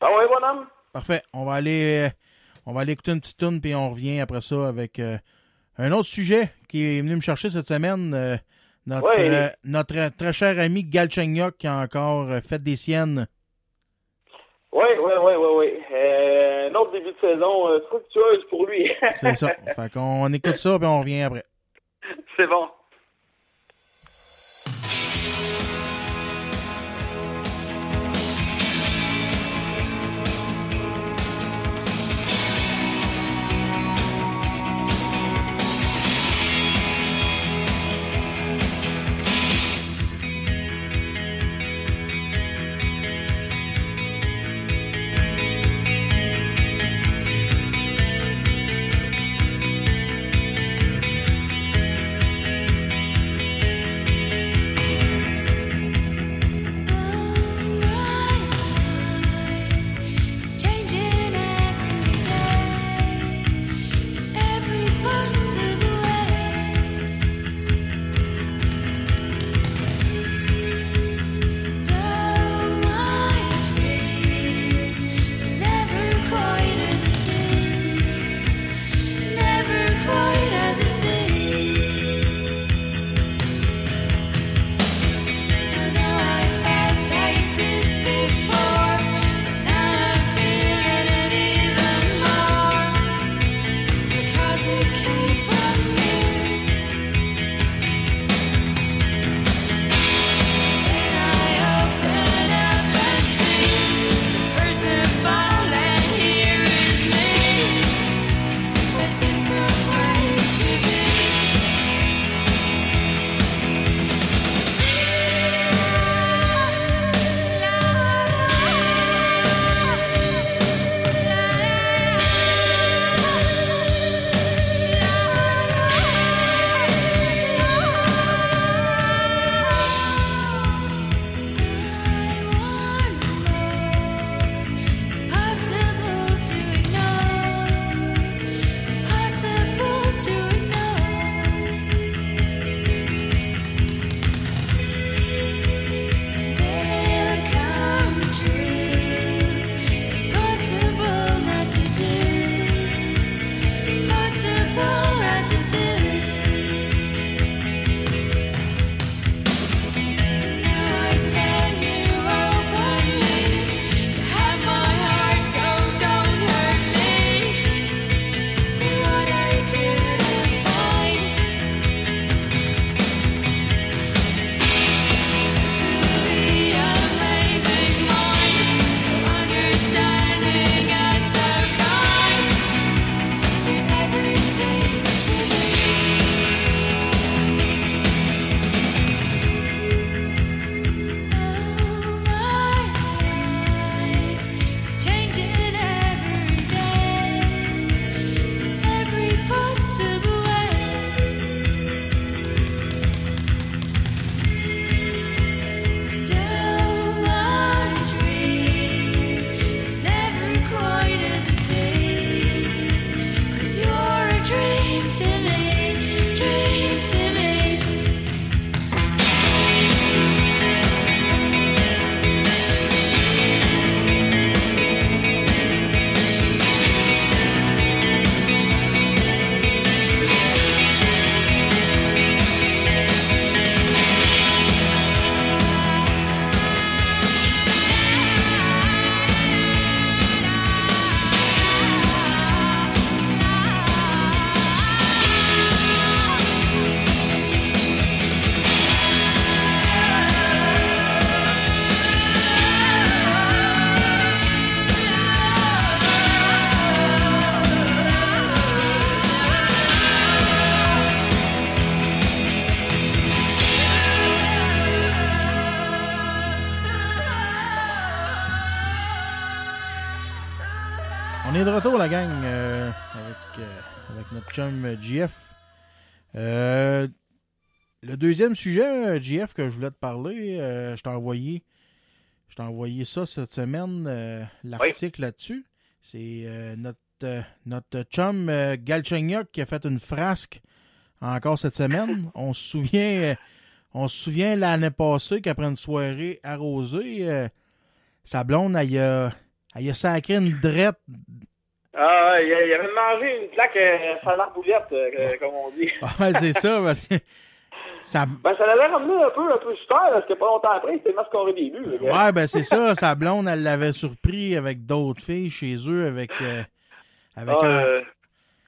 Ah ouais, bonhomme? Parfait. On va aller, euh, on va aller écouter une petite tune puis on revient après ça avec euh, un autre sujet qui est venu me chercher cette semaine. euh, notre, Ouais. euh, notre euh, très cher ami Galchenyuk qui a encore fait des siennes. Oui, oui, oui, oui, oui. Euh, un autre début de saison euh, fructueuse pour lui. C'est ça. [laughs] fait qu'on écoute ça puis on revient après. C'est bon. Gang, euh, avec, euh, avec notre chum GF. Euh, le deuxième sujet, GF, que je voulais te parler, je t'ai envoyé, je t'ai envoyé ça cette semaine, l'article là-dessus. C'est notre, notre chum Galchenyuk qui a fait une frasque encore cette semaine. [laughs] On se souvient, on se souvient l'année passée qu'après une soirée arrosée, sa blonde, elle a, elle a sacré une drette Ah, il, il avait mangé une plaque euh, sans l'arboulette, euh, comme on dit. Ouais, c'est ça, parce que [laughs] ça, Ben, ça l'avait ramené un peu, un peu super, parce que pas longtemps après, c'était buts. le gars. ouais, ben c'est ça, [laughs] sa blonde, elle l'avait surpris avec d'autres filles chez eux, avec, euh, avec, Ah, un- euh,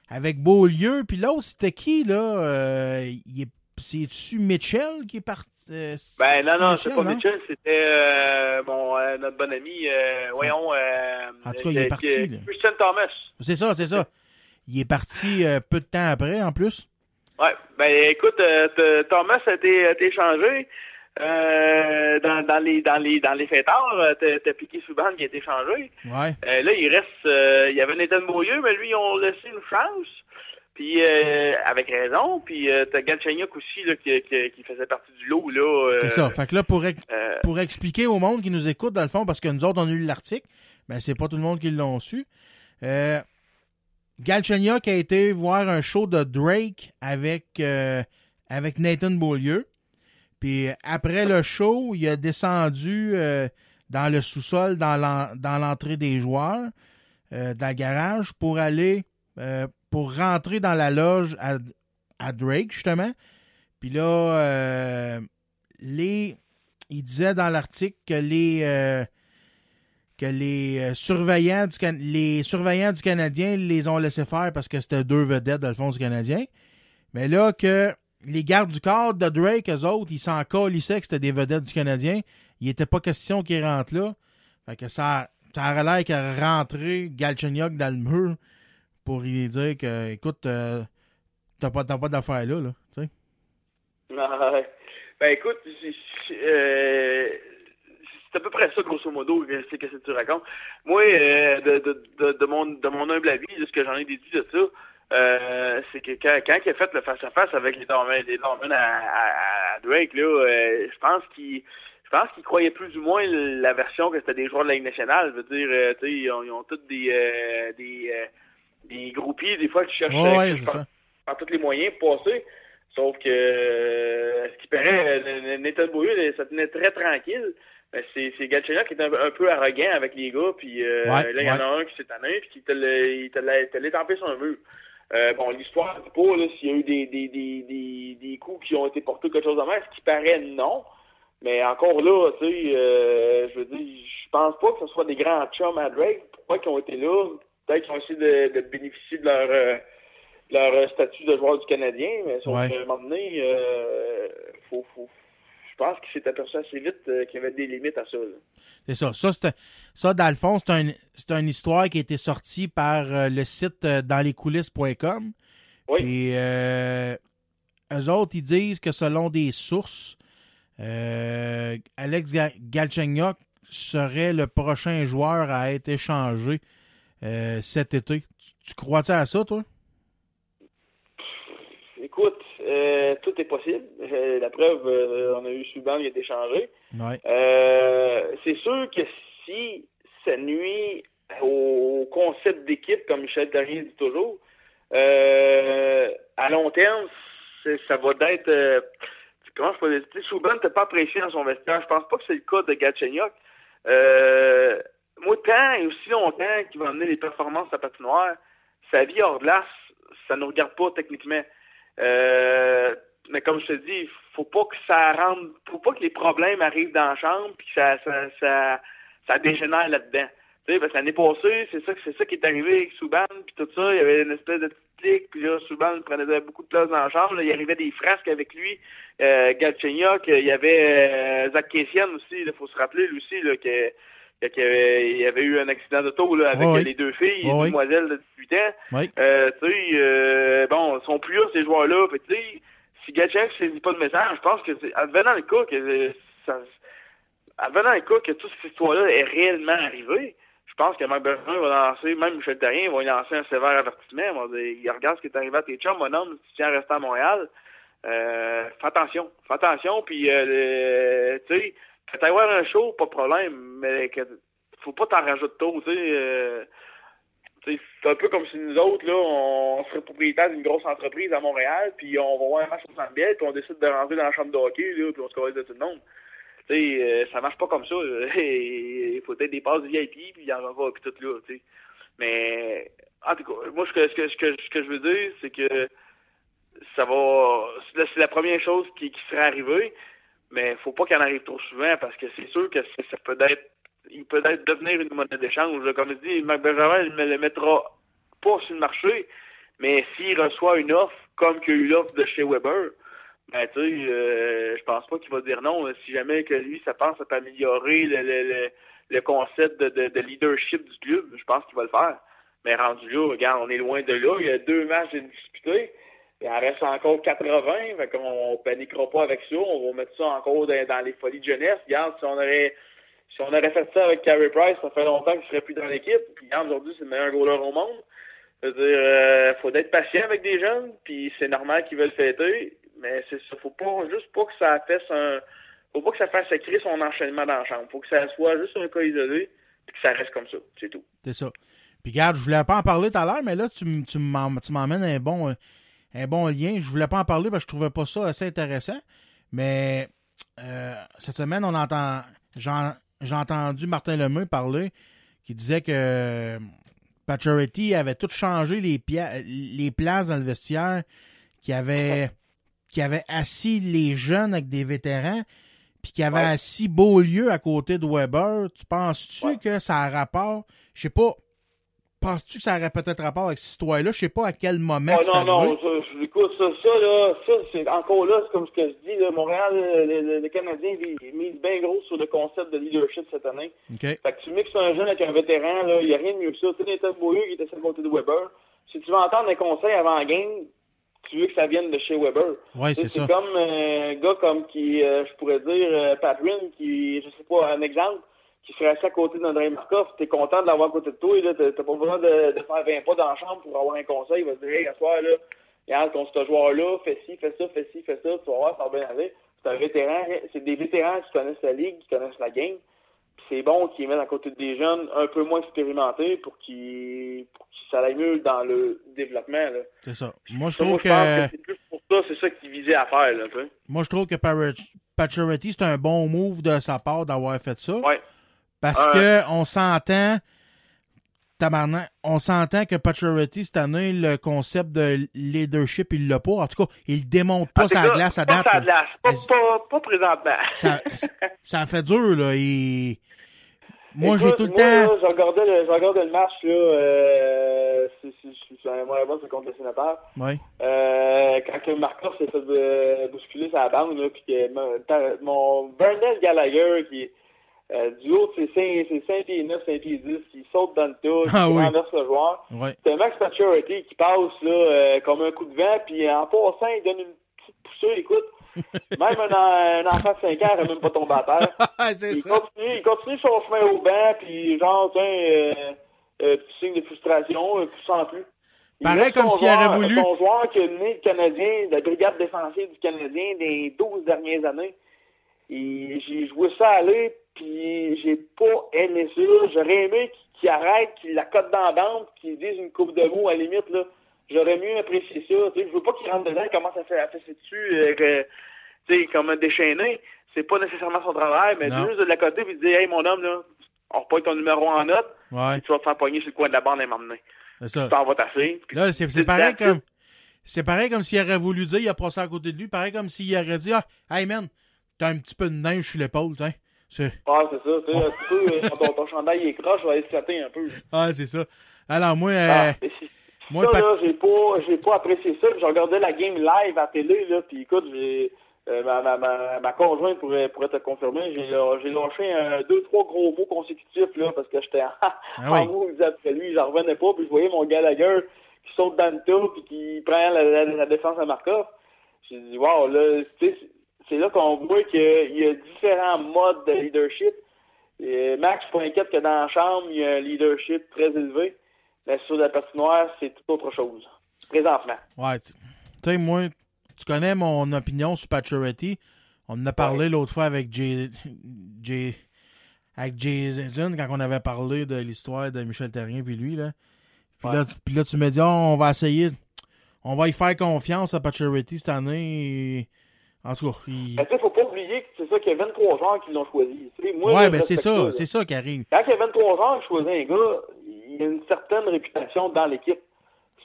avec Beaulieu, puis l'autre, c'était qui, là? Euh, il est- C'est-tu Mitchell qui est parti? Ben, non, non, c'est pas non? Mitchell, c'était euh, mon, euh, notre bon ami, euh, voyons, En tout cas, il est parti. Christian Thomas. C'est ça, c'est ça. Il est parti peu de temps après, en plus. Ouais, ben écoute, Thomas a été, a été échangé euh, dans, dans les dans les dans les fêtards. T'as t'as piqué Subban qui a été échangé. Ouais. Euh, là, il reste, euh, il y avait Nathan Beaulieu, mais lui, ils ont laissé une chance. Puis euh, avec raison. Puis euh, t'as Galchenyuk aussi là, qui, qui, qui faisait partie du lot là. euh, C'est ça. Fait que là, pour, ex- euh, pour expliquer au monde qui nous écoute, dans le fond, parce que nous autres, on a lu l'article, ben c'est pas tout le monde qui l'ont su. Euh, Galchenyuk a été voir un show de Drake avec, euh, avec Nathan Beaulieu. Puis après le show, il a descendu euh, dans le sous-sol, dans l'en- dans l'entrée des joueurs, euh, dans le garage, pour aller, euh, pour rentrer dans la loge à, à Drake, justement. Puis là, euh, les, il disait dans l'article que les, euh, que les euh, surveillants du Can- les surveillants du Canadien les ont laissé faire parce que c'était deux vedettes dans le fond du Canadien. Mais là que les gardes du corps de Drake, eux autres, ils s'en calissaient que c'était des vedettes du Canadien. Il n'était pas question qu'ils rentrent là. Fait que ça, ça aurait l'air qu'à rentrer Galchenyuk dans le mur pour lui dire que, écoute, euh, t'as pas, pas d'affaires là, là. tu sais. Ah. Ben écoute, euh, c'est à peu près ça, grosso modo, que c'est que tu racontes. Moi, euh, de, de, de, de mon, de mon humble avis, de ce que j'en ai déduit de ça, euh, c'est que quand, quand il a fait le face-à-face avec les Dormans les à, à, Drake, là, euh, je pense qu'il je pense qu'il croyait plus ou moins la version que c'était des joueurs de la Ligue nationale. Je veux dire, euh, ils ont, tous des, euh, euh, des groupies, des fois, qui cherchent Ouais, ouais, euh, c'est par, tous les moyens pour passer. Sauf que, euh, ce qui paraît, euh, Nathan Beaulieu, ça tenait très tranquille. Mais c'est c'est Galchenyuk qui est un, un peu arrogant avec les gars, puis euh, Ouais, là, il y en a un qui s'est tanné, puis qui te l'a- sur un mur. Euh, bon, l'histoire du pas, là, s'il y a eu des, des, des, des, des coups qui ont été portés, quelque chose de même, ce qui paraît non. Mais encore là, tu sais, euh, je veux dire, je pense pas que ce soit des grands chums à Drake. Pourquoi qu'ils ont été là? Peut-être qu'ils ont essayé de, de bénéficier de leur, euh, leur euh, statut de joueur du Canadien, mais sauf Ouais. qu'à un moment donné, euh, faut, faut, je pense qu'il s'est aperçu assez vite euh, qu'il y avait des limites à ça. C'est ça. Ça, c'est ça, dans le fond, c'est un, c'est une histoire qui a été sortie par le site danslescoulisses.com. Oui. Et eux autres, ils disent que selon des sources, Alex Ga- Galchenyuk serait le prochain joueur à être échangé euh, cet été. Tu, tu crois-tu à ça, toi? Écoute, euh, tout est possible. Euh, la preuve, on a eu Subban qui a été changé. Ouais. C'est sûr que si ça nuit au concept d'équipe, comme Michel Therrien dit toujours, à long terme, ça va être... euh, comment je peux dire? Subban n'était pas apprécié dans son vestiaire. Je pense pas que c'est le cas de Gatchenyuk. Euh, moi, tant et aussi longtemps qu'il va amener les performances à patinoire, sa vie hors glace, ça ne regarde pas techniquement. Euh, mais comme je te dis, faut pas que ça rentre, faut pas que les problèmes arrivent dans la chambre puis que ça, ça, ça, ça dégénère là-dedans. Tu sais, parce que l'année passée, c'est ça, c'est ça qui est arrivé avec Souban puis tout ça. Il y avait une espèce de petite puis là, Souban prenait beaucoup de place dans la chambre. Là, il arrivait des frasques avec lui. Euh, Galchenyuk, il y avait euh, Zach Kessian aussi. Il faut se rappeler lui aussi là, que qu'il y avait- il y avait eu un accident d'auto là, avec les deux filles, Ouais, une ouais. demoiselle de 18 ans. Oui. Euh, tu sais, euh, bon, ils sont plus là, ces joueurs-là. Fait que, tu sais, si Gatchek ne saisit pas de message, je pense que c'est, advenant le cas que ça, advenant le cas que toute cette histoire-là est réellement arrivée, je pense que Marc Bergeron va lancer, même Michel Therrien va lui lancer un sévère avertissement. Il va dire, il regarde ce qui est arrivé à tes chums, mon homme, si tu tiens à rester à Montréal, euh, fais attention. Fais attention, puis, euh, tu sais, que un show, pas de problème, mais faut pas t'en rajouter tôt, tu sais. euh, tu sais, c'est un peu comme si nous autres, là, on serait propriétaire d'une grosse entreprise à Montréal, puis on va voir un match au Centre puis on décide de rentrer dans la chambre de hockey, là, puis on se connaît de tout le monde. Tu sais, euh, ça marche pas comme ça. [laughs] Il faut peut-être des passes VIP, puis il y en aura, puis tout là, tu sais. Mais, en tout cas, moi, ce que, ce que, je veux dire, c'est que ça va... C'est la première chose qui, qui serait arrivée, mais faut pas qu'il en arrive trop souvent, parce que c'est sûr que ça peut être... Il peut être devenir une monnaie d'échange. Comme je dis, Marc il ne le mettra pas sur le marché, mais s'il reçoit une offre, comme qu'il y a eu l'offre de chez Weber, ben, tu euh, je pense pas qu'il va dire non. Si jamais que lui, ça pense à améliorer le, le, le, le concept de, de, de leadership du club, je pense qu'il va le faire. Mais rendu là, regarde, on est loin de là. Il y a deux matchs à disputer. Il en reste encore 80. Fait qu'on paniquera pas avec ça. On va mettre ça encore dans, dans les folies de jeunesse. Regarde, si on aurait si on aurait fait ça avec Carey Price, ça fait longtemps qu'il serait plus dans l'équipe. Puis aujourd'hui, c'est le meilleur goaler au monde. Je veux dire, euh, faut être patient avec des jeunes, puis c'est normal qu'ils veulent fêter, mais c'est ça, faut pas juste pas que ça fasse un faut pas que ça fasse écrire son enchaînement dans la chambre. Faut que ça soit juste un cas isolé, puis que ça reste comme ça, c'est tout. C'est ça. Puis regarde, je voulais pas en parler tout à l'heure, mais là, tu, tu m'emmènes un bon, euh, un bon lien. Je voulais pas en parler parce que je trouvais pas ça assez intéressant. Mais euh, cette semaine, on entend j'ai entendu Martin Lemay parler qui disait que Pacioretty avait tout changé les, pia- les places dans le vestiaire, qui avait, qui avait assis les jeunes avec des vétérans, puis qui avait assis Beaulieu à côté de Weber. Tu penses-tu que ça a rapport? Je sais pas. Penses-tu que ça aurait peut-être rapport avec cette histoire-là? Je sais pas à quel moment Oh, c'est non, non, je- écoute, ça, ça, là, ça, c'est encore là, c'est comme ce que je dis, là, Montréal, euh, le, le, le Canadien, il, il mise bien gros sur le concept de leadership cette année. OK. Fait que tu mixes un jeune avec un vétéran, là, il n'y a rien de mieux que ça. Tu sais, Nathan Beaulieu qui était sur le côté de Weber. Si tu veux entendre des conseils avant la game, tu veux que ça vienne de chez Weber. Ouais, c'est ça. comme euh, un gars comme qui, euh, je pourrais dire, euh, Patrin, qui, je sais pas, un exemple, qui serait assis à côté d'André Markov, t'es content de l'avoir à côté de toi, et là, t'as pas besoin de, de faire 20 pas dans la chambre pour avoir un conseil. Il va te dire, hey, à soir, là, regarde, contre ce joueur-là, fais ci, fais ça, fais ci, fais ça, tu vas voir, ça va bien aller. C'est un vétéran, c'est des vétérans qui connaissent la ligue, qui connaissent la game. Puis c'est bon qu'ils mettent à côté des jeunes un peu moins expérimentés pour qu'ils pour qu'ils ça aille mieux dans le développement. Là. C'est ça. Moi, je trouve que. c'est plus pour ça, c'est ça qu'ils visaient à faire. Là. Moi, je trouve que Pacioretty, c'est un bon move de sa part d'avoir fait ça. Ouais. Parce Ouais. que on s'entend, tabarnak, on s'entend que Pacioretty, cette année, le concept de leadership, il l'a pas. En tout cas, il le démontre pas tout sa cas, glace à pas date. sa glace, pas, pas, pas présentement. Ça, ça fait dur, là. Il- Moi, j'ai tout le moi, temps. Je, regardais le, match, là, euh, c'est, c'est, c'est un moyen bon, c'est contre le sénateur. Ouais. Euh, quand que Markov s'est fait euh, bousculer sa bande, là, puis que mon, Bernard Gallagher, qui euh, du haut ses 5, ses 5 pieds 9, 5 pieds 10, qui saute dans le tas, Ah qui oui. renverse le joueur. Ouais. C'est Max Pacioretty qui passe là, euh, comme un coup de vent, puis en passant, il donne une petite poussée, écoute. [laughs] Même un, un enfant de 5 ans n'aurait même pas tombé à terre. [laughs] il, Continue, il continue son chemin au banc, puis genre, tiens, euh, euh, petit signe de frustration, euh, plus sans plus. Il Pareil comme s'il aurait voulu. Son joueur qui a mené le Canadien, la brigade défensive du Canadien des 12 dernières années. J'ai joué ça aller, puis j'ai pas aimé ça. J'aurais aimé qu'il arrête, qu'il la cote dans la bande, qu'il dise une coupe de mots à la limite, là. J'aurais mieux apprécié ça. Je veux pas qu'il rentre dedans, qu'il commence à faire à fesser dessus, euh, sais, comme un déchaîné? C'est pas nécessairement son travail, mais juste de la côté, puis dire, hey, mon homme, là, on repogne ton numéro en note, Ouais. tu vas te faire pogner sur le coin de la bande et m'emmener. C'est ça. Tu t'en vas tasser. Là, c'est pareil comme. C'est pareil comme s'il aurait voulu dire, il a passé à côté de lui, pareil comme s'il aurait dit Ah, hey man, t'as un petit peu de neige sur l'épaule, tiens. Ouais, c'est ça. Tu sais, un petit peu, euh, quand ton, chandail est croche, va éclater un peu. [laughs] Ah, c'est ça. Alors, moi, euh, Ah, moi, ça, là, j'ai pas, j'ai pas apprécié ça. Je regardais la game live à télé, là, puis écoute, j'ai, euh, ma, ma, ma, ma conjointe pourrait, pourrait te confirmer, j'ai, j'ai lâché un, deux, trois gros mots consécutifs, là, parce que j'étais en, [laughs] Ah oui. après lui, j'en revenais pas, puis je voyais mon Gallagher qui saute dans le tas, puis qui prend la, la, la défense à Markov. J'ai dit, wow, là, tu sais, c'est- là qu'on voit qu'il y a différents modes de leadership. Et Max, je suis pas inquiète que dans la chambre, il y a un leadership très élevé. Mais sur la patinoire, c'est tout autre chose. Présentement. Ouais, tu sais, moi, tu connais mon opinion sur Pacioretty. On en a parlé l'autre fois avec Jay, Jay- avec Jason quand on avait parlé de l'histoire de Michel Terrien puis lui. Là. Puis, là, tu- puis là, tu me dis, Ah, on va essayer, on va y faire confiance à Pacioretty cette année. et- En tout cas, il... Mais tu sais, faut pas oublier que c'est ça qu'il y a 23 joueurs qui l'ont choisi. Moi, ouais, ben c'est ça, c'est ça qui arrive. Quand il y a 23 joueurs qui choisissent un gars, il y a une certaine réputation dans l'équipe.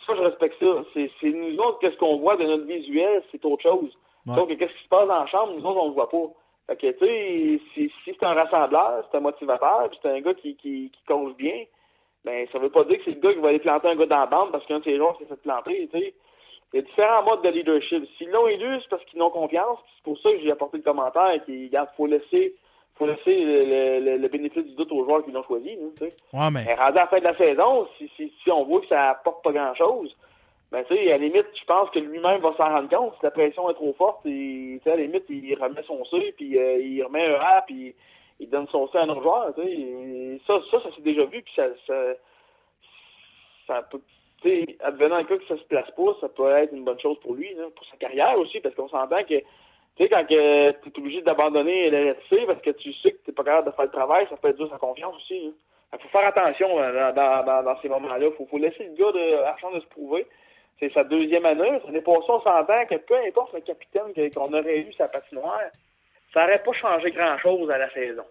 Ça, je respecte ça. C'est nous autres, qu'est-ce qu'on voit de notre visuel, c'est autre chose. Ouais. Donc, qu'est-ce qui se passe dans la chambre, nous autres, on le voit pas. Fait que, tu sais, si, si c'est un rassembleur, c'est un motivateur, puis c'est un gars qui, qui, qui coach bien, ben, ça veut pas dire que c'est le gars qui va aller planter un gars dans la bande parce qu'un de ses joueurs s'est fait planter, tu sais. Il y a différents modes de leadership. S'ils l'ont élu, c'est parce qu'ils n'ont confiance. C'est pour ça que j'ai apporté le commentaire qu'il faut laisser, faut laisser le, le- le- le bénéfice du doute aux joueurs qui l'ont choisi. sais. Ouais, mais. Mais rendu à la fin de la saison, si, si, si on voit que ça apporte pas grand-chose, ben, tu sais, à la limite, je pense que lui-même va s'en rendre compte. Si la pression est trop forte, et, à la limite, il remet son C, puis euh, il remet un A, puis il donne son C à un autre joueur, tu sais. Et Ça, ça, ça s'est déjà vu, puis ça, ça, ça peut, sais, advenant le cas que ça se place pas, ça peut être une bonne chose pour lui, pour sa carrière aussi, parce qu'on s'entend que, tu sais, quand tu es obligé d'abandonner le RSC parce que tu sais que tu pas capable de faire le travail, ça peut être dur sa confiance aussi. Il faut faire attention euh, dans, dans, ces moments-là. Faut, laisser le gars de la chance de se prouver. C'est sa deuxième année. L'année passée, on s'entend que peu importe le capitaine qu'on aurait eu sa patinoire, ça n'aurait pas changé grand-chose à la saison.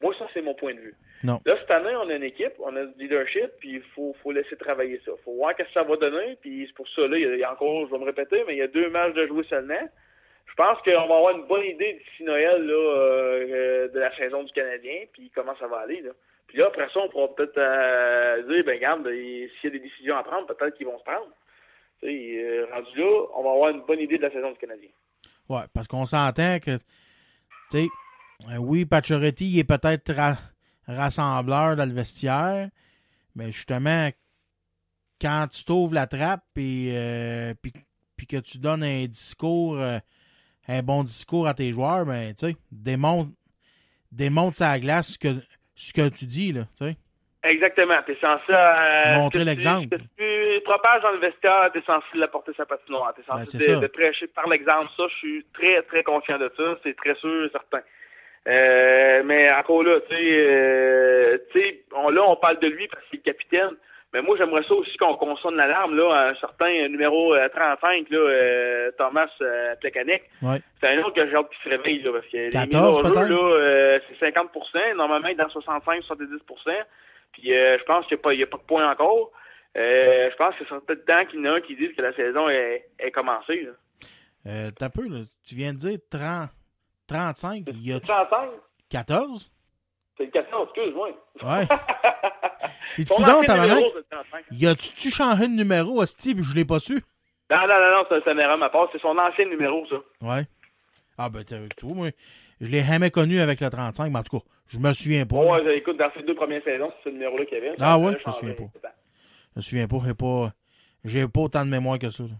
Moi, ça, c'est mon point de vue. Non. Là, cette année, on a une équipe, on a du leadership, puis il faut, faut laisser travailler ça. faut voir qu'est-ce que ça va donner, puis c'est pour ça, là, il y a- il encore, je vais me répéter, mais il y a deux matchs de jouer seulement. Je pense qu'on va avoir une bonne idée d'ici Noël là, euh, euh, de la saison du Canadien, puis comment ça va aller. Là. Puis là, après ça, on pourra peut-être euh, dire, ben regarde, ben, s'il y a des décisions à prendre, peut-être qu'ils vont se prendre. Tu sais, euh, rendu là, on va avoir une bonne idée de la saison du Canadien. Ouais, parce qu'on s'entend que, tu sais, oui, Pacioretty, il est peut-être ra- rassembleur dans le vestiaire, mais justement, quand tu t'ouvres la trappe et euh, puis, puis que tu donnes un discours, euh, un bon discours à tes joueurs, ben, tu sais, démontre, démontre sa glace ce que, ce que tu dis, là, tu sais. Exactement. Tu es censé euh, Montrer tu- l'exemple. que tu propages dans le vestiaire, tu es censé l'apporter sa patinoire. Tu es Ben, censé de, de prêcher par l'exemple. Ça, je suis très, très confiant de ça. C'est très sûr et certain. Euh, mais encore là, tu sais, euh, on, là, on parle de lui parce qu'il est capitaine. Mais moi, j'aimerais ça aussi qu'on qu'on sonne l'alarme, là, à un certain numéro euh, 35, là, euh, Thomas euh, Plekanec. Ouais. C'est un autre que j'ai hâte qu'il se réveille, là, parce que les 14 mises en jeu, là, euh, c'est 50% Normalement, il est dans 65-70 Puis euh, je pense qu'il n'y a, pas- a de point encore. Je pense que c'est peut-être temps qu'il y en a un qui dise que la saison est, est commencée. Là. Euh, t'as peu, là, tu viens de dire 30, 35, il y a 35? 14? C'est le 14, excuse-moi. Ouais. [laughs] Tu Son coudonc, ancien tabarnak, numéro, c'est le 35. y a-tu changé de numéro, hostie, puis je l'ai pas su? Non, non, non, non, c'est une erreur ma part. C'est son ancien numéro, ça. Ouais. Ah, ben, t'as- tu vois, moi, je l'ai jamais connu avec le 35, mais en tout cas, je me souviens pas. Ouais, écoute, dans ces deux premières saisons, c'est ce numéro-là qu'il y avait. Ah ouais, je me souviens pas. Je me souviens pas, j'ai pas, pas autant de mémoire que ça. là.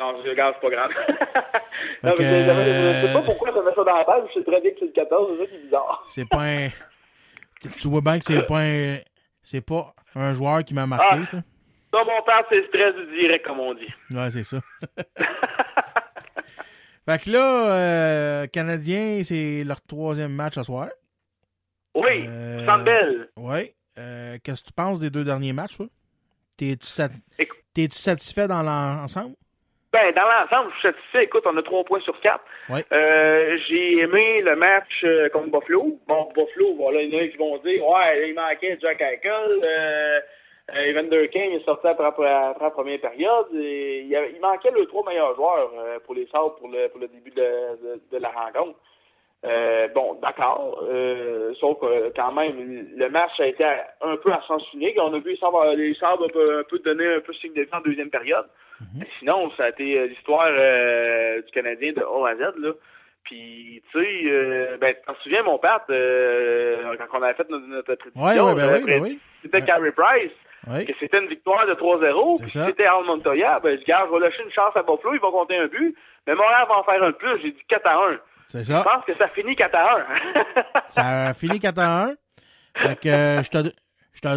Non, je regarde, c'est pas grave. [laughs] Non, mais je- je- je sais pas euh, pourquoi ça met ça dans la page. Je sais très bien que c'est le 14, c'est ça qui est bizarre. C'est pas un. Tu vois bien que c'est pas un. C'est pas un joueur qui m'a marqué, Ah. tu sais. Ça, mon père, c'est le stress du direct, comme on dit. Ouais, c'est ça. [laughs] fait que là, euh, Canadien, c'est leur troisième match ce soir. Oui, Euh, Centre Bell. Oui. Euh, Qu'est-ce que tu penses des deux derniers matchs, toi? T'es-tu sat- t'es-tu satisfait dans l'ensemble? Ben, dans l'ensemble, je suis satisfait. Écoute, on a trois points sur quatre. Ouais. Euh, j'ai aimé le match euh, contre Buffalo. Bon, Buffalo, voilà, il y en a qui vont dire, ouais, il manquait Jack Eichel. Euh, euh, Evander King est sorti après, après, après la première période. Et il, y avait- il manquait les trois meilleurs joueurs pour les Sabres pour le, pour le début de, de- de la rencontre. Euh, bon, d'accord. Euh, sauf que quand même, le match a été un peu à sens unique. On a vu les Sabres, les Sabres un peu, un peu donner un peu signe de vie en deuxième période. Mais sinon, ça a été euh, l'histoire euh, du Canadien de A à Z. Là. Puis, tu sais, euh, ben, tu te souviens, mon père, euh, quand on avait fait notre, notre prédiction, Ouais, ouais, ben oui, ben oui. c'était Carey Price, Oui. que c'était une victoire de 3-0, puis ça. si c'était Al Montoya, ben, je garde, je vais lâcher une chance à Buffalo, ils vont compter un but, mais Montréal va en faire un de plus, j'ai dit 4 à 1. C'est Je ça. pense que ça finit 4 à 1. Ça a fini 4 à 1. Fait que je te, je te,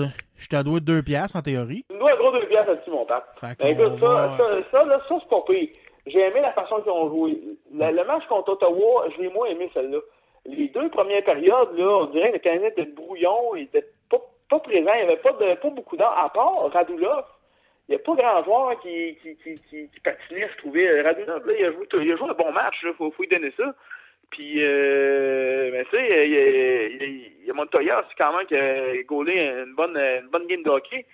je te dois deux piastres en théorie. Dois un gros deux piastres là-dessus, mon pape. Ben, écoute, ça, va- ça, ça, là, ça, c'est pas pire. J'ai aimé la façon qu'ils ont joué. Le, le match contre Ottawa, je l'ai moins aimé celle-là. Les deux premières périodes, là, on dirait que le Canadien était brouillon, il était pas, pas présent, il n'y avait pas, de, pas beaucoup d'heures, à part Radulov. Il n'y a pas grand joueur qui, qui, qui, qui, qui patinait, je trouvais. Radulov, là, il a joué, il a joué un bon match, il faut, faut lui donner ça. Puis, euh, mais tu sais, il y a, il il Montoya aussi quand même qui a gaulé une bonne, une bonne game de hockey.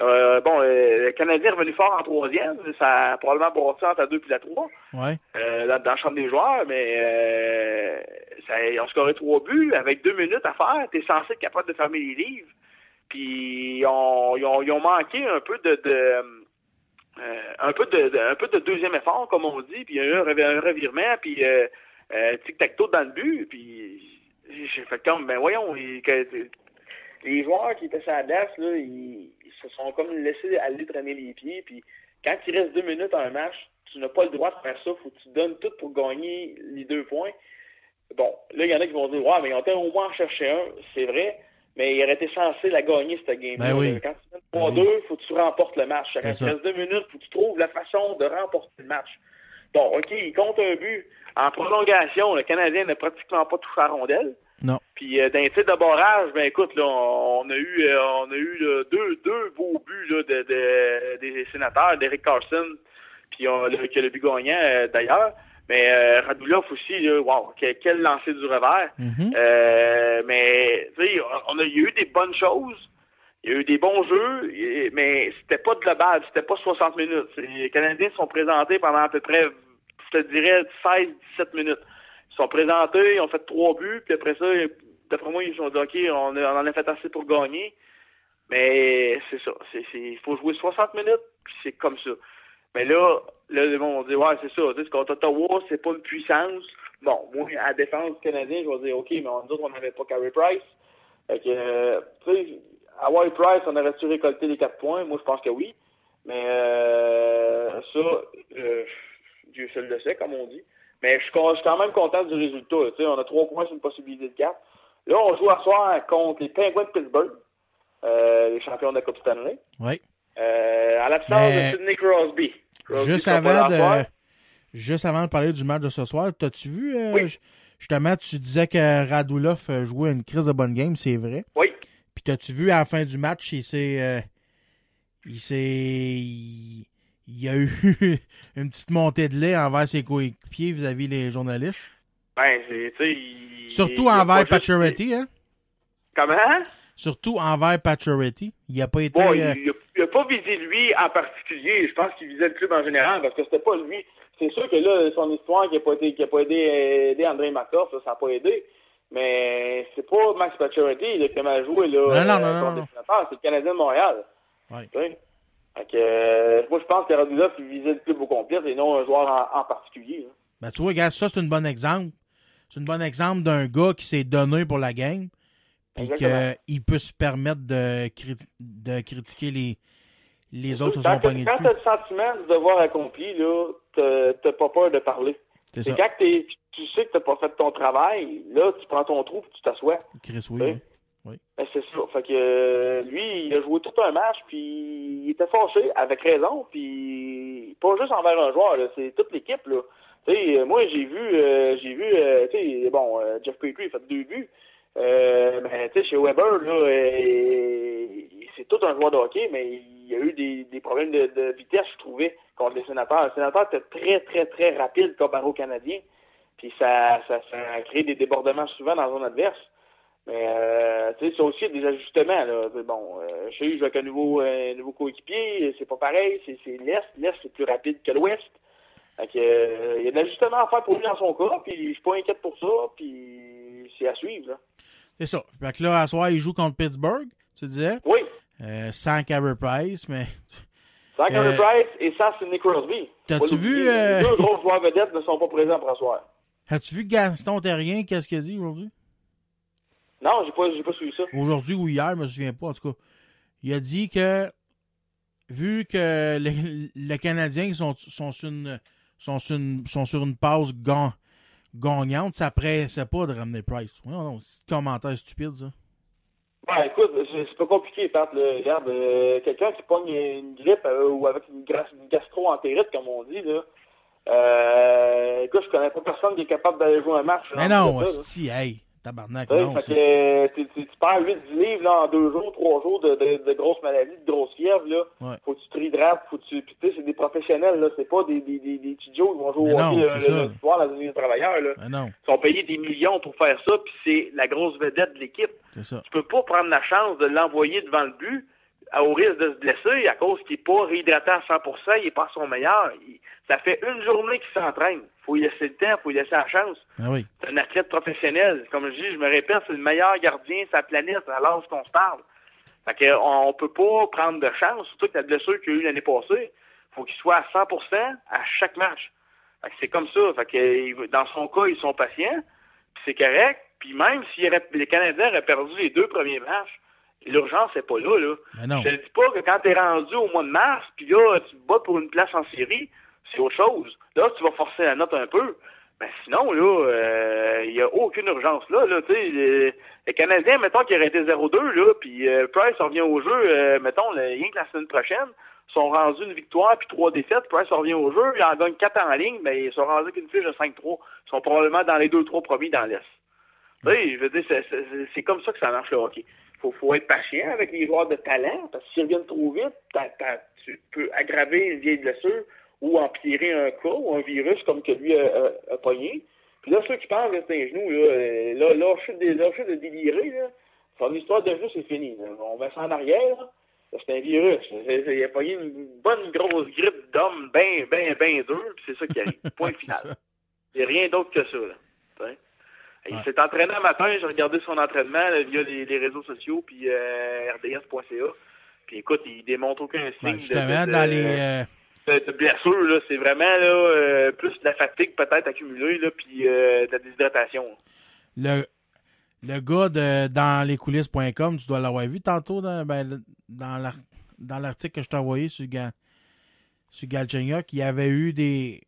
Euh, bon, euh, le Canadien est revenu fort en troisième. Ça a probablement brossé entre la 2 puis la 3 Ouais. euh, dans, dans la chambre des joueurs, mais euh, ça, ils ont scoré trois buts avec deux minutes à faire. T'es censé être capable de fermer les livres. Puis ils ont, ils ont, ils ont manqué un peu de, de un peu de, de- un peu de deuxième effort, comme on dit. Puis il y a eu un revirement, puis euh, tic-tac-toe dans le but. Puis j'ai fait comme, ben voyons, il- que- les joueurs qui étaient sur la glace, là, ils, ils se sont comme laissés aller traîner les pieds. Puis quand il reste deux minutes à un match, tu n'as pas le droit de faire ça. Faut que tu donnes tout pour gagner les deux points. Bon, là, il y en a qui vont dire, ouais, mais ils ont au moins en chercher un. C'est vrai. Mais il aurait été censé la gagner, cette game-là. Ben oui. Quand tu mènes 3-2, faut que tu remportes le match. Quand il reste deux minutes, faut que tu trouves la façon de remporter le match. Bon, OK, il compte un but. En prolongation, le Canadien n'a pratiquement pas touché à la rondelle. Non. Puis euh, les tirs de barrage, ben écoute, là, on, on a eu euh, on a eu là, deux, deux beaux buts là, de, de- des sénateurs, d'Eric Carson, puis on, le, que le but gagnant euh, d'ailleurs. Mais euh, Radulov aussi, là, wow, quel, quel lancer du revers. Mhm. Euh, mais tu sais, on a, il y a eu des bonnes choses. Il y a eu des bons jeux, mais c'était pas base, c'était pas 60 minutes. Les Canadiens sont présentés pendant à peu près, je te dirais, 16-17 minutes. Ils sont présentés, ils ont fait trois buts, puis après ça, d'après moi, ils se sont dit, OK, on, on en a fait assez pour gagner. Mais c'est ça. Il faut jouer 60 minutes, puis c'est comme ça. Mais là, là, monde va dire, ouais, c'est ça. C'est contre Ottawa, c'est pas une puissance. Bon, moi, à défense du Canadien, je vais dire, OK, mais on, nous autres, on n'avait pas Carey Price. Fait que, euh, tu sais, à White Price, on aurait-tu récolté les quatre points? Moi, je pense que oui. Mais euh, ça, euh, Dieu seul le sait, comme on dit. Mais je suis con- je suis quand même content du résultat. là. Tu sais, on a trois points sur une possibilité de quatre. Là, on joue à soir contre les Penguins de Pittsburgh, euh, les champions de la Coupe Stanley. Oui. Euh, à l'absence de Sidney Crosby. Crosby Juste avant soir. de. Juste avant de parler du match de ce soir, t'as-tu vu euh, j- justement tu disais que Radulov euh, jouait une crise de bonne game, c'est vrai. Oui. Puis t'as-tu vu à la fin du match, il s'est euh, il s'est il, il y a eu [laughs] une petite montée de lait envers ses coéquipiers vis-à-vis les journalistes? Ben, c'est, tu sais, Surtout il envers juste- Pacioretty, hein? Comment? Surtout envers Pacioretty. Il a pas été. Bon, euh, il, a, il a pas visé lui en particulier. Je pense qu'il visait le club en général parce que c'était pas lui. C'est sûr que là, son histoire qui a pas été, qui a pas aidé, aidé André Markov, ça n'a pas aidé. Mais c'est pas Max Pacioretty là, qui a mal joué là. Non, non, euh, non. C'est le Canadien de Montréal. Tu sais? Fait que, euh, moi, je pense que Radulov, il visait le club au complet et non un joueur en, en particulier. là. Ben, tu vois, regarde, ça, c'est un bon exemple. C'est un bon exemple d'un gars qui s'est donné pour la game. Puis qu'il peut se permettre de, cri- de critiquer les, les autres Quand sont quand dessus. t'as le sentiment du devoir accompli, t'as t'as pas peur de parler. C'est quand tu sais que t'as pas fait ton travail, là, tu prends ton trou et tu t'assois. Chris, oui. Oui. oui. Ben, c'est ça. Fait que euh, lui, il a joué tout un match, puis il était fâché, avec raison, puis pas juste envers un joueur, c'est toute l'équipe, là. Tu euh, moi, j'ai vu, euh, j'ai vu, euh, tu bon, euh, Jeff Petrie, il a fait deux buts. Euh, mais tu sais, chez Weber, là, c'est tout un joueur de hockey, mais il y a eu des, des problèmes de, de vitesse, je trouvais, contre les sénateurs. Les sénateurs étaient très, très, très rapides comparé aux Canadiens. Puis ça, ça, créé des débordements souvent dans la zone adverse. Mais euh, tu sais, aussi des ajustements. Là. Bon, euh, chez eux, je joue avec un nouveau, un nouveau coéquipier, c'est pas pareil, c'est, l'Est. L'Est, c'est plus rapide que l'Ouest. Euh, il y a de l'ajustement à faire pour lui dans son cas, puis je suis pas inquiète pour ça, puis c'est à suivre. C'est ça. Fait que là, à soir, il joue contre Pittsburgh, tu disais? Oui. Euh, sans Carey Price, mais. [laughs] Sans Carey Euh, Price et sans Sidney Crosby. t'as-tu vu, euh, Les deux [laughs] gros joueurs vedettes ne sont pas présents pour asseoir. As-tu vu Gaston Terrien, qu'est-ce qu'il a dit aujourd'hui? Non, j'ai pas, j'ai pas suivi ça. Aujourd'hui ou hier, je me souviens pas, en tout cas. Il a dit que, vu que les, les Canadiens sont, sont, sur une, sont, sur une, sont sur une passe gan- gagnante, ça pressait pas de ramener Price. Non, non, c'est un commentaire stupide, ça. Ben, écoute, c'est pas compliqué, Pat. là. Regarde, euh, quelqu'un qui pogne une grippe euh, ou avec une gastro-entérite, comme on dit, là. Euh, écoute, je connais pas personne qui est capable d'aller jouer un match. Mais non, si, hey, tabarnak, Tu sais, non. fait que tu, tu, tu perds 8 10 livres là, en deux jours, trois jours de, de, de grosses maladies, de grosses fièvres. Là. Ouais. Faut que tu te réhydrates, faut que tu. Puis tu sais, c'est des professionnels, là. C'est pas des, des, des, des petits Joe qui vont jouer au hockey le, soir dans une travailleurs. Là. Mais non, Ils sont payés des millions pour faire ça, puis c'est la grosse vedette de l'équipe. Tu peux pas prendre la chance de l'envoyer devant le but au risque de se blesser à cause qu'il n'est pas réhydraté à 100%, il est pas à son meilleur. Il- ça fait une journée qu'il s'entraîne. faut lui laisser le temps, faut lui laisser la chance. Ah oui. C'est un athlète professionnel. Comme je dis, je me répète, c'est le meilleur gardien de sa planète à l'âge qu'on se parle. Fait que, on, on peut pas prendre de chance, surtout que la blessure qu'il a eu l'année passée. faut qu'il soit à 100% à chaque match. Fait que c'est comme ça. Fait que, il- dans son cas, ils sont patients, puis c'est correct. Puis même si les Canadiens auraient perdu les deux premiers matchs, l'urgence n'est pas là. là. Non. Je te dis pas que quand t'es rendu au mois de mars, puis là, tu te bats pour une place en série, c'est autre chose. Là, tu vas forcer la note un peu. Ben sinon, là, il n'y a aucune urgence là. là sais, les, les Canadiens, mettons qu'ils auraient été 0-2, là, puis euh, Price revient au jeu, euh, mettons, le- rien que la semaine prochaine, sont rendus une victoire puis trois défaites, Price revient au jeu, il en gagne quatre en ligne, mais ils sont rendus avec une fiche de 5-3. Ils sont probablement dans les deux, trois premiers dans l'Est. Tu sais, je veux dire, c'est comme ça que ça marche le hockey. Faut, faut être patient avec les joueurs de talent, parce que s'ils reviennent trop vite, t'as- tu peux aggraver une vieille blessure ou empirer un cas ou un virus comme que lui a, a- a pogné. Puis là, ceux qui pensent que c'est un genou, là, euh, là, lâchez de, lâchez de délirer, là. Son histoire de genou, c'est fini. là. On met ça en arrière, là. C'est un virus. Il a pogné une bonne grosse grippe d'homme bien, bien, bien dur, puis c'est ça qui arrive. [laughs] Point final. Il n'y a rien d'autre que ça, là. Il Ouais. s'est entraîné un matin, j'ai regardé son entraînement là, via les, les réseaux sociaux, puis euh, rds.ca. Puis écoute, il démontre aucun signe de- justement, de, dans les. euh, de, de blessure, là. C'est vraiment là, euh, plus de la fatigue peut-être accumulée, là, puis euh, de la déshydratation. le, le gars de dans les coulisses.com, tu dois l'avoir vu tantôt dans, ben, dans l'ar- dans l'article que je t'ai envoyé sur, sur Galchenyuk, il y avait eu des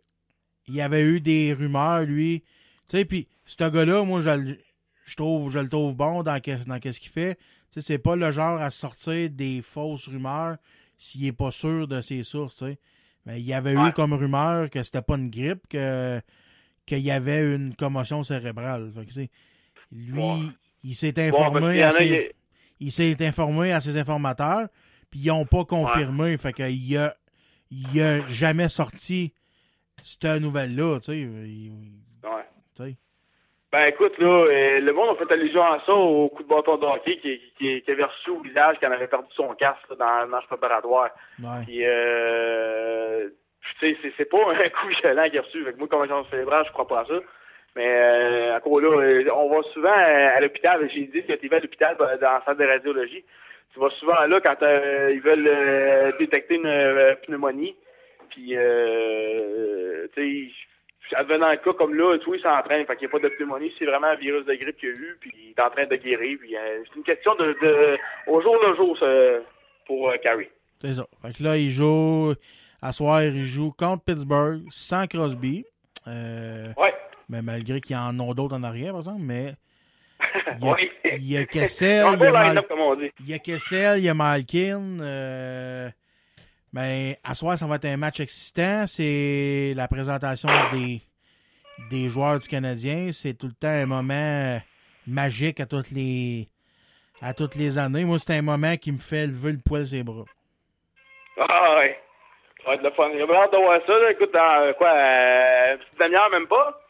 il y avait eu des rumeurs, lui. Tu sais, puis ce gars-là, moi, je, le- je trouve je le trouve bon dans, dans qu'est-ce qu'il fait. Tu sais, c'est pas le genre à sortir des fausses rumeurs s'il est pas sûr de ses sources, tu sais. Mais il y avait eu comme rumeur que c'était pas une grippe, que qu'il y avait une commotion cérébrale. Fait que, tu sais, lui, il s'est informé à ses, il s'est informé à ses informateurs, puis ils n'ont pas confirmé. Fait que il a, il a jamais sorti cette nouvelle-là, tu sais. Il- Ouais. Ben écoute, là, euh, le monde a fait allusion à ça au coup de bâton de hockey qui, qui, qui avait reçu au visage quand il avait perdu son casque là, dans le match préparatoire. Ouais. Puis, euh, tu sais, c'est- pas un [laughs] coup violent qu'il a reçu. Que moi, comme agent cérébral, je crois pas à ça. Mais euh, encore là, euh, on va souvent à, à l'hôpital. J'ai dit que tu vas à l'hôpital euh, dans la salle de radiologie. Tu vas souvent là quand euh, ils veulent euh, détecter une euh, pneumonie. Puis, euh, tu sais, advenant un cas comme là, tout il s'entraîne. Fait qu'il n'y a pas de pneumonie. C'est vraiment un virus de grippe qu'il a eu. Puis, il est en train de guérir. Puis, euh, c'est une question de, de au jour le jour pour euh, Carrie. C'est ça. Fait que là, il joue. À soir, il joue contre Pittsburgh sans Crosby. Euh, Ouais. Mais malgré qu'il y en a d'autres en arrière, par exemple. Mais [laughs] il y a, Oui. il y a Kessel, [laughs] y a, Mal- il y a Kessel, il y a Malkin. Euh, mais à soir, ça va être un match excitant. C'est la présentation des, des joueurs du Canadien. C'est tout le temps un moment magique à toutes les à toutes les années. Moi, c'est un moment qui me fait lever le poil ses bras. Ah ouais. Ça va être le fun. J'ai hâte de voir ça. Là. Écoute, dans euh, quoi, euh, une petite demi-heure même pas?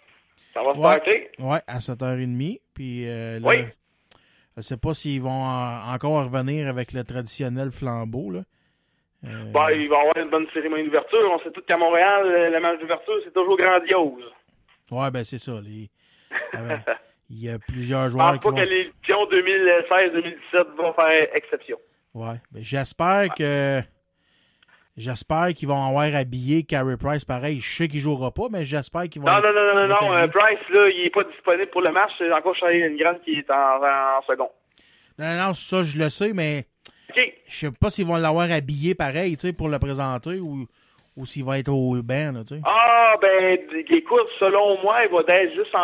Ça va se passer. Ouais, ouais, à 7h30. Puis euh, là, Oui. je sais pas s'ils vont en- encore revenir avec le traditionnel flambeau. Là. Euh, Bon, il va y avoir une bonne cérémonie d'ouverture. On sait tous qu'à Montréal, euh, le match d'ouverture, c'est toujours grandiose. Ouais, ben c'est ça. les- [laughs] euh, Il y a plusieurs Je joueurs pense qui pas vont... que l'édition 2016-2017 va faire exception. Ouais, ben j'espère que... J'espère qu'ils vont avoir habillé Carey Price pareil. Je sais qu'il jouera pas, mais j'espère qu'ils vont... Non, non, non, non, vont non, euh. Price, là, il est pas disponible pour le match. C'est encore Charlie Grande qui est en, en second. Non, non, non, ça, je le sais, mais OK. je sais pas s'ils vont l'avoir habillé pareil, tu sais, pour le présenter ou, Ou s'il va être au là, tu sais. Ah, ben, écoute, selon moi, il va être juste en,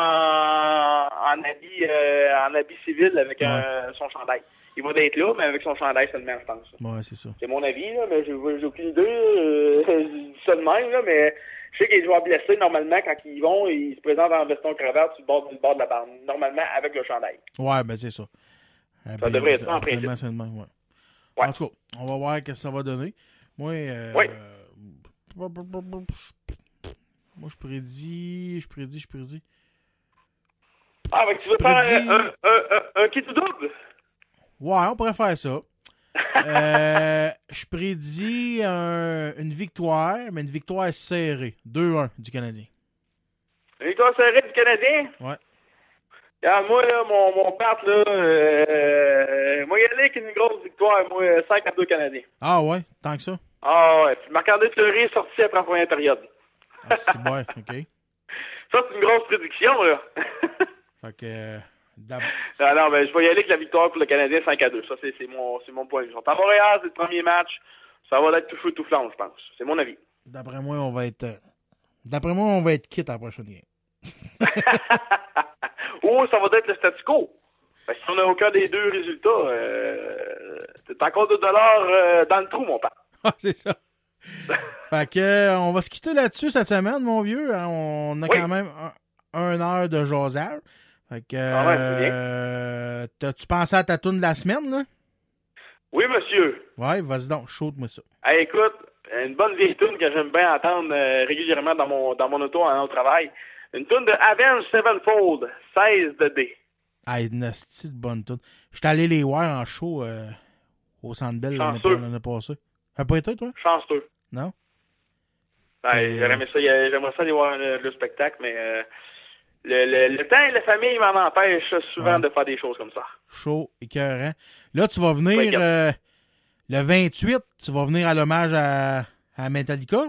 en habit, euh, en habit civil avec un- son chandail. Il va être là, mais avec son chandail seulement, je pense. Ouais, c'est ça. C'est mon avis, là, mais j'ai j'ai aucune idée. euh, [laughs] même, là, mais je sais que les joueurs blessés, normalement, quand ils vont, ils se présentent en veston cravate sur le bord, du bord de la bande. Normalement, avec le chandail. Ouais, ben c'est ça. Ça devrait être en principe. le même, ouais. En tout cas, on va voir ce que ça va donner. Moi, euh, Oui. moi je prédis, je prédis, je prédis. Ah, ben, tu veux faire un, un, un, un kit ou double? Ouais, on pourrait faire ça. [laughs] Euh, je prédis un- une victoire, mais une victoire serrée. 2-1 du Canadien. Une victoire serrée du Canadien? Ouais. Regarde, moi, là, mon, mon Pat, là, euh, moi, il y aller avec une grosse victoire, moi, 5 à 2 Canadiens. Ah ouais, tant que ça? Ah ouais, puis Marc-André Fleury est sorti après la première période. Ah, c'est bon, ok. [laughs] Ça, c'est une grosse prédiction, là. [laughs] Fait que. euh, Ah non, ben, je vais y aller avec la victoire pour le Canadien 5 à 2. Ça, c'est mon, c'est mon point de vue. Ils sont à Montréal, c'est le premier match. Ça va être tout feu, tout flamme, je pense. C'est mon avis. D'après moi, on va être. euh, D'après moi, on va être quitte à la prochaine game. [laughs] Ou ça va être le statu quo. Que si on n'a aucun des deux résultats, euh, t'es encore 2 dollars euh, dans le trou, mon père. [laughs] Ah, c'est ça. [laughs] fait que, euh, on va se quitter là-dessus cette semaine, mon vieux. hein. On a Oui. quand même un, un heure de jasage. Fait que, Ah ouais, euh, t'as-tu pensé à ta toune de la semaine, là? Oui, monsieur. Ouais, vas-y donc, shoot-moi ça. Hey, écoute, une bonne vieille tune que j'aime bien entendre euh, régulièrement dans mon dans mon auto en au travail. Une tune de Avenge Sevenfold, 16 de D. Ah, une de bonne toune. J'étais allé les voir en show euh, au Centre Bell l'année passée. Ça a pas été, toi? Chanceux. Non? Ben, aimé ça, j'aimerais ça aller voir le, le spectacle, mais euh, le, le, le temps et la famille m'en empêchent souvent Ouais. de faire des choses comme ça. Chaud, écœurant. Là, tu vas venir Ouais, euh, le 28, tu vas venir à l'hommage à, à Metallica?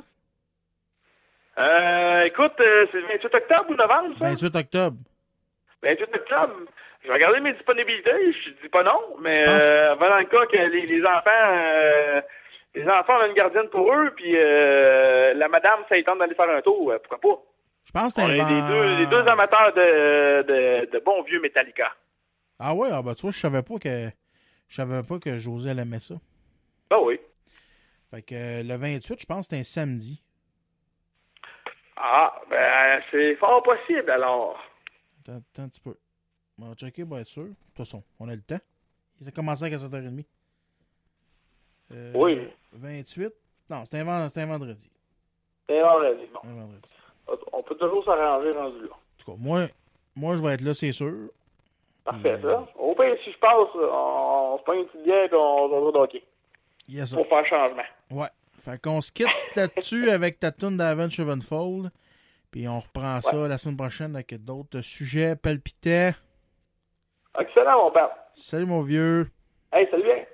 Euh, écoute, euh, c'est le 28 octobre ou novembre, ça? 28 octobre. 28 octobre. Je vais regarder mes disponibilités, je dis pas non, mais euh, le cas que les, les enfants euh, les enfants ont une gardienne pour eux, puis euh, la madame, ça tente d'aller faire un tour, pourquoi pas? Je pense que des vent- deux, des deux amateurs de, de, de bons vieux Metallica. Ah ouais, ah bah tu vois, je savais pas que je savais pas que José aimait ça. Ah oui. Fait que le 28, je pense que c'est un samedi. Ah, ben, c'est fort possible, alors. Attends, attends un petit peu. On va checker pour être sûr. De toute façon, on a le temps. Ça a commencé à 7h30. Euh, Oui. 28. Non, c'est un, un vendredi. C'est vendredi, bon. Un vendredi. On peut toujours s'arranger rendu là. En tout cas, moi, moi je vais être là, c'est sûr. Parfait, ça. Au pire, si je passe, on, on se prend une petite bière et on, on joue au hockey. Yes, sir. Pour faire changement. Ouais. Fait qu'on se quitte là-dessus avec ta tune d'Avenge Sevenfold. Puis on reprend ça la semaine prochaine avec d'autres sujets palpitants. Excellent, mon père. Salut mon vieux. Hey, salut bien.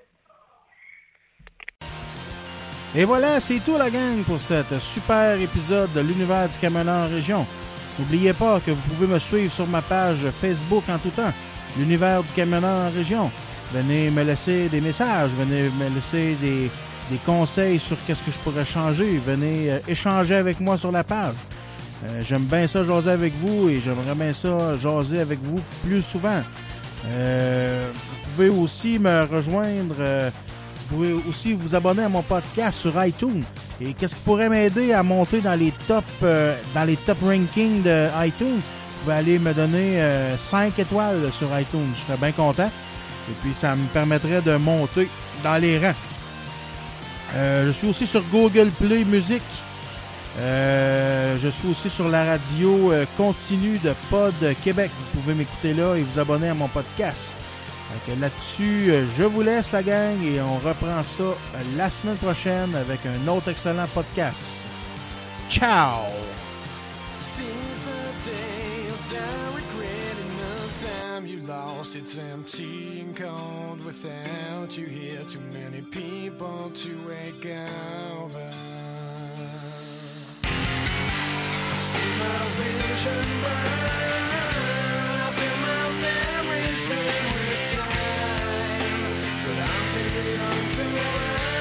Et voilà, c'est tout la gang pour cet super épisode de l'univers du camionneur en région. N'oubliez pas que vous pouvez me suivre sur ma page Facebook en tout temps, l'univers du camionneur en région. Venez me laisser des messages, venez me laisser des, des conseils sur qu'est-ce que je pourrais changer. Venez euh, échanger avec moi sur la page. Euh, J'aime bien ça jaser avec vous et j'aimerais bien ça jaser avec vous plus souvent. Euh, vous pouvez aussi me rejoindre. vous pouvez aussi vous abonner à mon podcast sur iTunes. Et qu'est-ce qui pourrait m'aider à monter dans les top dans les top rankings de iTunes? Vous pouvez aller me donner 5 étoiles sur iTunes. Je serais bien content. Et puis ça me permettrait de monter dans les rangs. Euh, je suis aussi sur Google Play Music. Euh, je suis aussi sur la radio euh, continue de Pod Québec. Vous pouvez m'écouter là et vous abonner à mon podcast. Là-dessus, je vous laisse la gang et on reprend ça la semaine prochaine avec un autre excellent podcast. Ciao! Time you lost, it's empty and cold without you here. Too many people to wake over. I see my vision burn. I feel my memories fade with time, but I'm too young to worry.